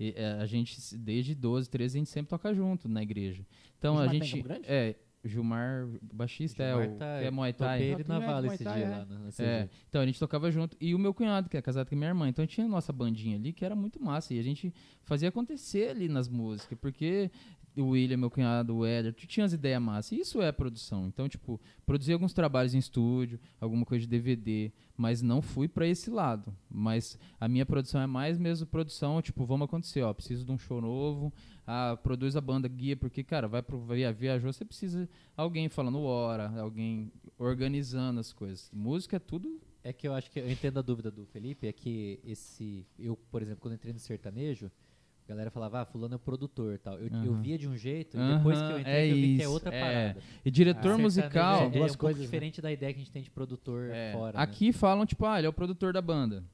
E, é, a gente, desde 12, 13, a gente sempre toca junto na igreja. Então O a tá gente. É, o Gilmar, baixista, é Gilmar o tá- é Muay Thai. Ele na é Vale esse dia lá. É, CG. então a gente tocava junto. E o meu cunhado, que é casado com minha irmã. Então tinha a nossa bandinha ali, que era muito massa. E a gente fazia acontecer ali nas músicas. Porque o William, meu cunhado, o Éder, tu tinha as ideias massas. Isso é produção. Então, tipo, produzir alguns trabalhos em estúdio, alguma coisa de DVD. Mas não fui pra esse lado. Mas a minha produção é mais mesmo produção, tipo, vamos acontecer, ó. Preciso de um show novo. Ah, produz a banda, guia, porque, cara, vai pro via- viajou, você precisa alguém falando hora, alguém organizando as coisas. Música é tudo. É que eu acho que eu entendo a dúvida do Felipe, é que esse. Eu, por exemplo, quando entrei no sertanejo, A galera falava, ah, fulano é o produtor e tal. Eu, eu Aham. via de um jeito, e depois que eu entrei, é eu vi que é isso, outra é. parada. E diretor Sertanejo musical. é, duas é um pouco coisas, né? diferente da ideia que a gente tem de produtor É, fora. né? aqui falam, tipo, ah, ele é o produtor da banda.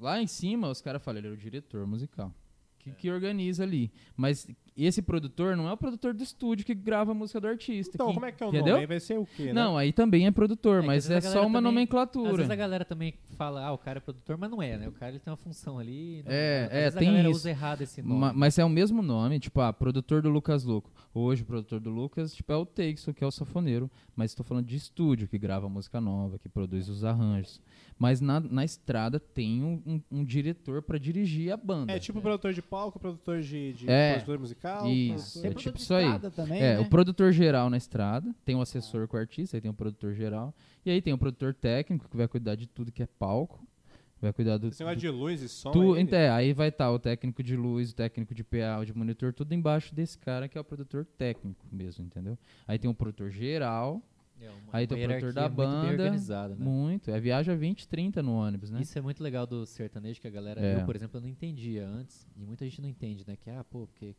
Lá em cima, os caras falam, ele é o diretor musical. Que, que organiza ali. Mas esse produtor não é o produtor do estúdio que grava a música do artista. Então, que- como é que é o entendeu? nome? Aí vai ser o quê, né? Não, aí também é produtor, É, às mas é só uma também- Às nomenclatura. vezes a galera também fala, ah, o cara é produtor, mas não é, né? O cara ele tem uma função ali. não- É, às é, vezes tem a galera isso. usa errado esse nome. Ma- mas é o mesmo nome, tipo, ah, produtor do Lucas Louco. Hoje o produtor do Lucas, tipo, é o Texo, que é o safoneiro. Mas estou falando de estúdio, que grava música nova, que produz os arranjos. Mas na, na estrada tem um, um- um diretor pra dirigir a banda. É tipo produtor de palco, produtor de, de É. produtor musical. Isso. É tipo isso aí. Também, É, né? o produtor geral na estrada, tem o assessor com o artista, aí tem o produtor geral. E aí tem o produtor técnico, que vai cuidar de tudo que é palco. Vai cuidar do. Esse negócio de luz e som. tu, aí, ent- é, aí vai estar o técnico de luz, o técnico de PA, o de monitor, tudo embaixo desse cara que é o produtor técnico mesmo, entendeu? Aí tem o produtor geral, É uma- aí tem o produtor da muito banda, organizada, né? muito. É viaja 20, 30 no ônibus, né? Isso é muito legal do sertanejo que a galera, É. eu, por exemplo, eu não entendia antes, e muita gente não entende, né? Que, ah, pô, porque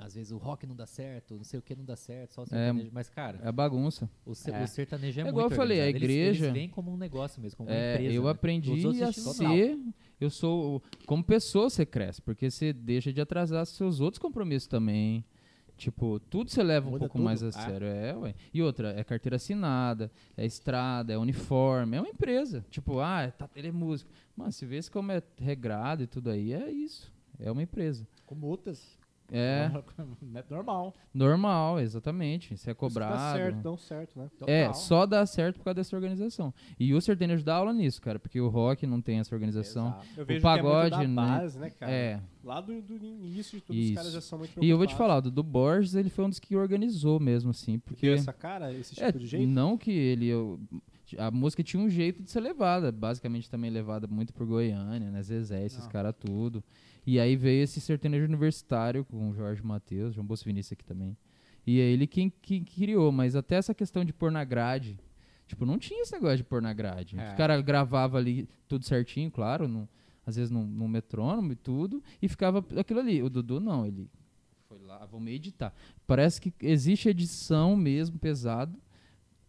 às vezes o rock não dá certo, não sei o que não dá certo, só o sertanejo. Mas, cara, É bagunça. o, ser- É. o sertanejo é, É muito igual eu falei, a organizado. Eles- igreja- Eles, veem como um negócio mesmo, como uma É, empresa. eu né? aprendi a ser. Eu sou. Como pessoa você cresce, porque você deixa de atrasar seus outros compromissos também. Tipo, tudo você leva um Muda pouco tudo. mais a Ah. sério. É, ué. E outra, é carteira assinada, é estrada, é uniforme, é uma empresa. Tipo, ah, tá, ele é músico. Mano, se vê se como é regrado e tudo aí, é isso. É uma empresa. Com multas. É É normal. normal, exatamente. Isso é Isso cobrado. Dá certo, dão certo, né? É, Total. só dá certo por causa dessa organização. E o sertanejo dá aula nisso, cara, porque o rock não tem essa organização. Exato. Eu O vejo pagode, que é muito da né? base, né, cara? É, Lá do, do início de tudo, Isso. os caras já são muito E eu vou te preocupados. falar, o Dudu Borges, ele foi um dos que organizou mesmo, assim, porque... Deu essa cara, esse tipo É, de jeito? não que ele... eu- a música tinha um jeito de ser levada, basicamente também levada muito por Goiânia, né, Zezé, esses Não. caras tudo. E aí veio esse sertanejo universitário com o Jorge Matheus, João Bolso Vinícius aqui também. E é ele quem, quem criou, mas até essa questão de pôr na grade, tipo, não tinha esse negócio de pôr na grade. É. Os caras gravavam ali tudo certinho, claro, num- às vezes num, num metrônomo e tudo, e ficava aquilo ali. O Dudu não, ele foi lá, vamos editar. Parece que existe edição mesmo, pesado,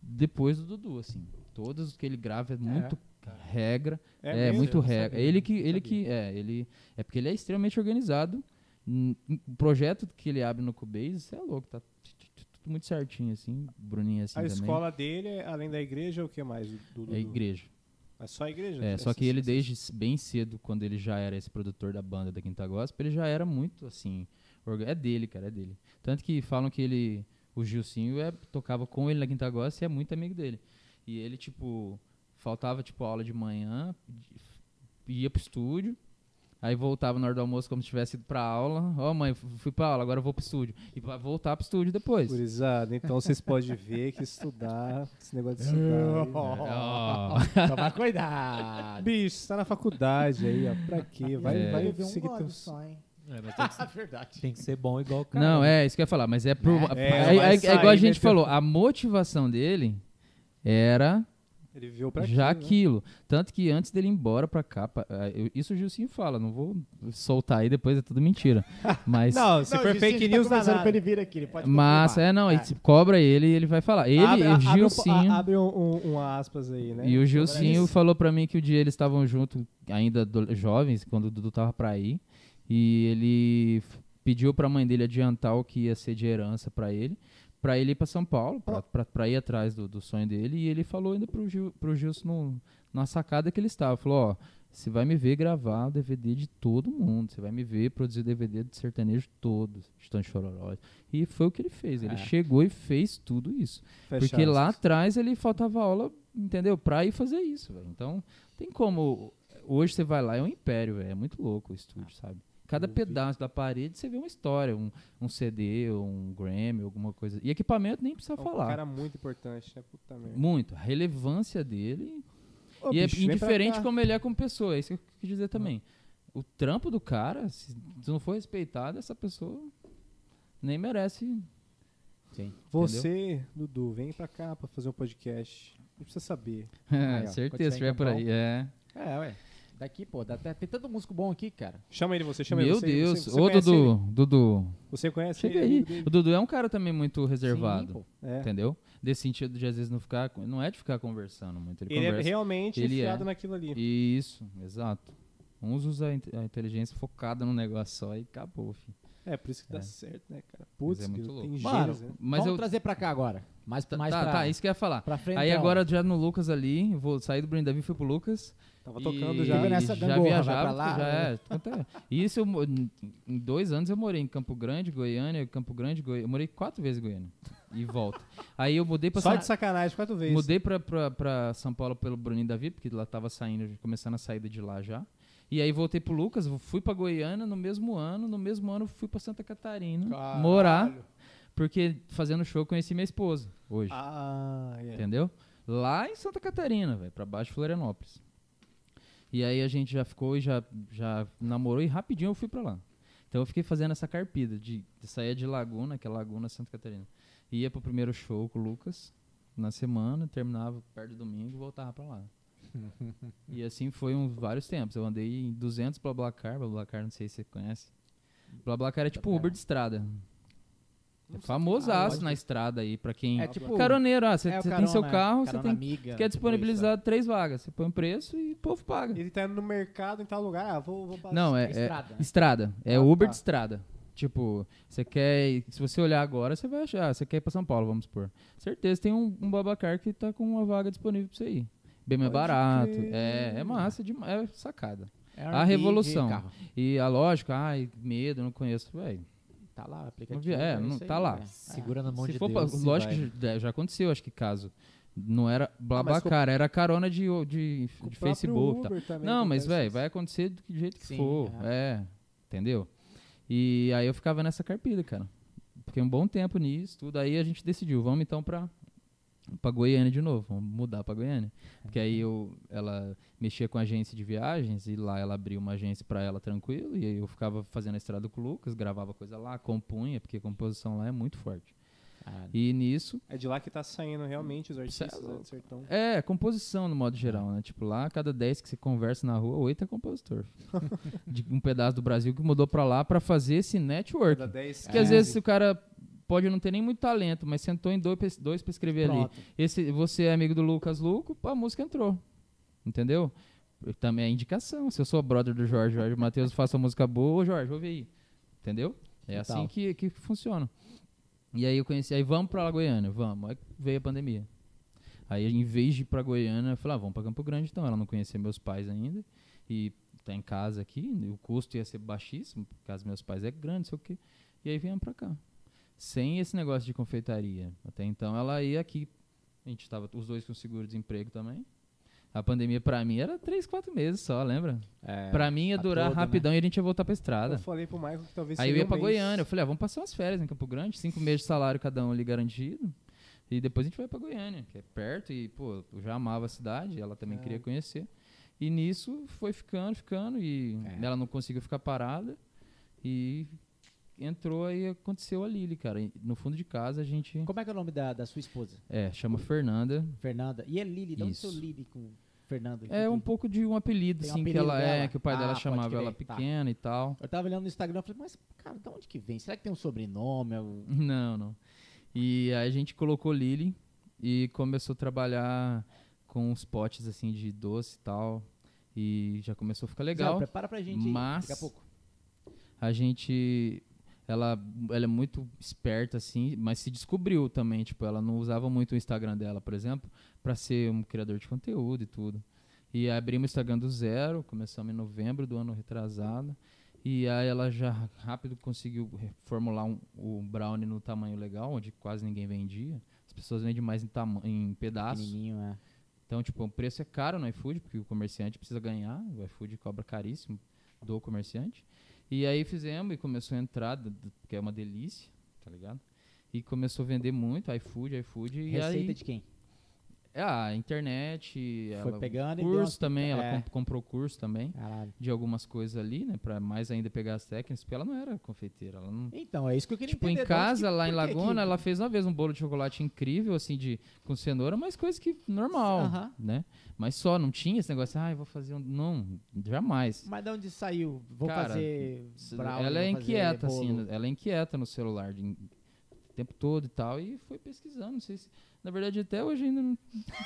depois do Dudu, assim. Todos que ele grava é muito regra, é, mesmo? muito regra. sabia, Ele que, ele sabia. que, é, ele é porque ele é extremamente organizado. O projeto que ele abre no Cubase, você é louco, tá tudo muito certinho assim, Bruninho assim A também. escola dele, é, além da igreja, é o que mais? Do, do, é igreja. É só a igreja? É, só que ele desde bem cedo, quando ele já era esse produtor da banda da Quinta Gospel, ele já era muito assim, é dele, cara, é dele. Tanto que falam que ele, o Gilcinho é, tocava com ele na Quinta Gospel e é muito amigo dele. E ele tipo faltava tipo aula de manhã, ia pro estúdio, aí voltava na hora do almoço como se tivesse ido pra aula. Ó, mãe, fu- fui pra aula, agora eu vou pro estúdio. E vai voltar pro estúdio depois. Gurizada, então vocês podem ver que estudar, esse negócio de estudar. Toma cuidado. Bicho, você tá na faculdade aí, ó. Pra quê? Vai, É. vai Beber um seguir teus... só, hein? É, mas tem que, ser, Verdade. tem que ser bom igual o cara. Não, né? é isso que eu ia falar, mas é pro. É, é, é- é sair, igual a gente falou, a motivação dele era Ele viu pra já aquilo, né? aquilo. Tanto que antes dele ir embora pra cá, ah, eu- isso o Gilcinho fala, não vou soltar aí, depois é tudo mentira. Mas. Não, se Não, for fake Gilcinho news, tá nada. pra ele vir aqui, ele pode Mas, confirmar. é, não, aí se cobra ele e ele vai falar. Ele, abre, o um Gilcinho. abre um, um, um aspas aí, né? E o Gilcinho falou pra mim que o dia eles estavam juntos, ainda do- jovens, quando o Dudu tava pra ir. E ele pediu pra mãe dele adiantar o que ia ser de herança pra ele, pra ele ir pra São Paulo, pra ir atrás do, do sonho dele. E ele falou ainda pro, Gil, pro Gilson no, na sacada que ele estava. Falou: Ó, você vai me ver gravar o DVD de todo mundo, você vai me ver produzir DVD de sertanejo todo, Estão Chororó. E foi o que ele fez. Ele É. chegou e fez tudo isso. Fecha Porque lá atrás ele faltava aula, entendeu? Pra ir fazer isso, velho. Então, tem como. Hoje você vai lá, é um império, velho. É muito louco o estúdio, sabe? Cada pedaço da parede você vê uma história, um, um CD, um Grammy, alguma coisa. E equipamento nem precisa É um falar. cara muito importante, né? Puta merda. Muito. A relevância dele. Ô, e bicho, é vem pra indiferente como ele é como pessoa. É isso que eu quis dizer também. O trampo do cara, se não for respeitado, essa pessoa nem merece. Sim. Você, Dudu, vem pra cá pra fazer um podcast. Não precisa saber. Aí, ó, certeza, se estiver por em aí. É. É, ué. Daqui, pô, dá, tem tanto músico bom aqui, cara. Chama ele, você chama ele. Meu você, Deus. Você, você Ô, Dudu, ele? Dudu. Você conhece Chega ele? aí. O Dudu é um cara também muito reservado. Sim. É. Entendeu? Desse sentido de às vezes não ficar. Não é de ficar conversando muito. Ele, Ele é conversa. realmente Ele é. naquilo ali. Isso, exato. Uns usam a inte- a inteligência focada num negócio só e acabou, filho. É, por isso que dá É. certo, né, cara? Putz, é muito louco. tem Mano, gênios, né? Mas vamos eu- trazer pra cá agora. Mais, Tá, mais tá, pra, tá, isso que eu ia falar. frente. Aí agora já no Lucas ali, vou sair do Bruno Davi e fui pro Lucas. Tava e tocando já. Fica nessa já gangorra, vai viajava, pra lá, já é. E Isso eu, em dois anos eu morei em Campo Grande, Goiânia, Campo Grande, Goiânia. Eu morei quatro vezes em Goiânia. E volta. Aí eu mudei pra Só São de sacanagem, quatro vezes. Mudei pra, pra, pra São Paulo pelo Bruninho Davi, porque lá tava saindo, começando a saída de lá já. E aí voltei pro Lucas, fui pra Goiânia no mesmo ano, no mesmo ano fui pra Santa Catarina Caralho. morar, porque fazendo show eu conheci minha esposa hoje, Ah, é. entendeu? Lá em Santa Catarina, velho, pra baixo de Florianópolis. E aí a gente já ficou e já, já namorou e rapidinho eu fui pra lá. Então eu fiquei fazendo essa carpida de, de sair de Laguna, que é Laguna Santa Catarina. Ia pro primeiro show com o Lucas na semana, terminava perto do domingo e voltava pra lá. e assim foi um, vários tempos. Eu andei em 200 BlaBlaCar, BlaBlaCar não sei se você conhece. BlaBlaCar é tipo Uber de estrada. É famosaço pode na estrada aí pra quem... É tipo. Caroneiro, ah, você é tem seu carro, você tem amiga, quer disponibilizar três vagas. Você põe um preço e o povo paga. Ele tá indo no mercado em tal lugar, ah, vou, vou passar. Não, é, é Estrada, né? estrada. É Ah, Uber tá. de estrada. Tipo, você quer. Se você olhar agora, você vai achar. ah, Você quer ir pra São Paulo, vamos supor. Certeza tem um, um Babacar que tá com uma vaga disponível pra você ir. Bem mais Pode barato. É, é massa, de, é sacada. É a revolução. carro. E a lógica, ai, medo, não conheço. Véi, Tá lá Não aplicativo. vi- é, não- isso aí, tá lá. velho. Segura na mão se de for Deus. pra, lógico vai. que já, já aconteceu, acho que caso. Não era Ah, mas Babacar, era carona de, de, de Facebook. tá? Não, mas, velho, vai acontecer do que- jeito que Sim, for. É. Entendeu? E aí eu ficava nessa carpida, cara. Fiquei um bom tempo nisso, tudo. Aí a gente decidiu, vamos então pra, pra Goiânia de novo. Vamos mudar pra Goiânia. Porque aí eu, ela mexia com agência de viagens e lá ela abriu uma agência pra ela tranquilo. E aí eu ficava fazendo a estrada com o Lucas, gravava coisa lá, compunha, porque a composição lá é muito forte. Ah, E nisso, É de lá que tá saindo realmente os artistas é né, do sertão. é, composição no modo geral, né? Tipo, lá, cada 10 que você conversa na rua, 8 é compositor. de um pedaço do Brasil que mudou pra lá pra fazer esse network. Cada 10, Porque às vezes o cara pode não ter nem muito talento, mas sentou em dois, dois pra escrever ali. Pronto. Esse, você é amigo do Lucas Luco, a música entrou. Entendeu? Também é indicação. Se eu sou brother do Jorge, Jorge Matheus, faça música boa, Jorge, ouve aí. Entendeu? É assim que, que funciona. E aí eu conheci, aí vamos pra lá Goiânia, vamos. Aí veio a pandemia. Aí em vez de ir pra Goiânia, eu falei, ah, vamos pra Campo Grande então. Ela não conhecia meus pais ainda. E tá em casa aqui, o custo ia ser baixíssimo, porque casa dos meus pais é grande, sei o quê. E aí viemos pra cá. Sem esse negócio de confeitaria. Até então ela ia aqui. A gente tava os dois com seguro-desemprego também. A pandemia pra mim era três, quatro meses só, lembra? É, pra mim ia durar toda, né? rapidão e a gente ia voltar pra estrada. Eu falei pro Michael que talvez Aí eu ia um pra mês. Goiânia. Eu falei, ah, vamos passar umas férias em Campo Grande, cinco meses de salário cada um ali garantido. E depois a gente vai pra Goiânia, que é perto. E, pô, eu já amava a cidade, ela também É. queria conhecer. E nisso foi ficando, ficando. E É. ela não conseguiu ficar parada. E entrou aí aconteceu a Lili, cara. No fundo de casa a gente. Como é que é o nome da, da sua esposa? É, chama Fernanda. Fernanda. E é Lili? De onde seu Lili com Fernanda? É um pouco de um apelido, Tem um assim, que ela é, dela? que o pai Ah, dela chamava ela tá. pequena e tal. Eu tava olhando no Instagram e falei, mas, cara, de onde que vem? Será que tem um sobrenome? Algum- Não, não. E aí a gente colocou Lily e começou a trabalhar com os potes assim de doce e tal. E já começou a ficar Zé, legal. prepara pra gente aí, mas- daqui a pouco. A gente ela, ela é muito esperta assim, mas se descobriu também, tipo, ela não usava muito o Instagram dela, por exemplo, para ser um criador de conteúdo e tudo. E aí abrimos o Instagram do zero, começamos em novembro do ano retrasado. E aí ela já rápido conseguiu formular um, o brownie no tamanho legal, onde quase ninguém vendia. As pessoas vendem mais em, em pedaços. É. Então, tipo, o preço é caro no iFood, porque o comerciante precisa ganhar, o iFood cobra caríssimo do comerciante. E aí fizemos e começou a entrar, que é uma delícia, tá ligado? E começou a vender muito, iFood, iFood, e Receita aí de quem? É, a internet, Foi ela, pegando e curso umas- também, ela é. comp- comprou curso também Caralho. de algumas coisas ali, né, Pra mais ainda pegar as técnicas, porque ela não era confeiteira, não Então, é isso que eu queria Tipo, entender. em de onde casa, que- lá em por que Laguna, ela fez uma vez um bolo de chocolate incrível, assim, de, com cenoura, mas coisa que normal, Aham. né? Mas só, não tinha esse negócio, ah, eu vou fazer um... Não, jamais. Mas de onde saiu? Vou Cara, fazer brownie, ela é inquieta, assim, ela é inquieta no celular de- o tempo todo e tal, e foi pesquisando, não sei se... Na verdade, até hoje ainda não...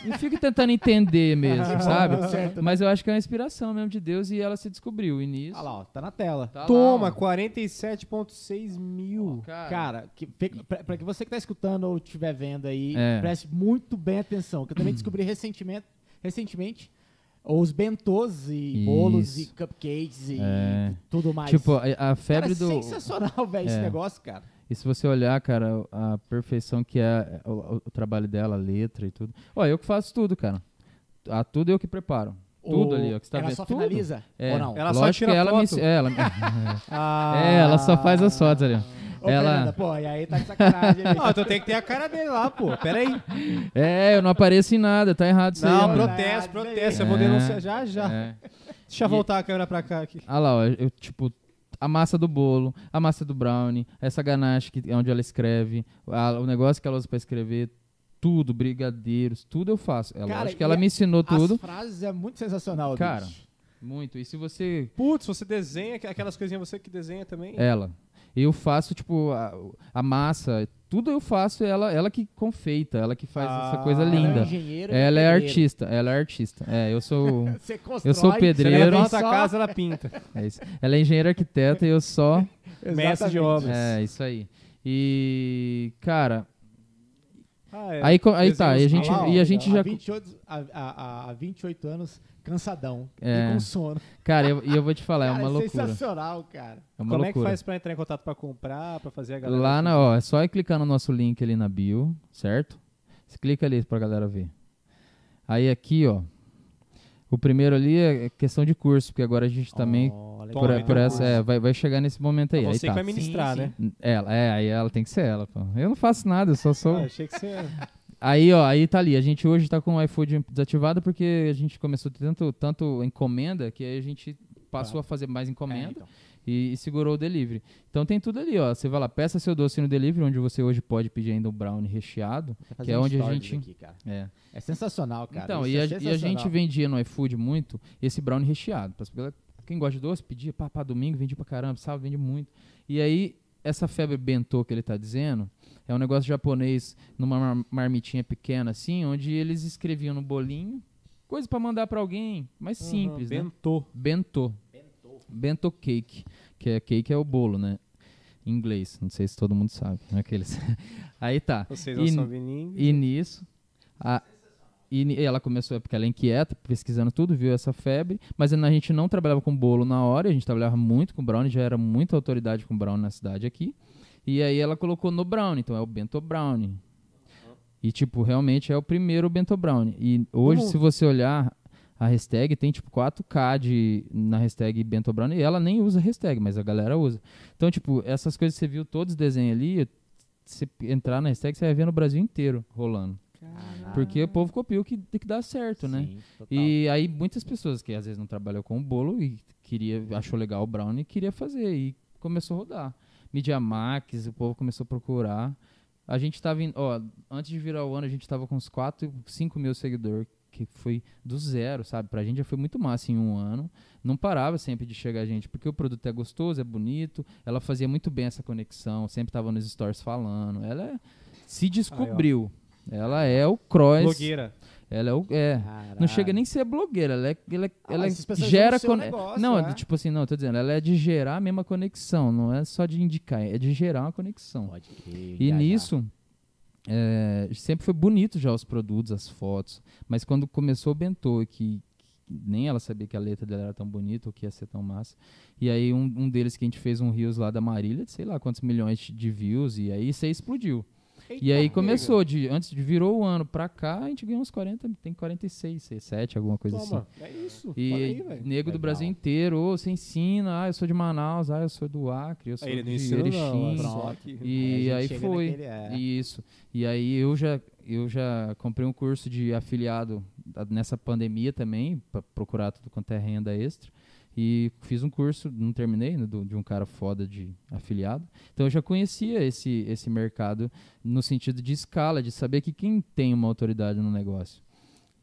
Eu fico tentando entender mesmo, sabe? Certo, né? Mas eu acho que é uma inspiração mesmo de Deus e ela se descobriu, e nisso... Olha lá, ó, tá na tela. tá Toma, ó. 47,6 mil. Cara, Cara, que, pra, pra que você que tá escutando ou estiver vendo aí, É. preste muito bem atenção. Que eu também descobri recentemente, recentemente os bentôs e Isso. bolos e cupcakes e É. tudo mais. tipo, a, a febre cara, do... sensacional, velho, esse É. negócio, cara. E se você olhar, cara, a perfeição que é o, o- o trabalho dela, a letra e tudo. Ó, eu que faço tudo, cara. A tudo eu que preparo. Tudo O- ali, ó, que você tá ela vendo. só Tudo. finaliza? É. Ou não? Ela só Lógico tira que ela me, foto. é, ela, Ah. é, ela só faz as fotos ali. ó. Ô, ela- Fernanda, pô, e aí tá de sacanagem. aí. Ah, então tem que ter a cara dele lá, pô. Pera aí. É, eu não apareço em nada, tá errado isso Não, aí. ó. protesto, Ah, protesto. Eu vou é. denunciar já, já. É. Deixa eu E- voltar a câmera pra cá aqui. Ah lá, ó, eu, tipo, a massa do bolo, a massa do brownie, essa ganache que é onde ela escreve, a- o negócio que ela usa pra escrever, tudo, brigadeiros, tudo eu faço. É Cara, lógico que ela me ensinou tudo. As frases é muito sensacional, Cara, bicho. Muito. E se você Putz, você desenha aquelas coisinhas, você que desenha também. Ela. Eu faço, tipo, a, a massa, tudo eu faço, ela, ela que confeita, ela que faz essa Ah, coisa ela é linda. engenheira e Ela é pedreiro. artista, ela é artista. É, eu sou. Você constrói, Eu sou Você pedreiro. levanta a só- casa, ela pinta. É isso. Ela é engenheira arquiteta e eu só. Mestre de obras. É, isso aí. E, cara, Ah, é. aí, aí tá, e a gente, Ah e a gente há já. 28, há, há, há 28 anos, cansadão É. e com sono. Cara, eu- e eu, vou te falar, é Cara, uma loucura. sensacional, cara. É uma Como é que loucura. faz pra entrar em contato pra comprar, pra fazer a galera? Lá na, ó, é só ir clicar no nosso link ali na bio, certo? Você clica ali pra galera ver. Aí aqui, ó. O primeiro ali é questão de curso, porque agora a gente também. Olha, Toma, por, por essa, é, vai, vai chegar nesse momento aí. É aí você tá. que vai ministrar, Sim, né? Ela, é, aí ela tem que ser ela, pô. Eu não faço nada, eu só sou. Ah, achei que você... Aí, ó, aí tá ali. A gente hoje tá com o iFood desativado porque a gente começou tanto, tanto encomenda que aí a gente passou a fazer mais É, encomenda então. e, e segurou o delivery. Então tem tudo ali, ó. Você vai lá, peça seu doce no delivery, onde você hoje pode pedir ainda um brownie recheado. Que é onde a gente- aqui. É. É sensacional, cara. então, e é a, e a sensacional. gente vendia no iFood muito esse brownie recheado. Pra Quem gosta de doce, pedia pá, pá, domingo, vendia pra caramba, sábado, vende muito. E aí, essa febre bentô que ele tá dizendo, é um negócio japonês numa mar- marmitinha pequena assim, onde eles escreviam no bolinho coisa pra mandar pra alguém, mais simples, né? Bentô. Bentô. Bento cake, que é cake é o bolo, né? Em inglês, não sei se todo mundo sabe. né? Aqueles. Aí tá. Vocês não E- são bilíngues. E nisso, a, e ela começou, porque ela é inquieta, pesquisando tudo, viu essa febre, mas a gente não trabalhava com bolo na hora, a gente trabalhava muito com brownie, já era muita autoridade com brownie na cidade aqui. E aí ela colocou no brownie, então é o bento brownie. E tipo, realmente é o primeiro bento brownie. E hoje, Como- se você olhar a hashtag, tem tipo 4K de, na hashtag bento brownie, e ela nem usa hashtag, mas a galera usa. Então, tipo, essas coisas que você viu, todos os desenhos ali, se entrar na hashtag, você vai ver no Brasil inteiro rolando. Porque o povo copiou que tem que dar certo, né? Sim, total. E aí muitas pessoas que às vezes não trabalham com o bolo e queria, achou legal o brownie, queria fazer e começou a rodar. Media Max, o povo começou a procurar. A gente tava, em, ó, antes de virar o ano, a gente tava com uns 4, 5 mil seguidores, que foi do zero, sabe? Pra gente já foi muito massa em um ano. Não parava sempre de chegar a gente, porque o produto é gostoso, é bonito. Ela fazia muito bem essa conexão, sempre tava nos stories falando. Ela é- se descobriu. Ela é o cross. Blogueira. Ela é o. É, Caralho. não chega nem a ser blogueira, ela, é, ela, é- Ah, ela especializou gera cone- negócio, Não, é. é tipo assim, não, eu tô dizendo, ela é de gerar a mesma conexão, não é só de indicar, é de gerar uma conexão. Pode crer, E já, já. nisso, é, sempre foi bonito já os produtos, as fotos, mas quando começou o Bentô, que, que nem ela sabia que a letra dela era tão bonita ou que ia ser tão massa, e aí um, um deles que a gente fez um Rios lá da Marília, de sei lá quantos milhões de views, e aí você explodiu. E aí começou, de, antes de virou o ano pra cá, a gente ganhou uns 40, tem 46, 7, alguma coisa assim. Toma. É isso. E aí, velho. nego do Legal. Brasil inteiro, ô, você ensina, ah, eu sou de Manaus, ah, eu sou do Acre, eu sou Aí ele não de. Erechim. E É, aí foi. naquele- é. Isso. E aí eu já eu já comprei um curso de afiliado nessa pandemia também, para procurar tudo quanto é renda extra. E fiz um curso, não terminei, né, de um cara foda de afiliado. Então eu já conhecia esse, esse mercado no sentido de escala, de saber que quem tem uma autoridade no negócio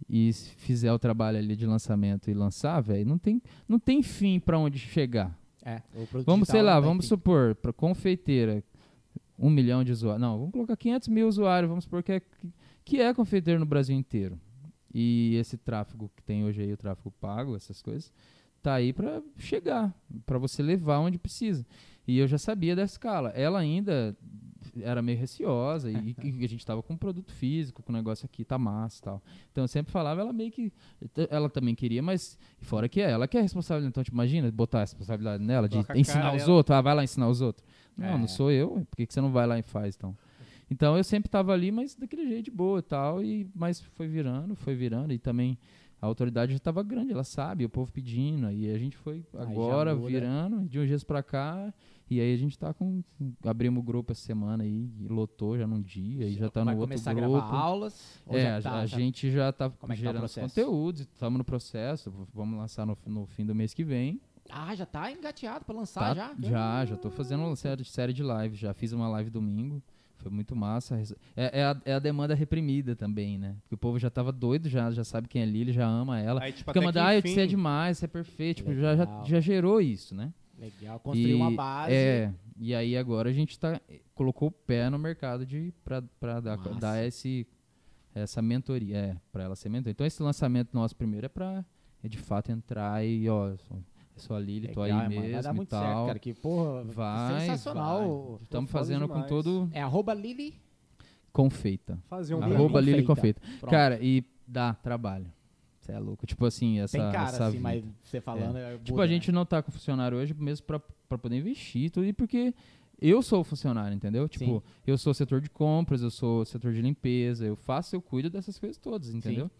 e fizer o trabalho ali de lançamento e lançar, velho, não tem, não tem fim para onde chegar. É, Vamos, sei lá, vamos fim. supor, para confeiteira, um milhão de usuários. Não, vamos colocar 500 mil usuários, vamos supor que é, que é confeiteiro no Brasil inteiro. E esse tráfego que tem hoje aí, o tráfego pago, essas coisas, tá aí para chegar, para você levar onde precisa. E eu já sabia da escala. Ela ainda era meio receosa e, e a gente tava com um produto físico, com o negócio aqui, tá massa e tal. Então eu sempre falava, ela meio que. Ela também queria, mas fora que é, ela que é responsável. Então, tipo, imagina botar a responsabilidade nela de Coloca ensinar os dela. outros, ah, vai lá ensinar os outros. Não, É. não sou eu, por que, que você não vai lá e faz então? Então eu sempre tava ali, mas daquele jeito de boa e tal, e, mas foi virando, foi virando, e também a autoridade já estava grande, ela sabe, o povo pedindo, aí a gente foi agora muda. virando, de uns dias pra cá, e aí a gente tá com. Abrimos o grupo essa semana aí, e lotou já num dia, e já tá Vai no outro começar a grupo. gravar aulas? É, já a, tá- a já- gente já tá Como é tá gerando processo? conteúdos, estamos no processo, vamos lançar no, no fim do mês que vem. Ah, já tá engateado pra lançar Tá- já? Já, já tô fazendo uma série, série de lives, já fiz uma live domingo, foi muito massa. É, é a, é a demanda reprimida também, né? Porque o povo já tava doido, já, já sabe quem é Lili, já ama ela. Aí, tipo, Fica mandando, ah, enfim- você é demais, você é perfeito. Tipo, já, já, já gerou isso, né? Legal, construir uma base. É, e aí agora a gente tá, colocou o pé no mercado de, pra, pra dar, Massa. dar esse, essa mentoria, é, pra ela ser mentor. Então esse lançamento nosso primeiro é pra, é de fato entrar e, ó, sou, sou a Lili, tô aí Legal, mano, mesmo Vai dar e muito tal. certo, cara. Que, porra, Vai, sensacional. Estamos fazendo com demais. todo É arroba Lili. confeita. Fazer um Lili Arroba Lili Confeita. Pronto. Cara, e dá trabalho. Você é louco. Tipo assim, essa, Tem cara, essa assim, vida. mas você falando. É. Tipo, muda, a gente né? não tá com funcionário hoje mesmo pra, pra poder investir e tudo, e porque eu sou o funcionário, entendeu? Tipo, Sim. eu sou setor de compras, eu sou setor de limpeza, eu faço, eu cuido dessas coisas todas, entendeu?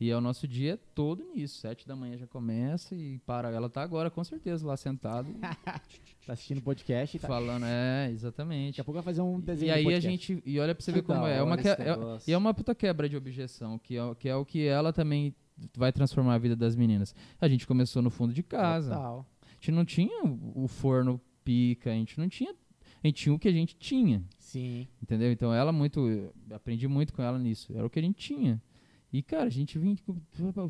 E é o nosso dia é todo nisso. Sete da manhã já começa e para. Ela tá agora, com certeza, lá sentada, Tá assistindo o podcast e tá. falando. É, exatamente. Daqui a pouco vai fazer um desenho E aí a gente. E olha pra você Que ver como é. É uma que, é, negócio. e é uma puta quebra de objeção, que é, que é o que ela também vai transformar a vida das meninas. A gente começou no fundo de casa. Total. A gente não tinha o forno pica, a gente não tinha. A gente tinha o que a gente tinha, Sim. entendeu? Então ela muito. aprendi muito com ela nisso. Era o que a gente tinha. E, cara, a gente vinha,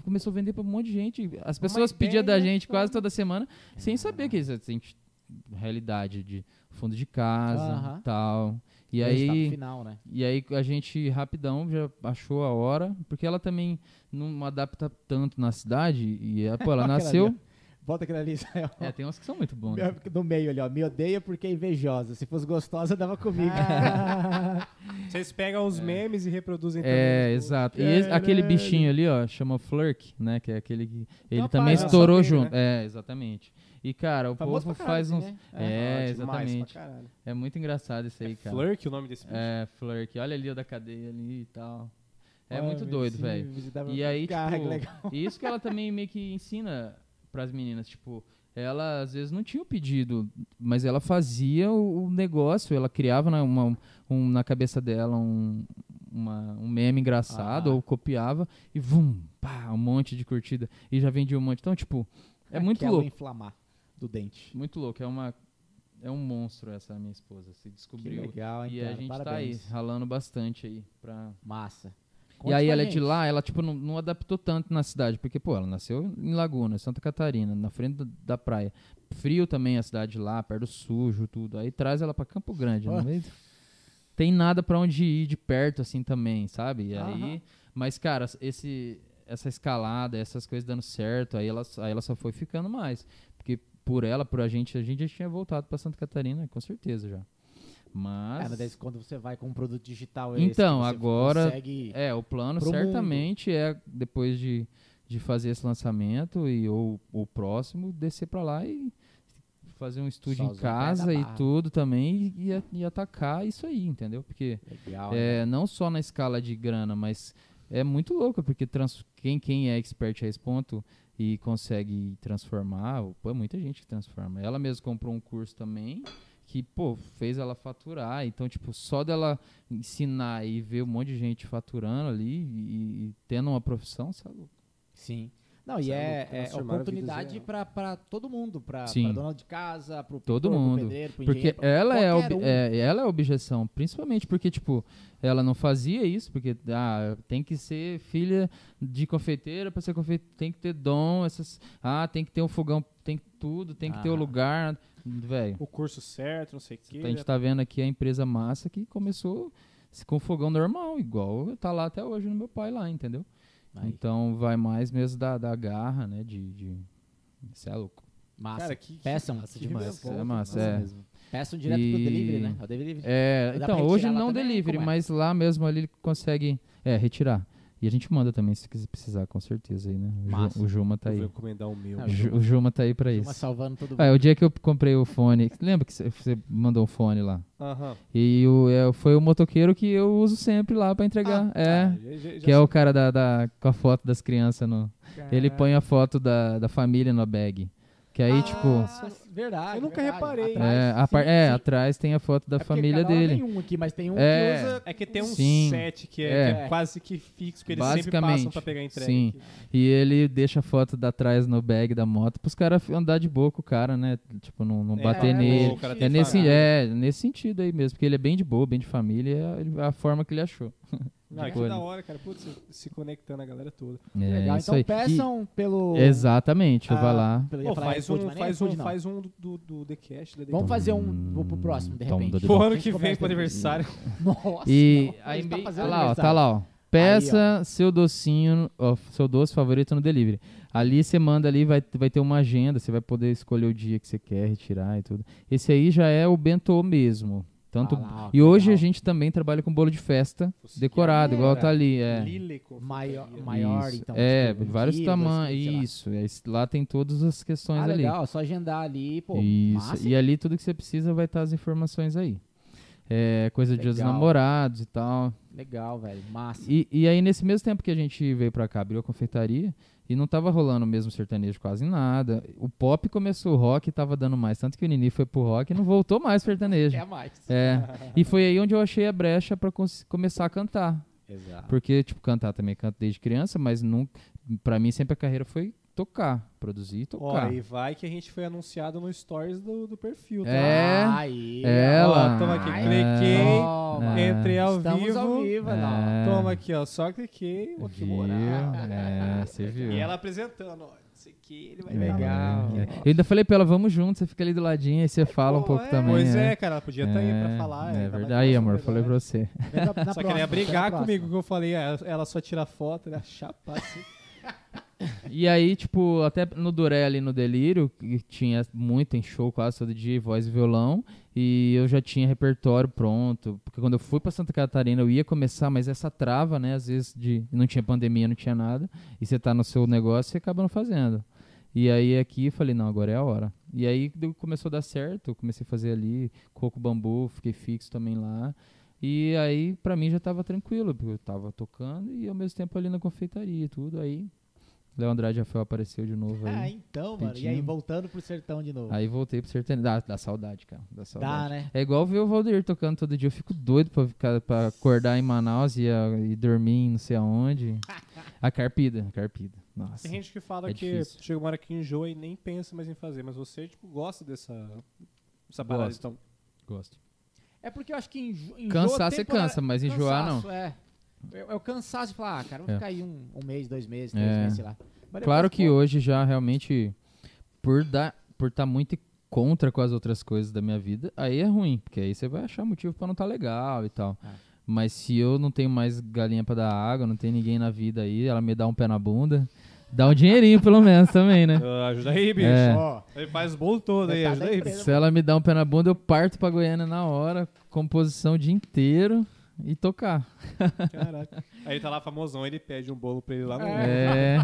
começou a vender pra um monte de gente. As pessoas pediam da gente quase toda semana, sem saber que isso é assim, realidade de fundo de casa Aham. tal. E aí, final, né? e aí a gente rapidão já achou a hora, porque ela também não adapta tanto na cidade. E é, pô, ela nasceu. Bota aquele ali, Israel. É, tem uns que são muito bons. né? No meio ali, ó. Me odeia porque é invejosa. Se fosse gostosa, dava comigo. Vocês pegam os memes e reproduzem É, exato. E esse- aquele bichinho ali, ó, chama Flurk, né? Que é aquele que. Ele Uma também página estourou junto. É, exatamente. E, cara, o Famoso povo caralho, faz uns. né? É, exatamente. Caralho. É muito engraçado isso aí, cara. Flurk, o nome desse bicho? É, Flurk. Olha ali o da cadeia ali e tal. É muito doido, velho. E aí, Cara, que tipo, legal. e isso que ela também meio que ensina pras meninas, tipo, ela às vezes não tinha o pedido, mas ela fazia o, o negócio, ela criava na, uma- um- na cabeça dela um, uma- um meme engraçado, Ah. ou copiava, e vum, pá, um monte de curtida, e já vendia um monte. Então, tipo, é muito Aquela louco, inflamar do dente. muito louco, é uma... É um monstro essa minha esposa, se Que descobriu. legal, hein, E cara? a gente Parabéns. tá aí, ralando bastante aí pra, Massa. E Conte aí pra ela é gente. de lá, ela tipo não, não adaptou tanto na cidade, porque pô, ela nasceu em Laguna, Santa Catarina, na frente da, da praia. Frio também a cidade de lá, perto do sujo, tudo. Aí traz ela pra Campo Grande, meio do- Tem nada pra onde ir de perto assim também, sabe? E aí, Aham. mas cara, esse essa escalada, essas coisas dando certo, aí ela aí ela só foi ficando mais, porque por ela, por a gente, a gente já tinha voltado pra Santa Catarina, com certeza já. Mas É, mas daí quando você vai com um produto digital Então, agora- consegue... É, o plano certamente é depois de, de fazer esse lançamento e ou o próximo descer pra lá e fazer um estúdio Só em casa e tudo também e, e, e atacar isso aí, entendeu? Porque Legal, né? é, não só na escala de grana, mas é muito louco porque trans, quem quem é expert a esse ponto e consegue transformar, pô, é muita gente que transforma. Ela mesma comprou um curso também que, pô, fez ela faturar. Então, tipo, só dela ensinar e ver um monte de gente faturando ali e, e tendo uma profissão, sabe? Sim. Não, e é, é oportunidade pra todo mundo, pra dona de casa, pro Todo pintor, pro mundo. pedreiro, pro Porque ela é, ob- um. é, ela é a objeção, principalmente porque, tipo, ela não fazia isso, porque ah, tem que ser filha de confeiteira para ser confeiteira, tem que ter dom, essas, ah, tem que ter um fogão, tem que tudo, tem que ter o Ah. lugar, velho. O curso certo, não sei o quê. A gente tá vendo aqui a empresa massa que começou com fogão normal, igual tá lá até hoje no meu pai lá, entendeu? Aí, Então vai mais mesmo da, da garra, né, de... de... Isso é louco. massa. Cara, que, que Peçam, Massa que demais. reviravolta, É massa, massa é. mesmo. peçam direto pro E- delivery, né? O delivery. É, Dá então, hoje não também? delivery, é? mas lá mesmo ali ele consegue é, retirar. E a gente manda também se quiser precisar, com certeza aí, né? O, Ju- Massa. o Juma tá Eu aí. vou encomendar o meu. Ah, O Ju- o Juma tá aí pra isso. salvando todo mundo. Ah, o dia que eu comprei o fone, lembra que cê- você mandou um fone lá? Aham. E o, é, foi o motoqueiro que eu uso sempre lá pra entregar. é, Ah, já- já- que é sei. o cara da, da- com a foto das crianças no. Ele põe a foto da, da família no bag. Que aí, Ah, tipo. Verdade. Eu nunca verdade. reparei. Atrás, É, a sim, par- é, sim. atrás tem a foto da É família dele. Tem um aqui, mas tem um É. que usa. É que tem um Sim. set que é, É. que é quase que fixo, que eles sempre Basicamente, passam pra pegar entrega. sim. aqui. E ele deixa a foto da trás no bag da moto pros caras andar de boa com o cara, né? Tipo, não, não É, bater é, nele. o cara É nesse, é nesse sentido aí mesmo, porque ele é bem de boa, bem de família, é a- forma que ele achou. Não, que da hora, cara. Putz, se- conectando a galera toda. É Legal. Então peçam pelo. E- exatamente, ah, vai lá. pelo- Pô, faz um, faz um, faz um do, do, do The Cash. Da Vamos fazer um vou pro próximo, de Tom repente. do- Pro ano Quem que vem, pro a- aniversário. Nossa. E não, ele tá fazendo tá lá, ó, aniversário. tá lá, ó. Peça seu docinho, ó, seu doce favorito no delivery. Ali você manda ali, vai, vai ter uma agenda, você vai poder escolher o dia que você quer retirar e tudo. Esse aí já é o bentô mesmo. Tanto, Ah e hoje legal. a gente também trabalha com bolo de festa Fosse decorado, igual tá ali. É. Maior, maior Isso. então. É, tipo, um vários tamanhos. sei lá. Isso. é, lá tem todas as questões Ah, ali. legal, só agendar ali, pô. Isso. Massa, E ali tudo que você precisa vai estar as informações aí. É, coisa de dia dos Legal. namorados e tal. Legal, velho. Massa. E, e aí, nesse mesmo tempo que a gente veio pra cá, abriu a confeitaria, e não tava rolando mesmo sertanejo quase nada. O pop começou o rock tava dando mais. Tanto que o Nini foi pro rock e não voltou mais sertanejo. Quer mais. É. E foi aí onde eu achei a brecha cons- começar a cantar. Exato. Porque, tipo, cantar também canto desde criança, mas nunca, pra mim sempre a carreira foi tocar, produzir e tocar. Ó, e vai que a gente foi anunciado no stories do, do perfil, tá? É. Aí, Ela. Ó, toma aqui, Ai, cliquei, toma. É. entrei ao Estamos vivo. ao vivo, não. É. Toma aqui, ó, só cliquei. Ó, que moral. É, você viu. E ela apresentando, ó, isso aqui ele vai É, Legal. é. Eu ainda falei pra ela, vamos junto, você fica ali do ladinho, aí você fala um Pô, pouco é, também. Pois é. é, cara, ela podia estar aí pra falar. É ainda mais verdade. que Aí, amor, é falei pra você. Na- na Só que ela ia próxima, brigar comigo, próxima. que eu falei, ela ela só tira foto, né? Chapa assim. E aí, tipo, até no Duré ali no Delírio, que tinha muito em show quase todo dia, voz e violão, e eu já tinha repertório pronto, porque quando eu fui pra Santa Catarina eu ia começar, mas essa trava, né, às vezes de não tinha pandemia, não tinha nada, e você tá no seu negócio, você acaba não fazendo. E aí aqui falei, não, agora é a hora. E aí começou a dar certo, eu comecei a fazer ali, coco bambu, fiquei fixo também lá. E aí, pra mim, já tava tranquilo, porque eu tava tocando e ao mesmo tempo ali na confeitaria e tudo. Aí, Léo Andrade Rafael apareceu de novo aí. Ah, então, mano. E aí, Pedindo. voltando pro sertão de novo. Aí voltei pro sertanejo. Dá, dá saudade, cara. Dá saudade. Dá, né? É igual ver o Valdir tocando todo dia. Eu fico doido pra, ficar, pra acordar em Manaus e, a- e dormir em não sei aonde. A carpida, a carpida. Nossa. Tem gente que fala É que difícil. chega uma hora que enjoa e nem pensa mais em fazer, mas você, tipo, gosta dessa, dessa parada, Gosto. então. Gosto. É porque eu acho que enjo, enjoa Cansar você cansa, mas enjoar não. Cansaço, É. Eu, eu cansaço de falar, ah, cara, vou É. ficar aí um, um mês, dois meses, três É. meses, sei lá. Mas Claro que pô, hoje já realmente, por dar, por estar muito contra com as outras coisas da minha vida, aí é ruim, porque aí você vai achar motivo pra não estar legal e tal. Ah. Mas se eu não tenho mais galinha pra dar água, não tem ninguém na vida aí, ela me dá um pé na bunda, dá um dinheirinho pelo menos também, né? Ah, ajuda aí, bicho. É. Ó, Ele faz o bolo todo aí, ajuda da aí. Se ela me dá um pé na bunda, eu parto pra Goiânia na hora, composição o dia inteiro e tocar. Caraca. Aí ele tá lá famosão, ele pede um bolo pra ele lá no. É,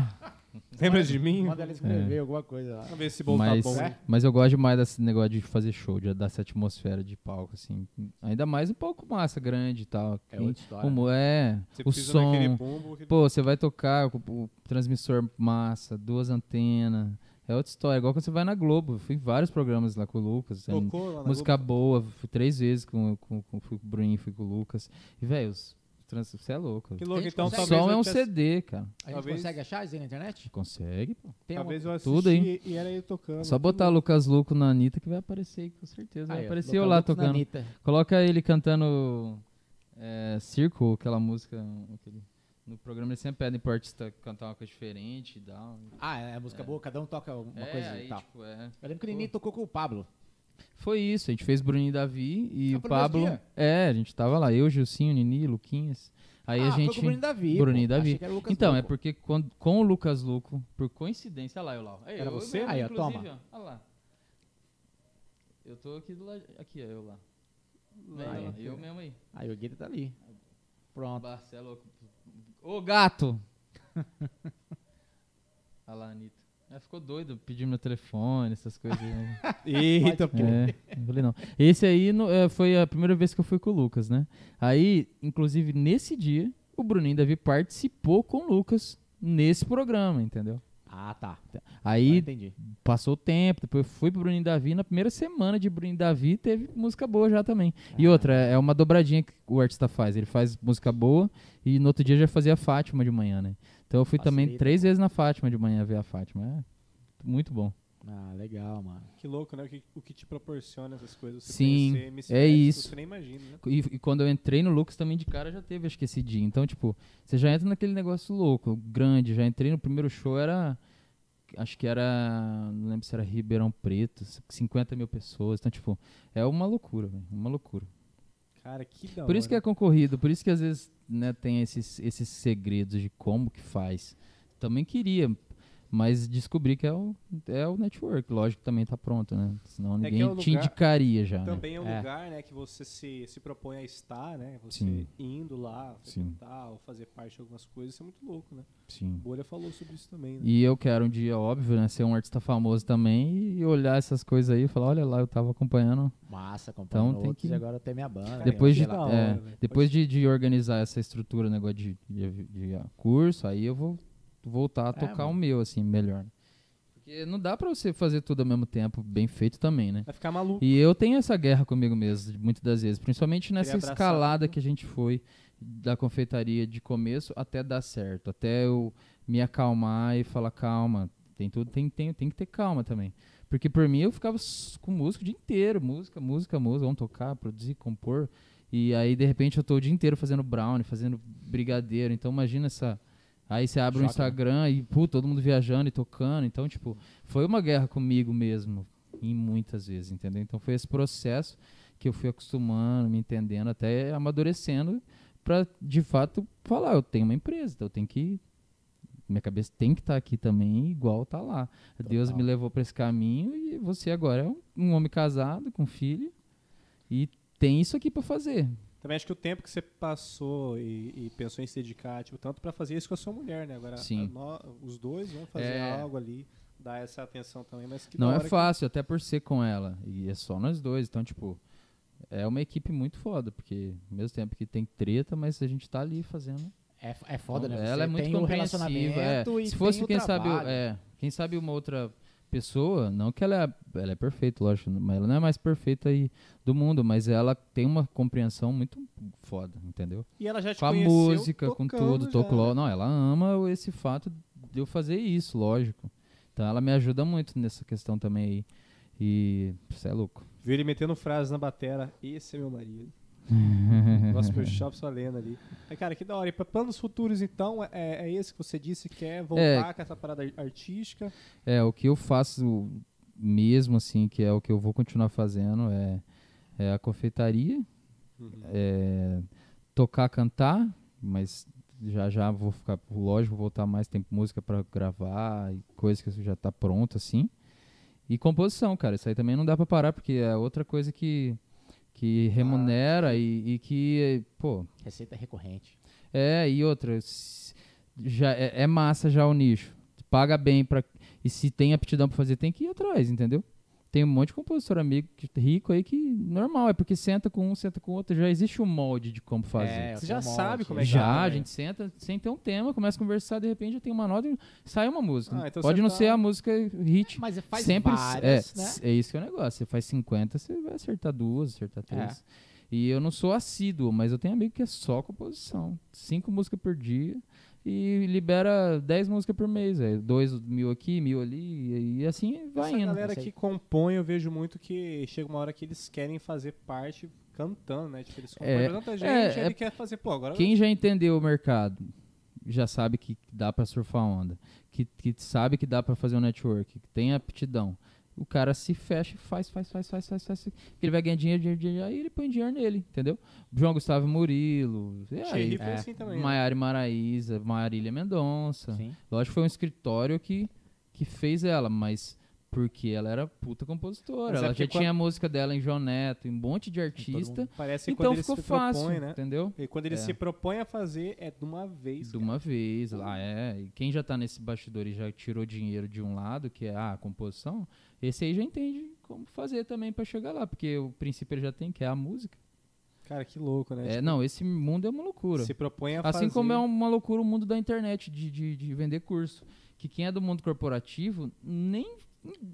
Lembra de mim? manda ela escrever alguma coisa lá. Vamos ver se esse bolo mas, tá bom. né? mas eu gosto demais desse negócio de fazer show, de dar essa atmosfera de palco, assim. Ainda mais um palco massa, grande e tal. É outra história. o, é, Você o som. aquele- Pô, você vai tocar com o transmissor massa, duas antenas, É outra história. Igual quando você vai na Globo. Fui em vários programas lá com o Lucas. é, Tocou lá na música Globo? boa. Fui três vezes com, com, com, fui com o Bruninho, fui com o Lucas. E, velho, os trans- você é louco. Que louco, então consegue- o som é um tivesse- CD, cara. A gente Talvez- consegue achar isso aí na internet? Consegue, pô. Tem Talvez uma... eu Tudo assisti e era ele tocando. Só botar Lucas Luco na Anitta que vai aparecer aí, com certeza. Vai Aí, ó, aparecer eu lá tocando. Coloca ele cantando é, Circo, aquela música. aquele- no programa eles sempre pedem pro artista cantar uma coisa diferente e tal. Ah, é, música boa, cada um toca uma é, coisa aí, e tal. tipo, é. Eu lembro que o Nini tocou com o Pablo. Foi isso, a gente fez Bruninho e Davi e Ah, o foi Pablo. É, a gente tava lá, eu, Gilcinho, Nini, Luquinhas. Aí ah, a foi gente. com o Bruninho Davi. Bruninho e. Davi. Achei que era o Lucas Então, é Luco. porque com, com o Lucas Luco, por coincidência, olha lá, eu lá. Aí, Era eu você? mesmo, Aí, ó, toma. ó, olha lá. Eu tô aqui do lado. Aqui, ó, eu lá. Vem, Aí, ó. eu mesmo aí. Aí o Guilherme tá ali. Pronto. É louco. Ô gato! olha lá, Anitta. Ela ficou doido pedindo meu telefone, essas coisas. né? Eita, pô. É, eu falei, não. Esse aí no- é, foi a primeira vez que eu fui com o Lucas, né? Aí, inclusive, nesse dia, o Bruninho Davi participou com o Lucas nesse programa, entendeu? Ah, tá. Aí entendi. passou o tempo, depois eu fui pro Bruninho Davi. Na primeira semana de Bruninho Davi teve música boa já também. Ah. E outra, é uma dobradinha que o artista faz. Ele faz música boa e no outro dia já fazia Fátima de manhã, né? Então eu fui também Facilita. três vezes na Fátima de manhã ver a Fátima. É muito bom. Ah, legal, mano. Que louco, né? O que, o que te proporciona essas coisas. Você Sim, MC é Neto, isso. Você nem imagina, né? E, e quando eu entrei no Lucas também de cara já teve, acho que esse dia. Então, tipo, você já entra naquele negócio louco, grande. Já entrei no primeiro show, era. Acho que era. Não lembro se era Ribeirão Preto, 50 mil pessoas. Então, tipo, é uma loucura, velho. Uma loucura. Cara, que da Por isso que é hora. concorrido, por isso que às vezes né, tem esses, esses segredos de como que faz. Também queria, mas descobri que é o, é o network. Lógico que também tá pronto, né? Senão que ninguém é o te lugar- indicaria já. né? Também é um É. lugar, né, que você se, se propõe a estar, né? Você Sim. indo lá, frequentar ou fazer parte de algumas coisas, isso é muito louco, né? Sim. Bolha falou sobre isso também, né? E eu quero um dia, óbvio, né, ser um artista famoso também e olhar essas coisas aí e falar, olha lá, eu tava acompanhando. Massa, acompanhando Então tem outros que- e agora tem minha banda. Cara, depois de, é, hora, velho. depois de, de organizar essa estrutura, negócio de, de, de, ah, curso, aí eu vou voltar a É, tocar mano. o meu, assim, melhor. Porque não dá pra você fazer tudo ao mesmo tempo, bem feito também, né? Vai ficar maluco. E eu tenho essa guerra comigo mesmo, muitas das vezes. Principalmente nessa escalada que a gente foi da confeitaria de começo até dar certo. Até eu me acalmar e falar, calma, tem tudo, tem, tem, tem que ter calma também. Porque por mim eu ficava com música o dia inteiro, música, música, música, vamos tocar, produzir, compor. E aí, de repente, eu tô o dia inteiro fazendo brownie, fazendo brigadeiro. Então imagina essa. Aí você abre o? Instagram e, pô, todo mundo viajando e tocando. Então, tipo, foi uma guerra comigo mesmo, em muitas vezes, entendeu? Então foi esse processo que eu fui acostumando, me entendendo, até amadurecendo, pra de fato falar, eu tenho uma empresa, então eu tenho que. Minha cabeça tem que estar aqui também, igual tá lá. Deus me levou para esse caminho e você agora é um, um homem casado, com filho, e tem isso aqui para fazer. Também acho que o tempo que você passou e, e pensou em se dedicar, tipo, tanto pra fazer isso com a sua mulher, né? Agora, Sim. os dois vão fazer É. algo ali, dar essa atenção também, mas que Não é hora que- fácil, até por ser com ela. E é só nós dois. Então, tipo, é uma equipe muito foda, porque ao mesmo tempo que tem treta, mas a gente tá ali fazendo. É, é foda, né? Ela Você é muito tem compreensiva. é. e Se fosse quem sabe, é, quem sabe uma outra pessoa, não que ela é, ela é perfeita, lógico, mas ela não é mais perfeita aí do mundo, mas ela tem uma compreensão muito foda, entendeu? E ela já te com a música, com tudo, já, tocou. né? Não, ela ama esse fato de eu fazer isso, lógico. Então ela me ajuda muito nessa questão também aí. E você é louco. Viu ele metendo frases na batera, esse é meu marido. Gospel Shop só lendo ali. Aí, cara, que da hora. E pra planos futuros, então, é, é esse que você disse, quer voltar com essa parada artística. É, o que eu faço mesmo, assim, que é o que eu vou continuar fazendo, é, é a confeitaria, é, tocar, cantar, mas já já vou ficar, lógico, vou voltar mais tempo música pra gravar e coisa que já tá pronta, assim. E composição, cara, isso aí também não dá pra parar, porque é outra coisa que, que remunera e, e que, pô, Receita recorrente. é, e outra, já é, é massa já o nicho. Paga bem para e se tem aptidão para fazer, tem que ir atrás, entendeu? Tem um monte de compositor amigo que- rico aí que normal, é porque senta com um, senta com o outro, já existe um molde de como fazer. É, Você já um sabe como é que já, é, a né? gente senta sem ter um tema, começa a conversar, de repente já tem uma nota e sai uma música. Ah, então Pode não tá- ser a música hit. Mas você faz sempre várias, é, né? é isso que é o negócio. Você faz 50, você vai acertar duas, acertar É. três. E eu não sou assíduo, mas eu tenho amigo que é só composição. Cinco músicas por dia e libera 10 músicas por mês. É. Dois mil aqui, mil ali, e assim vai Essa indo. galera eu sei. que compõe, eu vejo muito que chega uma hora que eles querem fazer parte cantando, né? Tipo, eles compõem É, pra tanta gente, é, ele é- quer fazer, pô, agora Quem já entendeu o mercado já sabe que dá pra surfar onda, que, que sabe que dá pra fazer um network, que tem aptidão. O cara se fecha e faz, faz, faz, faz, faz, faz. Ele vai ganhar dinheiro, dinheiro, dinheiro, aí ele põe dinheiro nele, entendeu? João Gustavo Murilo, e aí, foi é. assim também. né? Maiara Maraíza, Marília Mendonça. Sim. Lógico que foi um escritório que, que fez ela, mas porque ela era puta compositora. É ela já tinha a música dela em João Neto, em um monte de artista. Parece que Então ficou se fácil, propõe, né? entendeu? E quando ele É. se propõe a fazer, é de uma vez. De uma vez, lá é. E quem já tá nesse bastidor e já tirou dinheiro de um lado, que é ah, a composição, esse aí já entende como fazer também pra chegar lá, porque o princípio ele já tem, que é a música. Cara, que louco, né? É, Tipo, não, esse mundo é uma loucura. Se propõe a Assim fazer. como é uma loucura o mundo da internet de, de, de vender curso. Que quem é do mundo corporativo nem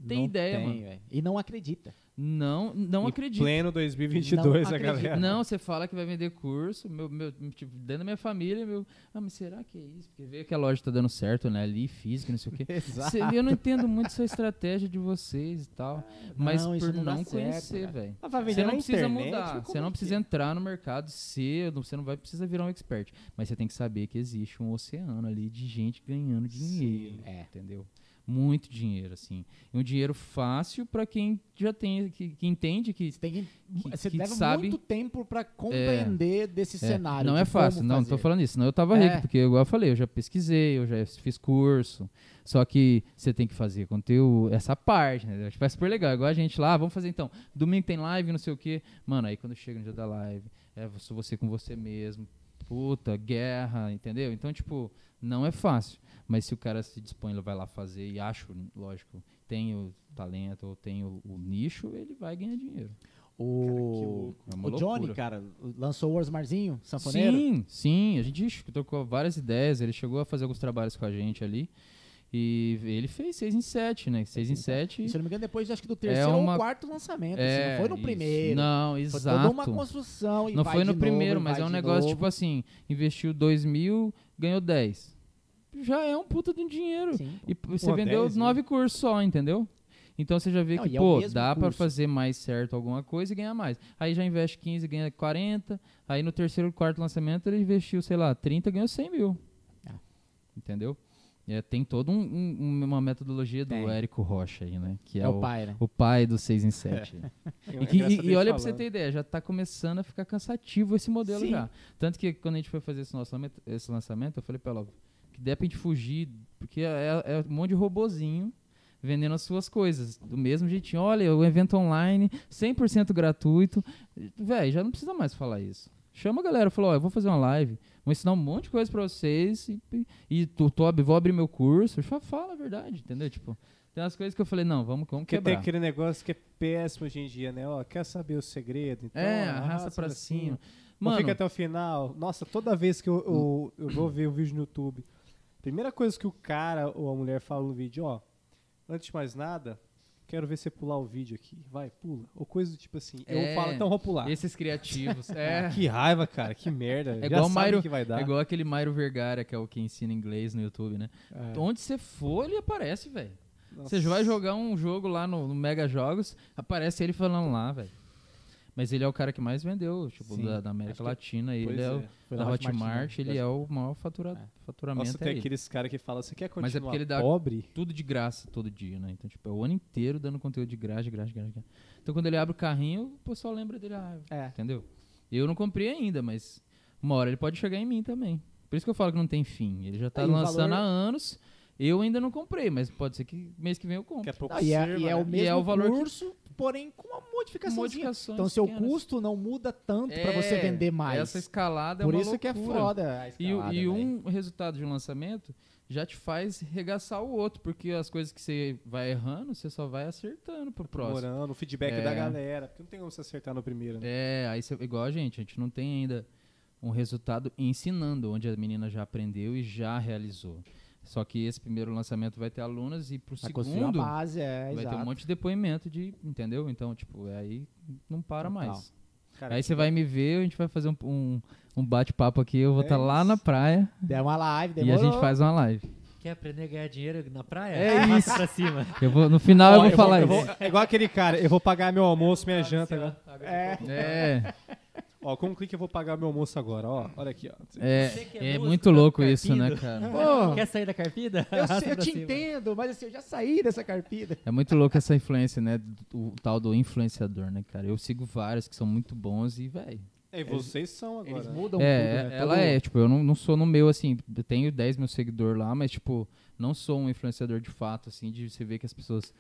tem Não ideia, tem, mano. velho. E não acredita. Não, não Em acredito. pleno 2022, Não a galera. Não, você fala que vai vender curso, meu, meu, tipo, dentro da minha família, meu, ah, mas será que é isso? Porque vê que a loja tá dando certo, né? Ali, física, não sei o quê. Exato. Cê- eu não entendo muito essa estratégia de vocês e tal. mas não, por não conhecer, né? velho. Ah, Você não precisa internet, mudar, você não precisa é? entrar no mercado cedo, você não vai precisar virar um expert. Mas você tem que saber que existe um oceano ali de gente ganhando dinheiro. É. Entendeu? Muito dinheiro, assim. E um dinheiro fácil pra quem já tem, que, que entende que. Você tem que, Que- você que leva sabe- muito tempo pra compreender desse É, cenário. não é fácil, não, não fazer. tô falando isso. Senão eu tava É. rico, porque, igual eu falei, eu já pesquisei, eu já fiz curso. Só que você tem que fazer conteúdo, essa parte, né? Tipo, é super legal. Igual a gente lá, ah, vamos fazer então. Domingo tem live, não sei o quê. Mano, aí quando chega no dia da live, é só você com você mesmo. Puta, guerra, entendeu? Então, tipo, não é fácil. Mas se o cara se dispõe, ele vai lá fazer e acho, lógico, tem o talento ou tem o, o nicho, ele vai ganhar dinheiro. O, É uma o Johnny, cara, lançou o Osmarzinho, sanfoneiro. Sim, sim, a gente ixi, trocou várias ideias, ele chegou a fazer alguns trabalhos com a gente ali. E ele fez 6 em 7, né? 6 em 7. E, se eu não me engano, depois acho que do terceiro ou uma- quarto lançamento. É, assim, não foi no isso. primeiro. Não, Foi exato. toda uma construção. E Não vai foi de no primeiro, novo, e mas é um negócio novo. tipo assim: investiu 2 mil, ganhou 10. Já é um puta de um dinheiro. Sim. E você Pô, vendeu 10, né? 9 cursos só, entendeu? Então você já vê Não, que, é pô, mesmo dá pra curso. fazer mais certo alguma coisa e ganhar mais. Aí já investe 15, ganha 40. Aí no terceiro, quarto lançamento ele investiu, sei lá, 30, ganhou 100 mil. Ah. Entendeu? É, tem toda um, um- uma metodologia do Tem. Érico Rocha aí, né? Que é, É o pai, né? o pai do 6 em 7. É E, que- e- e olha pra você ter ideia, já tá começando a ficar cansativo esse modelo Sim. já. Tanto que quando a gente foi fazer esse, nosso lançamento, esse lançamento, eu falei pra ela, que der pra gente fugir, porque é, é um monte de robozinho vendendo as suas coisas. Do mesmo jeitinho, olha, o evento online, 100% gratuito. Véi, já não precisa mais falar isso. Chama a galera, falou, ó, eu vou fazer uma live, vou ensinar um monte de coisa pra vocês e, e, tô, tô vou abrir meu curso. Fa- Fala a verdade, entendeu? Tipo, tem umas coisas que eu falei, não, vamos, vamos Porque tem aquele negócio que é péssimo hoje em dia, né? Ó, quer saber o segredo? Então, É, arrasta pra assim. cima. Não Mano, fica até o final. Nossa, toda vez que eu, eu, eu vou ver o vídeo no YouTube, primeira coisa que o cara ou a mulher fala no vídeo, ó, antes de mais nada, quero ver você pular o vídeo aqui. Vai, pula. Ou coisa do tipo assim. É, eu falo, então vou pular. Esses criativos. É. Que raiva, cara. Que merda. É igual Mairo- que vai dar. É igual aquele Mairo Vergara, que é o que ensina inglês no YouTube, né? É. Onde você for, ele aparece, velho. Você vai jogar um jogo lá no, no Mega Jogos, aparece ele falando lá, velho. Mas ele é o cara que mais vendeu, tipo, Sim, da, da América que- Latina. Pois Ele é, o Foi da Hotmart, né? ele é o maior fatura, É. faturamento. Nossa, é tem ele. aqueles caras que falam, você quer continuar Mas é porque ele dá- pobre? Tudo de graça todo dia, né? Então, tipo, é o ano inteiro dando conteúdo de graça, de graça, de graça. de graça. Então, quando ele abre o carrinho, o pessoal lembra dele, ah, É. Entendeu? Eu não comprei ainda, mas uma hora ele pode chegar em mim também. Por isso que eu falo que não tem fim. Ele já tá Aí o lançando valor- há anos. Eu ainda não comprei, mas pode ser que mês que vem eu compre. Daqui a pouco Não, e, é, sirva, e é né? o mesmo é o valor que- curso porém com uma modificação. Modificações Então, seu pequenas. custo não muda tanto pra É, você vender mais. Essa escalada Por é uma isso que é loucura. foda a E, escalada, e velho. um resultado de um lançamento já te faz regaçar o outro, porque as coisas que você vai errando, você só vai acertando pro próximo. Morando, o feedback É. da galera. Porque não tem como você acertar no primeiro, né? É, aí você, igual a gente, a gente não tem ainda um resultado ensinando, onde a menina já aprendeu e já realizou. Só que esse primeiro lançamento vai ter alunas e pro Vai segundo base, é, vai ter exato. um monte de depoimento de, entendeu? Então, tipo, é aí não para Total. mais. Cara, aí você vai me ver, a gente vai fazer um, um, um bate-papo aqui, eu vou É estar lá isso. na praia Der uma live, e a demorou. gente faz uma live. Quer aprender a ganhar dinheiro na praia? É Passa pra cima. Eu vou, no final eu vou falar eu isso. vou- é igual aquele cara, eu vou pagar meu almoço, minha janta agora. É, É, Ó, com um clique eu vou pagar meu almoço agora, ó. Olha aqui, ó. é, é é muito louco carpido. isso, né, cara? Pô, Quer sair da carpida? eu, sei, eu te cima. entendo, mas assim, eu já saí dessa carpida. É muito louco essa influência, né? O tal do influenciador, né, cara? Eu sigo vários que são muito bons e, velho. E vocês são agora. Eles mudam É, tudo, né? ela Todo- é, tipo, eu não, não sou no meu, assim, eu tenho 10 mil seguidores lá, mas, tipo, não sou um influenciador de fato, assim, de você ver que as pessoas.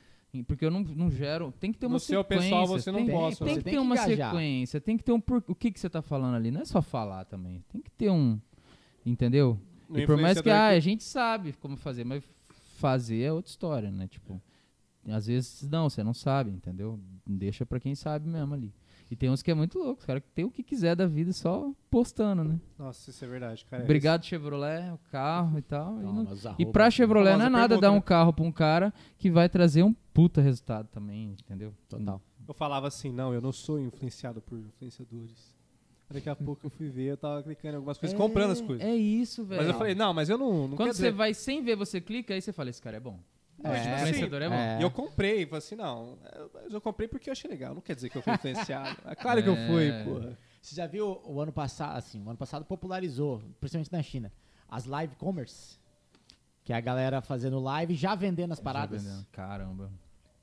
Porque eu não, não gero. Tem que ter uma No seu sequência. pessoal você não tem, posta, Tem você que tem ter que uma engajar. sequência, tem que ter um. por- O que, que você tá falando ali? Não é só falar também. Tem que ter um. Entendeu? No e por mais que, ah, a gente sabe como fazer, mas fazer é outra história, né? Tipo, às vezes não, você não sabe, entendeu? Deixa pra quem sabe mesmo ali. E tem uns que é muito louco, os caras que tem o que quiser da vida só postando, né? Nossa, isso é verdade, cara. Obrigado, Chevrolet, o carro e tal. e, Não, não- mas e pra Chevrolet não é nada pergunta, dar um né? carro pra um cara que vai trazer um puta resultado também, entendeu? Total. Eu falava assim, não, eu não sou influenciado por influenciadores. Daqui a pouco eu fui ver, eu tava clicando em algumas coisas, comprando as coisas. É isso, velho. Mas eu falei, não, mas eu não, não Quando quer você dizer... vai sem ver, você clica, aí você fala, esse cara é bom. Não, É, tipo assim, influenciador é bom. é. E eu comprei, falei assim, não, eu- mas eu comprei porque eu achei legal, não quer dizer que eu fui influenciado. É claro que eu fui, É. porra. Você já viu o ano passado, assim, o ano passado popularizou, principalmente na China, as live commerce, que é a galera fazendo live já vendendo as paradas, Já vendendo. Caramba.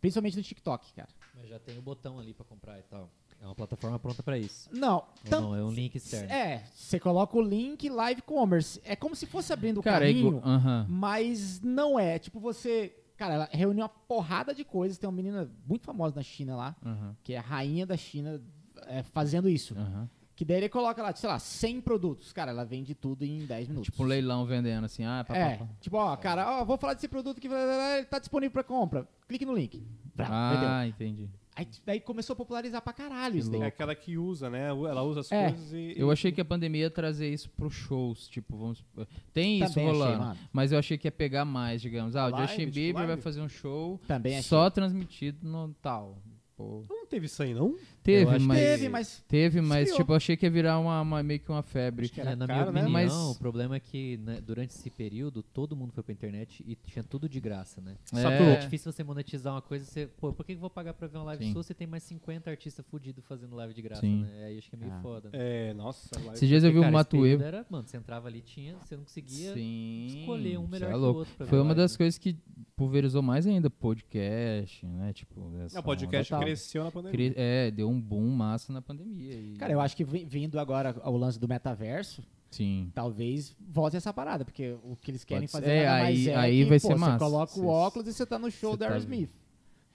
principalmente no TikTok, cara. Mas já tem o botão ali pra comprar e tal. É uma plataforma pronta pra isso. Não, não, é um link externo. é, você coloca o link live commerce, é como se fosse abrindo o Cara, é carrinho, igual. Aham. mas não é, tipo você, cara, ela reuniu uma porrada de coisas, tem uma menina muito famosa na China lá, Aham. que é a rainha da China é, fazendo isso. Aham. Que daí ele coloca lá, sei lá, 100 produtos. Cara, ela vende tudo em 10 minutos. Tipo um leilão vendendo assim, ah, pá, É, pá, pá. tipo, ó, cara, ó, vou falar desse produto que ele tá disponível pra compra. Clique no link. Vrá, vendeu. Ah, entendi. Aí daí começou a popularizar pra caralho isso daí. É aquela que usa, né? Ela usa as É. coisas e... Eu achei que a pandemia ia trazer isso pros shows, tipo, vamos... Tem isso Também achei, rolando, mano. mas eu achei que ia pegar mais, digamos. Ah, o Live, Justin tipo, Bieber vai live? fazer um show Também achei. só transmitido no tal. Pô. Não teve isso aí, não? Teve, acho que mas... Teve, mas Teve, mas Esfriou. tipo, eu achei que ia virar uma, uma- meio que uma febre. Acho que era É, na caro, né? minha opinião, Mas- o problema é que né, durante esse período todo mundo foi pra internet e tinha tudo de graça, né? É. É difícil você monetizar uma coisa, você, pô, por que eu vou pagar pra ver uma live Sim. sua se tem mais 50 artistas fudidos fazendo live de graça, Sim. né? Aí acho que é meio Ah. foda. É, nossa. live- Esses dias eu vi o cara, Matuê. Era, mano, você entrava ali, tinha, você não conseguia Sim, escolher um melhor é que o outro. pra Foi uma live. das coisas que pulverizou mais ainda, podcast, né? Tipo, essa Não, o podcast cresceu na pandemia. É, deu um boom massa na pandemia. e- Cara, eu acho que vi- vindo agora ao lance do metaverso, Sim. talvez volte essa parada, porque o que eles querem Pode fazer. É, aí- é aí que, vai pô, ser você massa. coloca Cê- o óculos e você tá no show da tá- Aerosmith.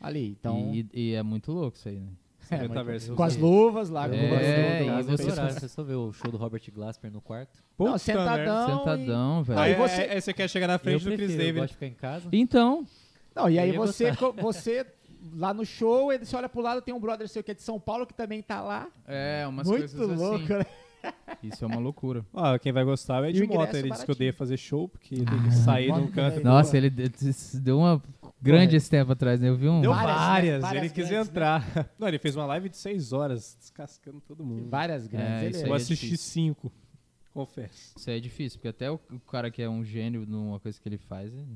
Ali, então... E, e é muito louco isso aí, né? é, muito- Metaverso. com as luvas lá, com É, luvas e tudo lá, Caso você- você só vê o show do Robert Glasper no quarto. Não, Puta sentadão. Sentadão, velho. Aí e você- você... Aí você quer chegar na frente eu do Chris prefiro, eu David. gosto de ficar em casa. Então, Não, e aí Eu você, você lá no show, ele- você olha pro lado, tem um brother seu que é de São Paulo que também tá lá. é, umas Muito coisas louco, assim. né? Isso é uma loucura. Ó, quem vai gostar é de o moto. Ele disse que odeia fazer show, porque tem que sair de um moto canto. também. Nossa, ele de- de- deu uma grande esse tempo atrás, né? Eu vi um... Deu Várias, várias, né? Várias ele quis grandes, entrar. Não, ele fez uma live de 6 horas, descascando todo mundo. Várias grandes. É, ele isso é- Eu é assisti difícil. 5, confesso. Isso aí é difícil, porque até o, o cara que é um gênio numa coisa que ele faz, ele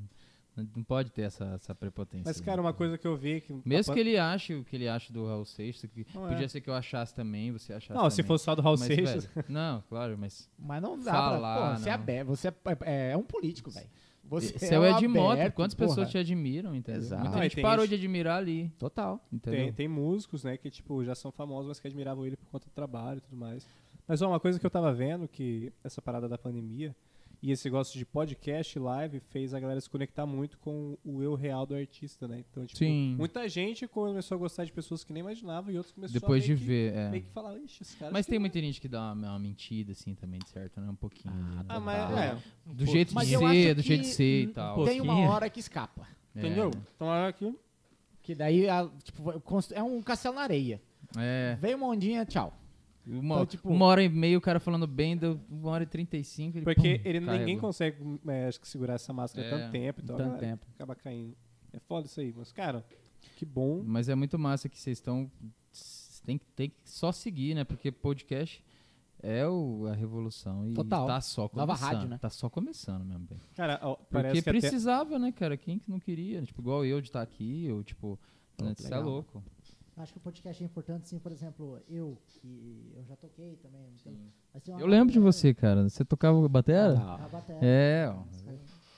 não, pode ter essa, essa prepotência. Mas, né? cara, uma coisa que eu vi... Que Mesmo que ele ache o que ele acha do Raul Seixas, que Não é. podia ser que eu achasse também, você achasse Não, se também. fosse só do Raul Mas, Seixas... velho, não, claro, mas... Mas não dá Falar, pra... Pô, você é aberto, você é, é- é um político, velho. Você Céu é de moto, quantas porra. pessoas te admiram, entendeu? Exato. Muita Não, gente parou gente- de admirar ali, Total. entendeu? Tem, tem músicos, né, que tipo, já são famosos, mas que admiravam ele por conta do trabalho e tudo mais. Mas ó, uma coisa que eu tava vendo, que essa parada da pandemia, E esse negócio de podcast live fez a galera se conectar muito com o eu real do artista, né? Então, tipo, Sim. muita gente começou a gostar de pessoas que nem imaginava e outros começaram Depois a de meio que, ver, é. meio que falar, ixi, esse cara Mas tem muita gente que dá uma, uma mentira, assim, também, de certo, né? Um pouquinho. Ah, mas Tá. é, Do jeito Mas de ser, do jeito de que ser e tal. Tem uma hora que escapa. É. entendeu? Então, olha aqui. Que daí, a- tipo, é um castelo na areia. É. Veio uma ondinha, tchau. Uma, Então, tipo- uma hora e meia o cara falando bem, deu uma hora e trinta e cinco. Ele, Porque pum, ele, ninguém consegue é, acho que segurar essa máscara É, tanto tempo. Então, tanto galera tempo. Acaba caindo. É foda isso aí. Mas, cara, que bom. Mas é muito massa que vocês estão. Tem, tem que só seguir, né? Porque podcast é o, a revolução. E Total. tá só Nova começando. rádio, né? Tá só começando mesmo, bem. Cara, ó, Porque parece que até... precisava, né, cara? Quem que não queria? Tipo, igual eu de estar aqui, ou tipo. né, Você é legal. louco. Acho que o podcast é importante, sim. Por exemplo, eu, que eu já toquei também. então, mas tem uma Eu lembro de você, cara. Você tocava batera? Ah, A bateria. É, ó.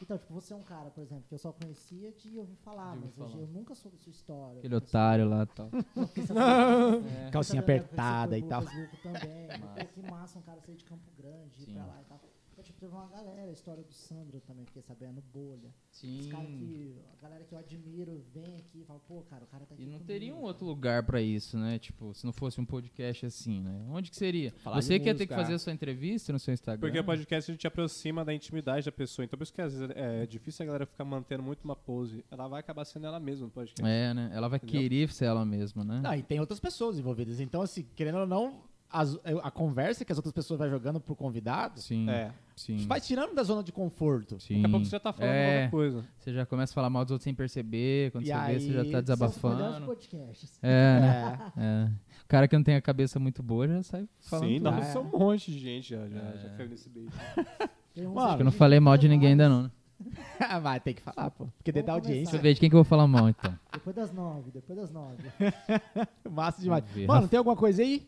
Então, tipo, você é um cara, por exemplo, que eu só conhecia de ouvir falar, De ouvir mas falar. eu nunca soube sua história. Aquele otário lá e tal. Calcinha É. Então, apertada e tal. também. Pô, que massa um cara sair de Campo Grande, ir Sim. pra lá e tal. Então, tipo, teve uma galera, a história do Sandro também, fiquei sabendo, Bolha. Os Sim. caras que, a galera que eu admiro vem aqui e fala, pô, cara, o cara tá aqui E não comigo, teria um cara." outro lugar pra isso, né? Tipo, se não fosse um podcast assim, né? Onde que seria? Falar Você que ia ter que fazer a sua entrevista no seu Instagram. Porque o podcast ele te aproxima da intimidade da pessoa. Então, por isso que às vezes é difícil a galera ficar mantendo muito uma pose. Ela vai acabar sendo ela mesma no podcast. É, né? Ela vai Entendeu? querer ser ela mesma, né? Não, e tem outras pessoas envolvidas. Então, assim, querendo ou não, as- a conversa que as outras pessoas vão jogando pro convidado Sim, É. sim. vai tirando da zona de conforto. sim. Daqui a pouco você já tá falando É. alguma coisa. Você já começa a falar mal dos outros sem perceber. Quando E você aí, vê, você já tá melhores desabafando. podcasts. É, né? É. é. O cara que não tem a cabeça muito boa já sai falando. Sim, não, É. são um monte de gente já, já, É. já caiu nesse beijo. Mano, Acho que eu não falei mal de ninguém ainda não, né? Vai ter que falar, pô. Porque dentro da audiência. Deixa eu ver de quem que eu vou falar mal, então. Depois das nove, depois das nove. Massa demais. Mano, tem alguma coisa aí?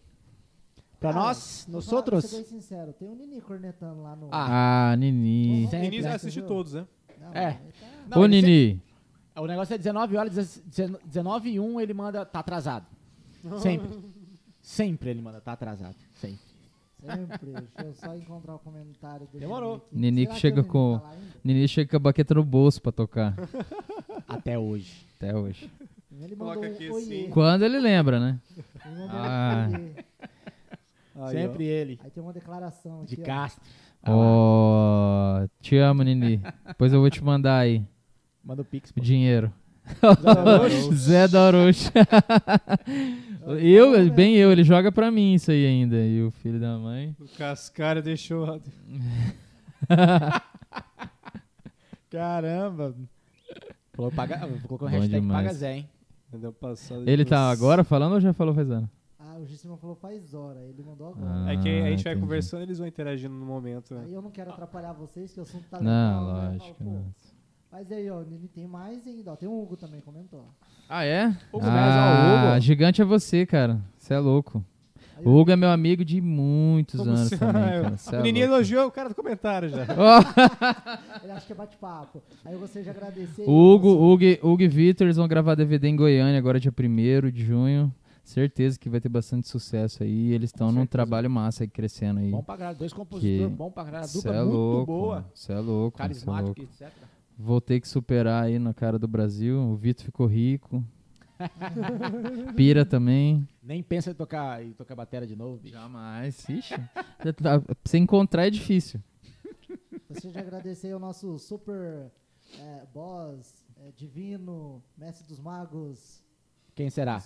Pra Cara, nós, vou nós outros? ser bem sincero, tem um Nini cornetando lá no... Ah, Nini. Sempre, Início né, assiste todos, né? Não, É. tá- Não, Ô, Nini. O negócio é 19 horas, 19 e 1 ele manda, tá atrasado. Sempre. Sempre ele manda, tá atrasado. Sempre. Sempre. Deixa eu só encontrar o comentário do Demorou. Nini. Nini que chega o Nini com- tá ainda? Nini chega com a baqueta no bolso pra tocar. Até hoje. Até hoje. Ele Coloca mandou aqui um assim. Quando ele lembra, né? Ele mandou Ah. um. Aí, Sempre ele. Aí tem uma declaração De aqui, ó. Castro. Ó, te amo, Nini. Depois eu vou te mandar aí Manda o Pix. pô. dinheiro. Zé Doroche. eu, bem eu, ele joga pra mim isso aí ainda. E o filho da mãe. ó. O Cascara deixou. Caramba. Colocou, paga, colocou o Bom hashtag demais. Paga Zé, hein? De Ele tá agora falando ou já falou faz ano? O Gissima falou faz hora. Ele mandou agora. Ah, É que a gente vai entendi. conversando eles vão interagindo no momento. né? Aí eu não quero atrapalhar vocês, que o assunto tá Não, legal. né? Eu lógico. falo, não. Mas aí, ó, Nini tem mais ainda. Ó, tem o Hugo também, comentou. Ah, é? Hugo ah, Hugo. gigante é você, cara. Você é louco. Aí O Hugo é meu amigo de muitos Como anos se- também, cara. Cê é louco. elogiou o cara do comentário já. Ó, Ele acha que é bate-papo. Aí eu gostaria de agradecer. Hugo, Hugo, e- Hugo e Vitor, eles vão gravar DVD em Goiânia agora dia 1 de junho. Certeza que vai ter bastante sucesso aí. Eles estão num trabalho massa aí crescendo aí. Bom pra caralho. Dois compositores, Que- bom pra caralho. Dupla é muito louco. boa. Você é louco. é Carismático, louco. etc. Vou ter que superar aí na cara do Brasil. O Vitor ficou rico. Pira também. Nem pensa em tocar, em tocar bateria de novo, bicho. Jamais. Ixi. Tá- pra você encontrar é difícil. Gostaria de agradecer ao nosso super é, boss, é, divino, mestre dos magos, Quem será?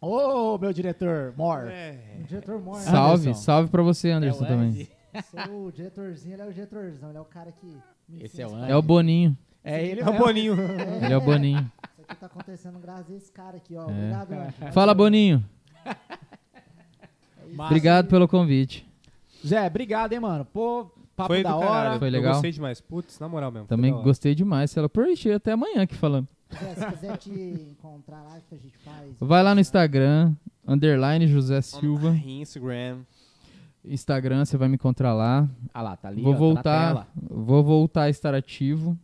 Ô, meu diretor, Mor. É. o diretor Mor. Salve, Anderson. salve pra você, É Anderson, o também. Sou o diretorzinho, ele é o diretorzão, ele é o cara que Esse é o Andy. É o Boninho. É ele É o mesmo. Boninho. Ele é o Boninho. Isso aqui tá acontecendo graças a esse cara aqui, ó. É. Obrigado, Andy. Fala, Boninho. É. Obrigado pelo convite. Zé, obrigado, hein, mano. Pô, papo Foi da hora. caralho. Foi Eu legal? gostei demais. Putz, na moral mesmo. Também gostei demais. Falou, por até amanhã aqui falando. Se quiser te encontrar lá, que a gente faz. Vai lá no Instagram, underline José Silva. Instagram. Instagram, você vai me encontrar lá. Ah lá, tá ali, vou ó, tá na voltar, tela. vou voltar a estar ativo.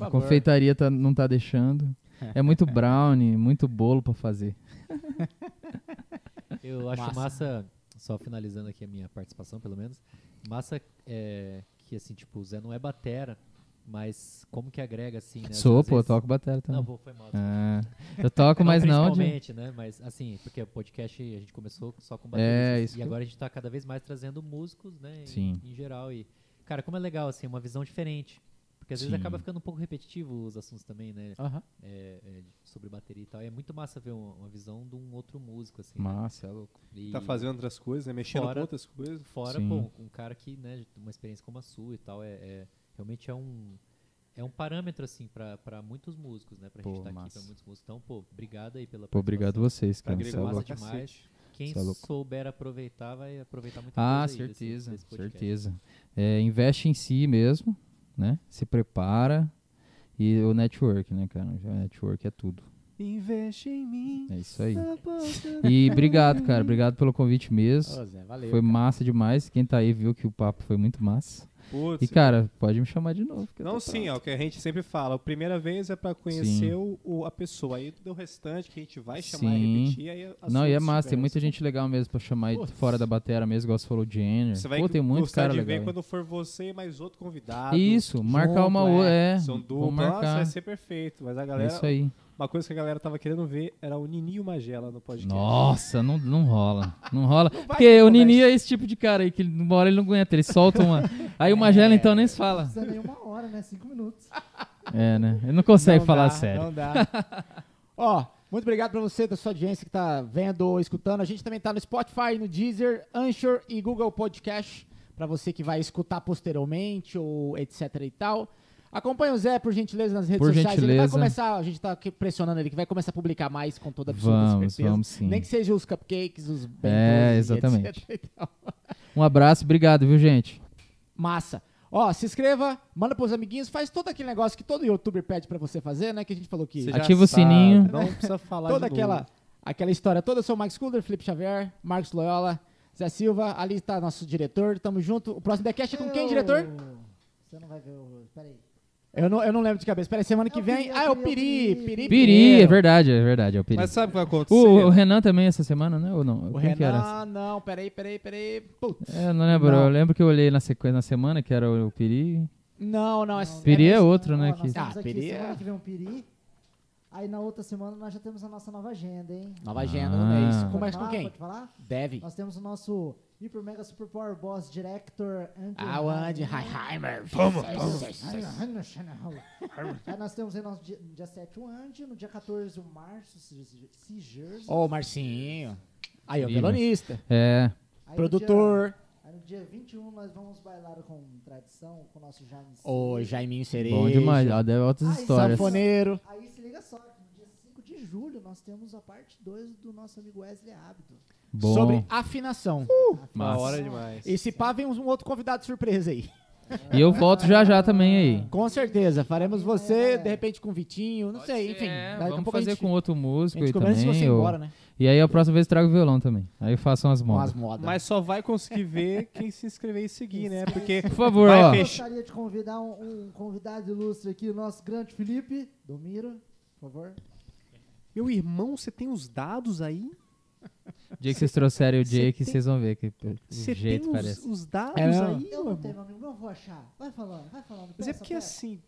A confeitaria tá- não tá deixando. É muito brownie, muito bolo pra fazer. Eu acho Massa. massa. só finalizando aqui a minha participação, pelo menos, massa é, que assim, tipo, o Zé não é batera, mas como que agrega assim, né? Sou, pô, vezes- toco bateria também. Não, vou, foi mal. Ah, eu toco, mas não. de- principalmente, né? Mas assim, porque o podcast a gente começou só com É, bateristas isso e que- agora a gente tá cada vez mais trazendo músicos, né? em- Sim. Em, geral e cara, como é legal assim, uma visão diferente. Porque às vezes Sim. acaba ficando um pouco repetitivo os assuntos também, né? Aham. É, é, sobre bateria e tal. E é muito massa ver uma, uma visão de um outro músico assim. né? Massa, é louco. E Tá fazendo outras coisas, né? Mexendo Fora- com outras coisas. Fora, Sim. pô, um cara que, né, uma experiência como a sua e tal, é, é- realmente é um é um parâmetro assim pra muitos músicos, né, pra Pô, gente estar aqui massa. pra muitos músicos. Então, pô, obrigado aí pela Pô, obrigado vocês, cara. Agregou é massa louco. pra demais. cacete. Quem é souber aproveitar vai aproveitar muita Ah, coisa aí desse- certeza, desse podcast. certeza. É, investe em si mesmo, né? Se prepara. E o network, né, cara? O network é tudo. Investe em mim. É isso aí. E obrigado, cara. Obrigado pelo convite mesmo. Ô, Zé, valeu. Foi cara. massa demais. Quem tá aí viu que o papo foi muito massa. Putz, E, cara, pode me chamar de novo. Não, sim, é o que a gente sempre fala. A primeira vez é pra conhecer o, o- a pessoa. Aí do restante que a gente vai chamar Sim. e repetir. Aí Não, e é massa. Tem muita gente legal mesmo pra chamar Putz. fora da batera mesmo, igual você falou, Jenner. Você vai Pô, tem muito cara de legal. ver quando for você e mais outro convidado. Isso, marcar uma é. outra. É, São vamos duplas. Nossa, vai ser perfeito. Mas a É galera. isso aí. Uma coisa que a galera tava querendo ver era o Nini e o Magela no podcast. Nossa, não, não rola. Não rola. vai Porque o. Nini é esse tipo de cara aí que uma hora ele não aguenta, ele solta uma. Aí o Magela então nem se Não fala. precisa nem uma hora, né? Cinco minutos. É, né? Ele não consegue Não falar dá, sério. Não dá. Ó, muito obrigado pra você, da sua audiência que tá vendo ou escutando. A gente também tá no Spotify, no Deezer, Anchor e Google Podcast. Pra você que vai escutar posteriormente ou etc e tal. Acompanhe o Zé, por gentileza, nas redes Por sociais. Ele vai gentileza. começar, a gente tá pressionando ele, que vai começar a publicar mais com toda absoluta Vamos, certeza. vamos sim. Nem que seja os cupcakes, os bentos É, exatamente. etc e tal. Um abraço, obrigado, viu, gente? Massa. Ó, se inscreva, manda pros amiguinhos, faz todo aquele negócio que todo youtuber pede pra você fazer, né? Que a gente falou que Ativa o sininho. Não precisa falar toda de aquela, aquela história toda. Eu sou o Max Cooler, Felipe Xavier, Marcos Loyola, Zé Silva, ali tá nosso diretor, tamo junto. O próximo Decast é com quem, diretor? Você não vai ver o. Peraí. Eu não, eu não lembro de cabeça. Pera aí, semana que É o vem. Piri, ah, é o é Piri. Piri, Piri, é verdade, é verdade, é o Piri. Mas sabe o que vai acontecer? O, o Renan também essa semana, né? Ou não? O Quem que era? Renan, não, peraí, peraí, peraí. Putz. É, não lembro. Não. Eu lembro que eu olhei na sequência na semana, que era o Piri. Não, não, é, Não, Piri é é outro, Ó, né? Nós Que... temos Ah, aqui Piri semana é- que vem um Piri. Aí na outra semana nós já temos a nossa nova agenda, hein? Nova agenda do Ah. mês. Pode Começa com falar? quem? Pode falar? Deve. Nós temos o nosso Hyper Mega Super Power Boss Director Andy Ah, o Andy Heimer. Aí nós temos aí nosso dia, no dia 7 o Andy, no dia 14 o Márcio Sigers. Ô, Marcinho. Aí, o violonista. É, Aí no Produtor. dia- Aí no dia 21 nós vamos bailar com tradição com o nosso Jaime Ô. Jaiminho Cereja. bom demais. Ó, deve outras Ai, histórias. Sanfoneiro. Aí se liga só, que no dia 5 de julho nós temos a parte 2 do nosso amigo Wesley Abdo. Bom. Sobre afinação. Da Massa. hora demais. E se pá, vem um outro convidado surpresa aí. E eu volto já já também aí. Com certeza. Faremos você, de repente, com o Vitinho. Não sei, enfim. É, Daqui vamos fazer gente- com outro músico aí começa se você também. embora, né? E aí a próxima vez trago violão também. Aí façam as Com as modas. modas. Mas só vai conseguir ver quem se inscrever e seguir, né? Porque Por favor, Vai ó. fechar. Gostaria de convidar um, um convidado ilustre aqui, o nosso grande Felipe Domiro, por favor. Meu irmão, você tem os dados aí? O dia que vocês trouxerem o Jake, vocês vão ver que o Você jeito tem os, parece. os dados É aí, Eu não tenho, meu amigo, eu vou achar. Vai falando, vai falando. Mas é porque peça. assim,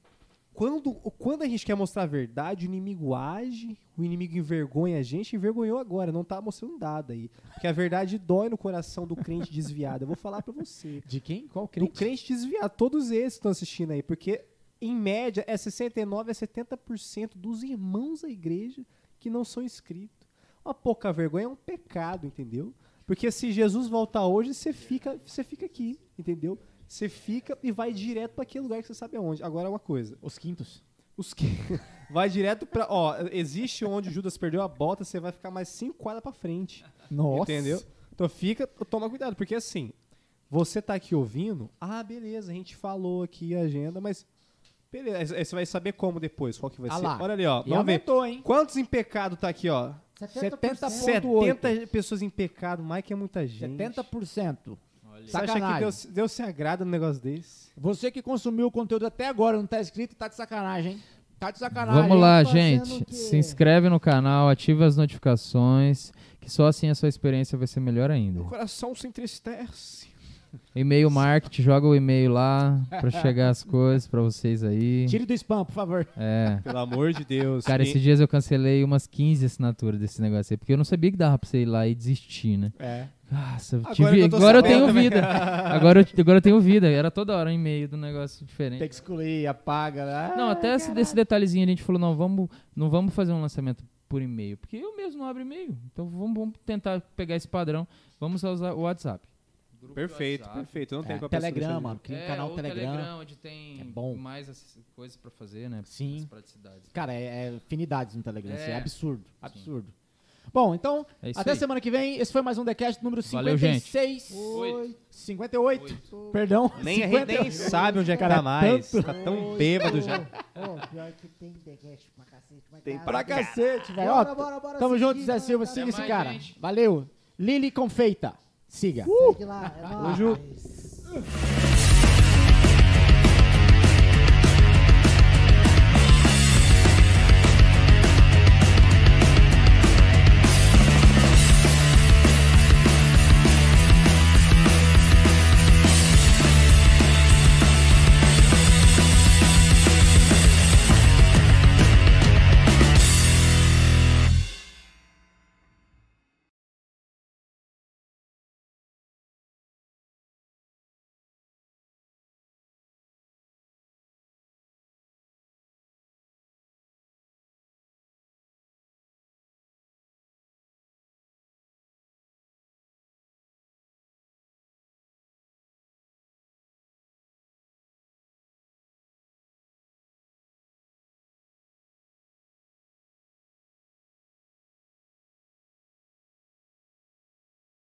quando, quando a gente quer mostrar a verdade, o inimigo age, o inimigo envergonha a gente, envergonhou agora, não tá mostrando dado aí. Porque a verdade dói no coração do crente desviado. Eu vou falar pra você. De quem? Qual Do crente? crente desviado, todos esses que estão assistindo aí, porque em média é 69 a 70% dos irmãos da igreja que não são inscritos. Uma pouca vergonha é um pecado, entendeu? Porque se Jesus voltar hoje, você fica, você fica aqui, entendeu? Você fica e vai direto para aquele lugar que você sabe aonde. Agora uma coisa, Os quintos. os que vai direto para, ó, existe onde Judas perdeu a bota, você vai ficar mais cinco quadras para frente. Nossa. Entendeu? Então fica, toma cuidado, porque assim, você tá aqui ouvindo, ah, beleza, a gente falou aqui a agenda, mas beleza, aí você vai saber como depois, qual que vai Ah ser. lá. Olha ali, ó, E vamos ver. aumentou, hein? Quantos em pecado tá aqui, ó? 70%. 70 pessoas em pecado, Mike é muita gente. 70%. Você acha que Sacanagem. Deus, Deus se agrada no negócio desse? Você que consumiu o conteúdo até agora, não tá inscrito, tá de sacanagem, hein? Tá de sacanagem. Vamos lá, fazendo gente. o? Se inscreve no canal, ativa as notificações, que só assim a sua experiência vai ser melhor ainda. Meu coração se entristece. E-mail marketing, joga o e-mail lá pra chegar as coisas pra vocês aí. Tire do spam, por favor. É. Pelo amor de Deus. Cara, esses dias eu cancelei umas 15 assinaturas desse negócio aí, porque eu não sabia que dava pra você ir lá e desistir, né? É. Nossa, Agora tive- eu agora eu tenho também. vida. Agora eu, agora eu tenho vida. Era toda hora um e-mail do negócio diferente. Tem que excluir, apaga. Ah, Não, até esse, desse detalhezinho a gente falou, não, vamos, não vamos fazer um lançamento por e-mail, porque eu mesmo não abro e-mail. Então vamos, vamos tentar pegar esse padrão. Vamos usar o WhatsApp. Perfeito, perfeito. Não tem É, pra Telegram, mano. Cria um É, canal ou Telegram. onde tem É bom. mais coisas pra fazer, né? Sim. As praticidades. Cara, é, é afinidades no Telegram. isso É, É. absurdo. Absurdo. Bom, então, É até aí. semana que vem. Esse foi mais um TheCast número Valeu, gente. 56. Oi. 58. Perdão. Nem a gente 50. nem sabe onde é que tá mais. tanto- Tá tão bêbado já. Ô, pior que tem decast pra cacete. mas Tem cara, Pra cacete, velho. Ó, Bora, bora, bora Tamo seguir, junto, Zé Silva. Siga esse cara. gente. Valeu. Lili Confeita. Siga. Segue lá, é nóis.